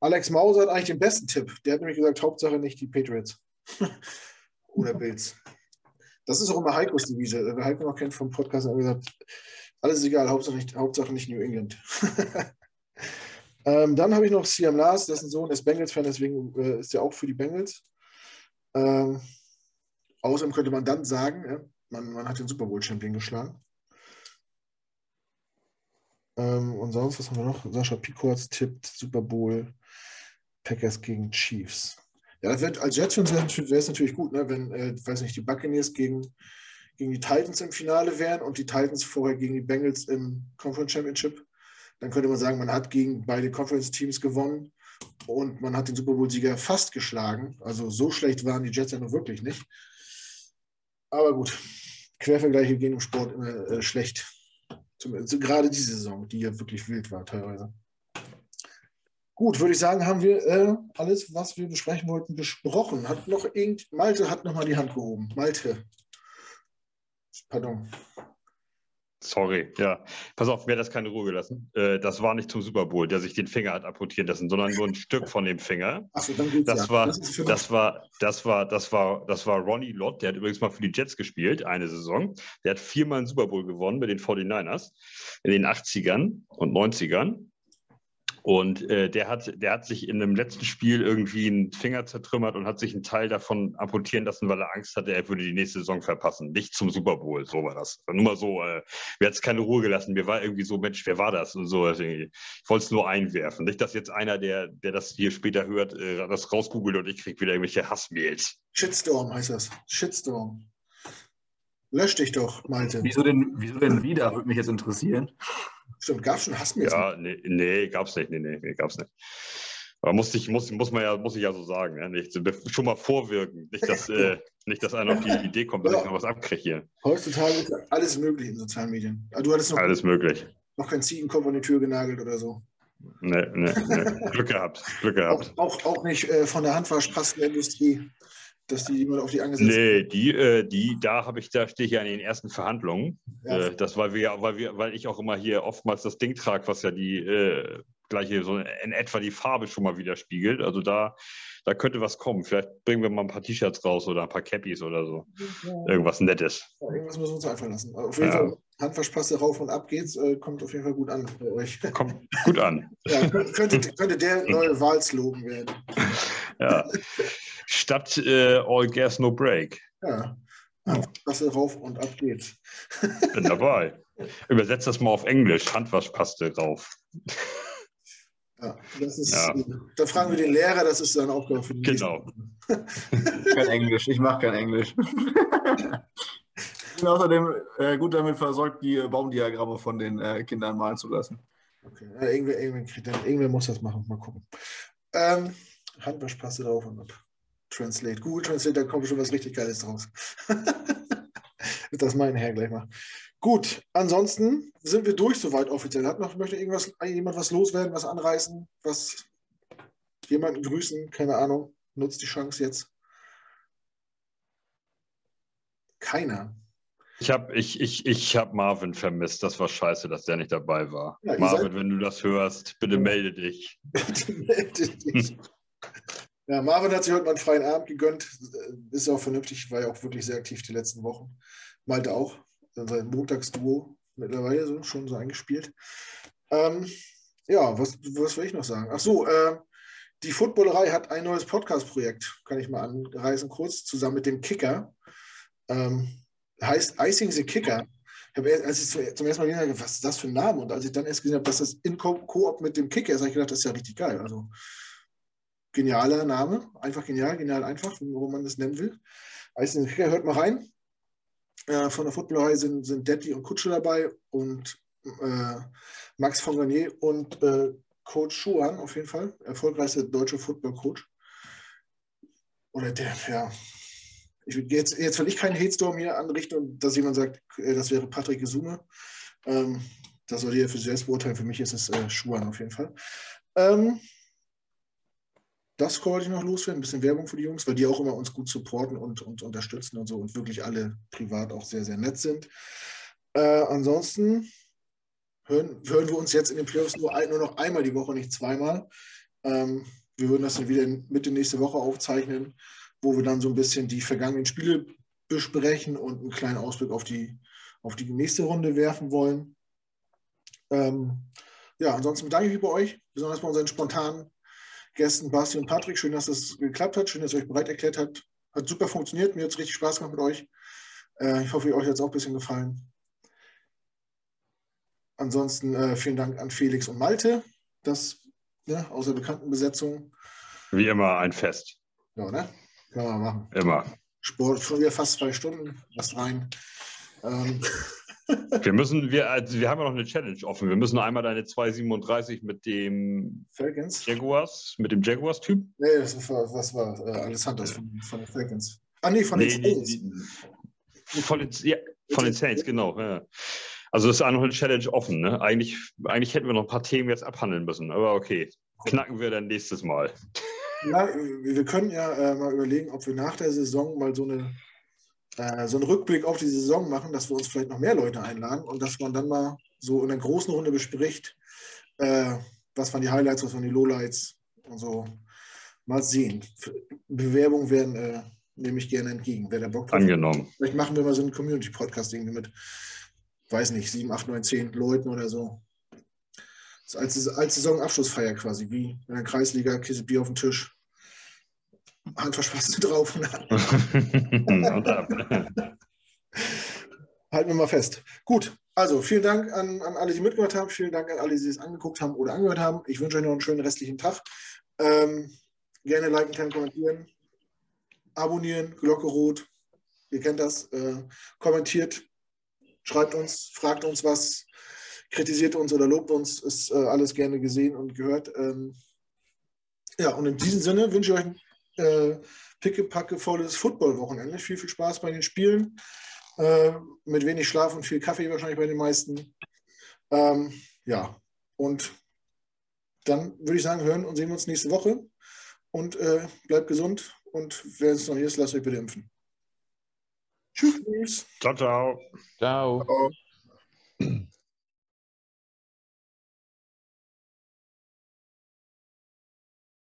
Alex Mauser hat eigentlich den besten Tipp. Der hat nämlich gesagt, Hauptsache nicht die Patriots. Oder Bills. Das ist auch immer Heikos Devise. Wer Heiko noch kennt vom Podcast, hat gesagt, alles ist egal, Hauptsache nicht, Hauptsache nicht New England. ähm, dann habe ich noch Siam Lars, dessen Sohn ist Bengals-Fan, deswegen äh, ist er auch für die Bengals. Ähm, außerdem könnte man dann sagen, ja, man, man hat den Super Bowl-Champion geschlagen. Ähm, und sonst, was haben wir noch? Sascha Picords tippt Super Bowl Packers gegen Chiefs. Ja, das wird, als Jets-Fans wäre es natürlich gut, ne, wenn, äh, weiß nicht, die Buccaneers gegen, gegen die Titans im Finale wären und die Titans vorher gegen die Bengals im Conference Championship. Dann könnte man sagen, man hat gegen beide Conference-Teams gewonnen und man hat den Super Bowl-Sieger fast geschlagen. Also so schlecht waren die Jets ja noch wirklich nicht. Aber gut, Quervergleiche gehen im Sport immer äh, schlecht. Zum, gerade diese Saison, die ja wirklich wild war teilweise. Gut, würde ich sagen, haben wir äh, alles, was wir besprechen wollten, besprochen. Hat noch irgend Malte hat noch mal die Hand gehoben. Malte. Pardon. Sorry, ja. Pass auf, mir hat das keine Ruhe gelassen. Äh, das war nicht zum Super Bowl, der sich den Finger hat amputieren lassen, sondern nur ein Stück von dem Finger. Achso, dann geht's das ja. war, das, das war, das war, das war, das war Ronnie Lott, der hat übrigens mal für die Jets gespielt, eine Saison. Der hat viermal einen Super Bowl gewonnen mit den 49ers in den 80ern und 90ern. Und äh, der, hat, der hat sich in einem letzten Spiel irgendwie einen Finger zertrümmert und hat sich einen Teil davon amputieren lassen, weil er Angst hatte, er würde die nächste Saison verpassen. Nicht zum Super Bowl, so war das. Nur mal so, äh, mir hat es keine Ruhe gelassen. Mir war irgendwie so, Mensch, wer war das? Und so, also ich wollte es nur einwerfen. Nicht, dass jetzt einer, der, der das hier später hört, äh, das rausgoogelt und ich kriege wieder irgendwelche Hassmails. Shitstorm heißt das. Shitstorm. Lösch dich doch, Malte. Wieso denn, wieso denn wieder, würde mich jetzt interessieren. Stimmt, gab es schon Hass Ja, nee, nee, gab es nicht. Nee, nee, nee gab es nicht. Aber muss, ich, muss, muss, man ja, muss ich ja so sagen, ne? nicht, schon mal vorwirken. Nicht, dass, äh, nicht, dass einer auf die Idee kommt, dass ja. ich noch was abkriege hier. Heutzutage ist alles möglich in sozialen Medien. du hattest noch, alles möglich. Noch kein Ziegenkopf an die Tür genagelt oder so. Nee, nee, nee. Glück gehabt. Glück gehabt. Auch, auch, auch nicht äh, von der Handwaschpastenindustrie, dass die jemand auf die angesetzt Nee, die, äh, die, da habe ich, da stehe ich ja in den ersten Verhandlungen. Ja. Äh, das, weil wir, weil wir, weil ich auch immer hier oftmals das Ding trage, was ja die äh, gleiche, so in etwa die Farbe schon mal widerspiegelt. Also da, da könnte was kommen. Vielleicht bringen wir mal ein paar T-Shirts raus oder ein paar Cappies oder so. Ja. Irgendwas Nettes. Ja, irgendwas müssen wir uns einfallen lassen. Auf jeden Fall Handwaschpaste rauf und ab geht's, äh, kommt auf jeden Fall gut an bei euch. Kommt gut an. ja, könnte, könnte der neue Wahlslogan werden. ja. Statt äh, All Gas No Break. Ja. Handwaschpaste rauf und ab geht's. Bin dabei. Übersetzt das mal auf Englisch. Handwaschpaste rauf. Ja, das ist, ja. Da fragen wir den Lehrer, das ist seine Aufgabe für die Genau. kein Englisch, ich mache kein Englisch. Bin außerdem äh, gut damit versorgt, die Baumdiagramme von den äh, Kindern malen zu lassen. Okay, ja, irgendwer, irgendwer, irgendwer, muss das machen, mal gucken. Ähm, Handwaschpaste drauf und ab. Translate. Google Translate, da kommt schon was richtig Geiles draus. das mein Herr gleich mal. Gut, ansonsten sind wir durch soweit offiziell. Hat noch, möchte irgendwas, jemand was loswerden, was anreißen, was jemanden grüßen, keine Ahnung. Nutzt die Chance jetzt. Keiner. Ich habe ich, ich, ich hab Marvin vermisst. Das war scheiße, dass der nicht dabei war. Ja, Marvin, wenn du das hörst, bitte melde dich. bitte melde dich. ja, Marvin hat sich heute mal einen freien Abend gegönnt. Ist auch vernünftig, war ja auch wirklich sehr aktiv die letzten Wochen. Malte auch. Sein Montagsduo mittlerweile so, schon so eingespielt. Ähm, ja, was, was will ich noch sagen? Ach so, äh, die Footballerei hat ein neues Podcast-Projekt, kann ich mal anreißen kurz, zusammen mit dem Kicker. Ähm, heißt Icing the Kicker. Als ich zum ersten Mal gesehen habe, was ist das für ein Name? Und als ich dann erst gesehen habe, dass das in Koop mit dem Kicker ist, habe ich gedacht, das ist ja richtig geil. Also genialer Name, einfach genial, genial einfach, wo man das nennen will. Icing the Kicker, hört mal rein. Äh, von der Footballerei sind, sind Detti und Kutsche dabei und äh, Max von Garnier und äh, Coach Schuhan auf jeden Fall, erfolgreichste deutsche Football-Coach. Oder der, ja, ich, jetzt, jetzt will ich keinen Hate-Storm hier anrichten, dass jemand sagt, äh, das wäre Patrick Gesume. Ähm, das soll jeder für sich selbst beurteilen. Für mich ist es äh, Schuhan auf jeden Fall. Ähm, das wollte ich noch loswerden. Ein bisschen Werbung für die Jungs, weil die auch immer uns gut supporten und, und unterstützen und so und wirklich alle privat auch sehr, sehr nett sind. Äh, ansonsten hören, hören wir uns jetzt in den Playoffs nur, nur noch einmal die Woche, nicht zweimal. Ähm, wir würden das dann wieder Mitte nächste Woche aufzeichnen wo wir dann so ein bisschen die vergangenen Spiele besprechen und einen kleinen Ausblick auf die, auf die nächste Runde werfen wollen. Ähm, ja, ansonsten bedanke ich mich bei euch, besonders bei unseren spontanen Gästen Basti und Patrick. Schön, dass das geklappt hat. Schön, dass ihr euch bereit erklärt habt. Hat super funktioniert. Mir hat es richtig Spaß gemacht mit euch. Äh, ich hoffe, euch hat es auch ein bisschen gefallen. Ansonsten äh, vielen Dank an Felix und Malte. Das ne, aus der bekannten Besetzung. Wie immer ein Fest. Ja, ne? Können wir machen. Immer. Sport schon wieder fast zwei Stunden, was rein. Ähm. Wir müssen, wir, also wir haben ja noch eine Challenge offen. Wir müssen einmal deine 237 mit dem Falcons? Jaguars, mit dem Jaguars-Typ. Nee, das war, was war äh, Alessandros von, von den Falcons. Ah, nee, von nee, den Saints. Von den, ja, von den Saints, genau. Ja. Also ist auch noch eine Challenge offen. Ne? Eigentlich, eigentlich hätten wir noch ein paar Themen jetzt abhandeln müssen, aber okay. Knacken wir dann nächstes Mal. Ja, wir können ja äh, mal überlegen, ob wir nach der Saison mal so, eine, äh, so einen Rückblick auf die Saison machen, dass wir uns vielleicht noch mehr Leute einladen und dass man dann mal so in einer großen Runde bespricht, äh, was waren die Highlights, was waren die Lowlights und so. Mal sehen. Bewerbungen werden äh, nehme ich gerne entgegen. Wer der Bock drauf Angenommen. Hat. Vielleicht machen wir mal so einen Community-Podcast irgendwie mit, weiß nicht, sieben, acht, neun, zehn Leuten oder so. Als, als Saisonabschlussfeier quasi, wie in der Kreisliga, Kiste Bier auf dem Tisch. Handverschwasste drauf. Halten wir mal fest. Gut, also vielen Dank an, an alle, die mitgehört haben. Vielen Dank an alle, die es angeguckt haben oder angehört haben. Ich wünsche euch noch einen schönen restlichen Tag. Ähm, gerne liken, teilen, kommentieren, abonnieren, Glocke rot. Ihr kennt das. Äh, kommentiert, schreibt uns, fragt uns was. Kritisiert uns oder lobt uns, ist äh, alles gerne gesehen und gehört. Ähm, ja, und in diesem Sinne wünsche ich euch ein äh, pickepackevolles Football-Wochenende. Viel, viel Spaß bei den Spielen. Äh, mit wenig Schlaf und viel Kaffee wahrscheinlich bei den meisten. Ähm, ja, und dann würde ich sagen, hören und sehen wir uns nächste Woche. Und äh, bleibt gesund. Und wer es noch nicht ist, lasst euch bitte impfen. Tschüss. Ciao, ciao. Ciao. ciao.